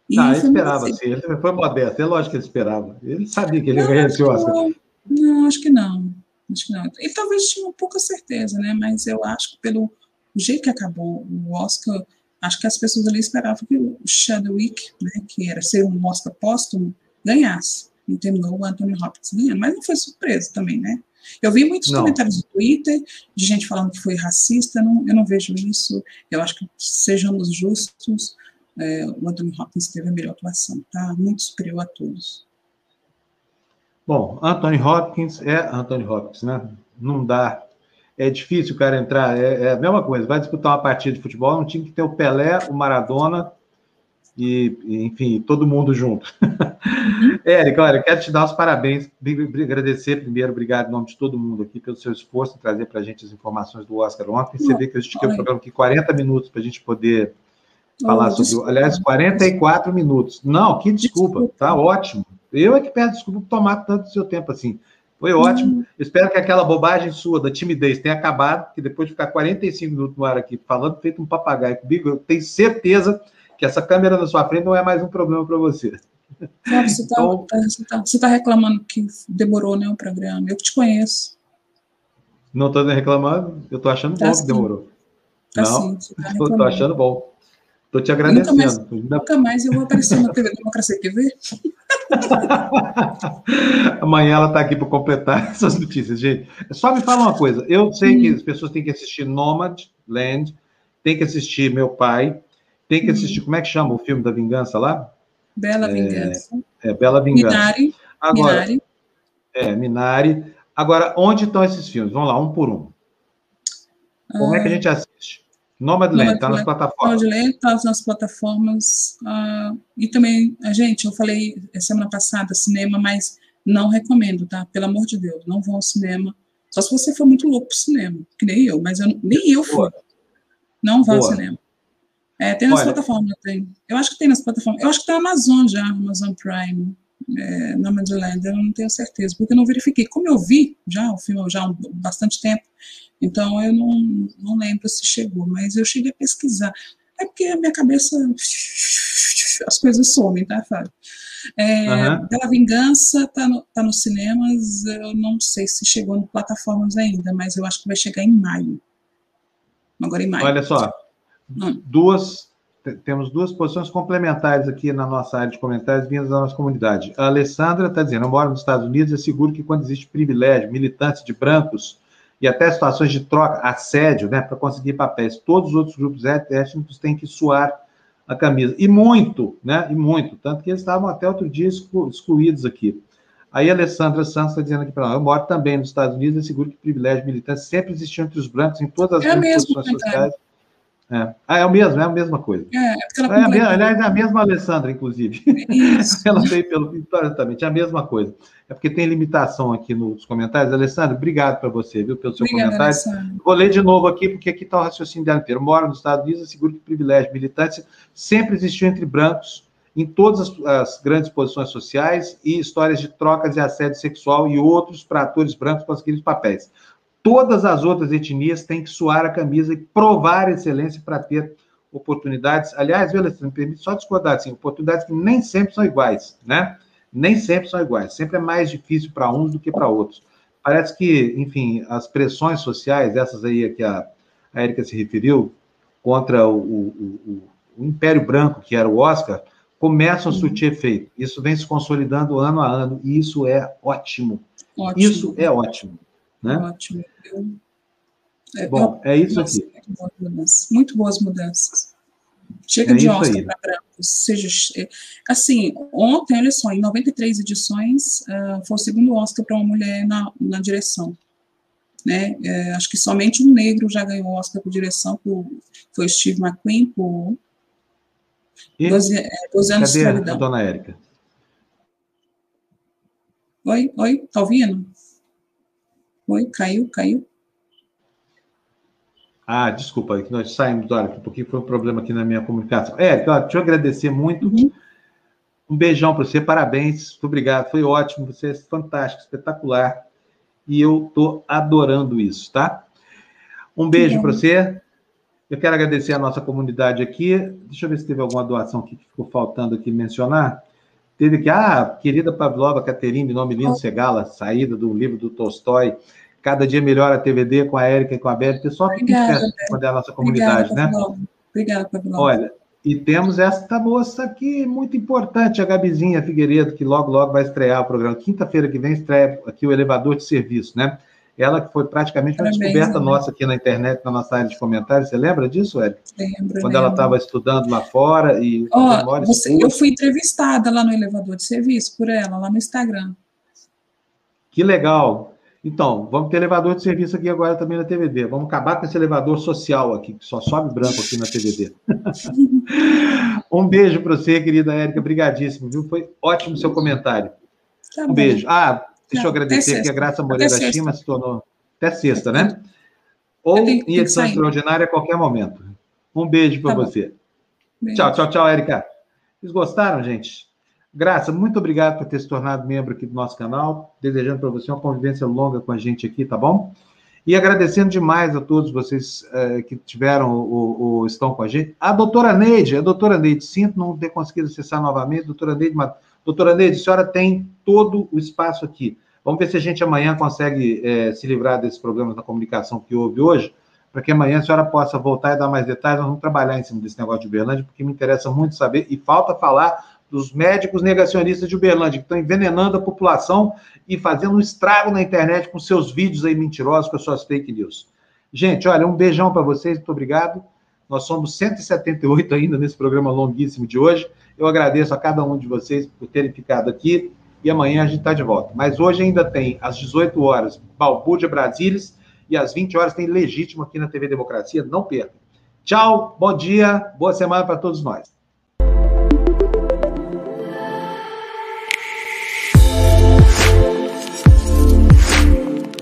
E ah, ele esperava, sim. Ele foi modesto. É lógico que ele esperava. Ele sabia que ele ia ganhar esse Oscar. Não, não, acho que não. Acho que não. Ele talvez tinha um pouca certeza, né? Mas eu acho que pelo jeito que acabou o Oscar, acho que as pessoas ali esperavam que o Chadwick, né, que era ser um Oscar póstumo, ganhasse. E terminou o Anthony Hopkins ganhando. Mas não foi surpresa também, né? Eu vi muitos não. comentários no Twitter de gente falando que foi racista, não, eu não vejo isso. Eu acho que, sejamos justos, é, o Anthony Hopkins teve a melhor atuação, tá? Muito superior a todos. Bom, Anthony Hopkins é Anthony Hopkins, né? Não dá. É difícil o cara entrar. É, é a mesma coisa. Vai disputar uma partida de futebol, não tinha que ter o Pelé, o Maradona e, enfim, todo mundo junto. Uhum. Érica, olha, quero te dar os parabéns, agradecer primeiro, obrigado em nome de todo mundo aqui pelo seu esforço em trazer para a gente as informações do Oscar ontem. Você vê que eu estiquei o programa aqui 40 minutos para a gente poder falar sobre. Desculpa. Aliás, 44 minutos. Não, que desculpa, desculpa. tá ótimo. Eu é que peço desculpa por tomar tanto seu tempo assim. Foi ótimo. Hum. Espero que aquela bobagem sua da timidez tenha acabado, que depois de ficar 45 minutos no ar aqui falando feito um papagaio comigo, eu tenho certeza que essa câmera na sua frente não é mais um problema para você. Sabe, você está então, tá, tá, tá reclamando que demorou né, o programa. Eu que te conheço. Não estou reclamando, eu estou achando tá bom sim. que demorou. Tá não, estou tá achando bom. Estou te agradecendo. Nunca mais, nunca mais eu vou aparecer na TV Democracia TV. Amanhã ela está aqui para completar essas notícias, gente. Só me fala uma coisa. Eu sei hum. que as pessoas têm que assistir Nomad Land, tem que assistir Meu Pai, tem que assistir. Hum. Como é que chama o filme da Vingança lá? Bela é, Vingança. É, Bela Vingança. Minari. Agora, Minari. É, Minari. Agora, onde estão esses filmes? Vamos lá, um por um. Como ah. é que a ah. gente assiste? Nomadland, está nas plataformas. Nomadland está nas plataformas. Uh, e também, a gente, eu falei semana passada, cinema, mas não recomendo, tá? Pelo amor de Deus, não vão ao cinema. Só se você for muito louco pro cinema, que nem eu, mas eu, nem eu fui. Não vá ao cinema. É, tem nas Olha, plataformas, tem. Eu acho que tem nas plataformas. Eu acho que tem na Amazon já, Amazon Prime, é, Nomadland, eu não tenho certeza, porque eu não verifiquei. Como eu vi já o filme já há bastante tempo, então eu não, não lembro se chegou, mas eu cheguei a pesquisar. É porque a minha cabeça. As coisas somem, tá, Fábio? É, uhum. Bela Vingança tá, no, tá nos cinemas, eu não sei se chegou em plataformas ainda, mas eu acho que vai chegar em maio. Agora em maio. Olha só, hum. duas, temos duas posições complementares aqui na nossa área de comentários vindas da nossa comunidade. A Alessandra está dizendo: eu moro nos Estados Unidos, é seguro que quando existe privilégio, militantes de brancos e até situações de troca, assédio, né, para conseguir papéis. Todos os outros grupos étnicos têm que suar a camisa. E muito, né? E muito. Tanto que eles estavam até outro dia excluídos aqui. Aí a Alessandra Santos está dizendo aqui para nós, eu moro também nos Estados Unidos, é seguro que privilégio militante sempre existiu entre os brancos em todas as é posições sociais. É. Ah, é o mesmo, é a mesma coisa. É, é, é a mesma, aliás, é a mesma Alessandra, inclusive. Isso. ela veio pelo também, é a mesma coisa. É porque tem limitação aqui nos comentários. Alessandra, obrigado para você, viu, pelo seu Obrigada, comentário. Alessandra. Vou ler de novo aqui, porque aqui está o raciocínio dela inteiro. Moro nos Estados Unidos, seguro que privilégio militante sempre existiu entre brancos em todas as, as, grandes posições sociais e histórias de trocas e assédio sexual e outros para atores brancos conseguirem papéis todas as outras etnias têm que suar a camisa e provar excelência para ter oportunidades. Aliás, viu, Alessandro, me permite só discordar, assim, oportunidades que nem sempre são iguais, né? Nem sempre são iguais. Sempre é mais difícil para uns do que para outros. Parece que, enfim, as pressões sociais, essas aí que a, a Erika se referiu, contra o, o, o, o Império Branco, que era o Oscar, começam a uhum. surtir efeito. Isso vem se consolidando ano a ano, e isso é ótimo. ótimo. Isso é ótimo. Né? Ótimo. É, Bom, é isso nossa, aqui. Muito boas, mudanças, muito boas mudanças. Chega é de Oscar para brancos. Seja, é, assim, ontem, olha só, em 93 edições, uh, foi o segundo Oscar para uma mulher na, na direção. Né? É, acho que somente um negro já ganhou Oscar por direção, por, foi Steve McQueen, por 12, é, 12 anos Cadê de solidão. a dona Érica? Oi, oi, tá ouvindo? Oi, caiu, caiu. Ah, desculpa, nós saímos do ar aqui um pouquinho, foi um problema aqui na minha comunicação. É, deixa eu agradecer muito. Uhum. Um beijão para você, parabéns, muito obrigado, foi ótimo, você é fantástico, espetacular. E eu estou adorando isso, tá? Um beijo para você. Eu quero agradecer a nossa comunidade aqui. Deixa eu ver se teve alguma doação que ficou faltando aqui mencionar. Teve que, ah, querida Pavlova Caterine, nome lindo, Segala, saída do livro do Tolstói. Cada dia melhor a TVD com a Érica e com a Bela. Pessoal, fica esperto quando é a nossa comunidade, Obrigada, né? Obrigada, Pavlova. Olha, e temos esta moça aqui, muito importante, a Gabizinha Figueiredo, que logo, logo vai estrear o programa. Quinta-feira que vem estreia aqui o elevador de serviço, né? Ela que foi praticamente uma descoberta né? nossa aqui na internet, na nossa área de comentários. Você lembra disso, Érica? Lembro. Quando lembro. ela estava estudando lá fora e. Oh, você, eu fui entrevistada lá no elevador de serviço por ela, lá no Instagram. Que legal. Então, vamos ter elevador de serviço aqui agora também na TVD. Vamos acabar com esse elevador social aqui, que só sobe branco aqui na TVD. um beijo para você, querida Érica. Obrigadíssimo, viu? Foi ótimo o seu comentário. Tá um beijo. Ah, deixa eu agradecer que a Graça Moreira Chima se tornou até sexta, né? Ou em edição extraordinária a qualquer momento. Um beijo para tá você. Tchau, tchau, tchau, Érica. Vocês gostaram, gente? Graça, muito obrigado por ter se tornado membro aqui do nosso canal. Desejando para você uma convivência longa com a gente aqui, tá bom? E agradecendo demais a todos vocês uh, que tiveram ou, estão com a gente. A doutora Neide, a doutora Neide, sinto não ter conseguido acessar novamente. Doutora Neide, mas, doutora Neide, a senhora tem todo o espaço aqui. Vamos ver se a gente amanhã consegue é, se livrar desses problemas da comunicação que houve hoje, para que amanhã a senhora possa voltar e dar mais detalhes. Nós vamos trabalhar em cima desse negócio de Uberlândia, porque me interessa muito saber, e falta falar dos médicos negacionistas de Uberlândia, que estão envenenando a população e fazendo um estrago na internet com seus vídeos aí mentirosos, com as suas fake news. Gente, olha, um beijão para vocês, muito obrigado. Nós somos 178 ainda nesse programa longuíssimo de hoje. Eu agradeço a cada um de vocês por terem ficado aqui e amanhã a gente está de volta. Mas hoje ainda tem, às 18 horas, Balbúrdia Brasília e às 20 horas tem Legítimo aqui na TV Democracia. Não perca. Tchau, bom dia, boa semana para todos nós.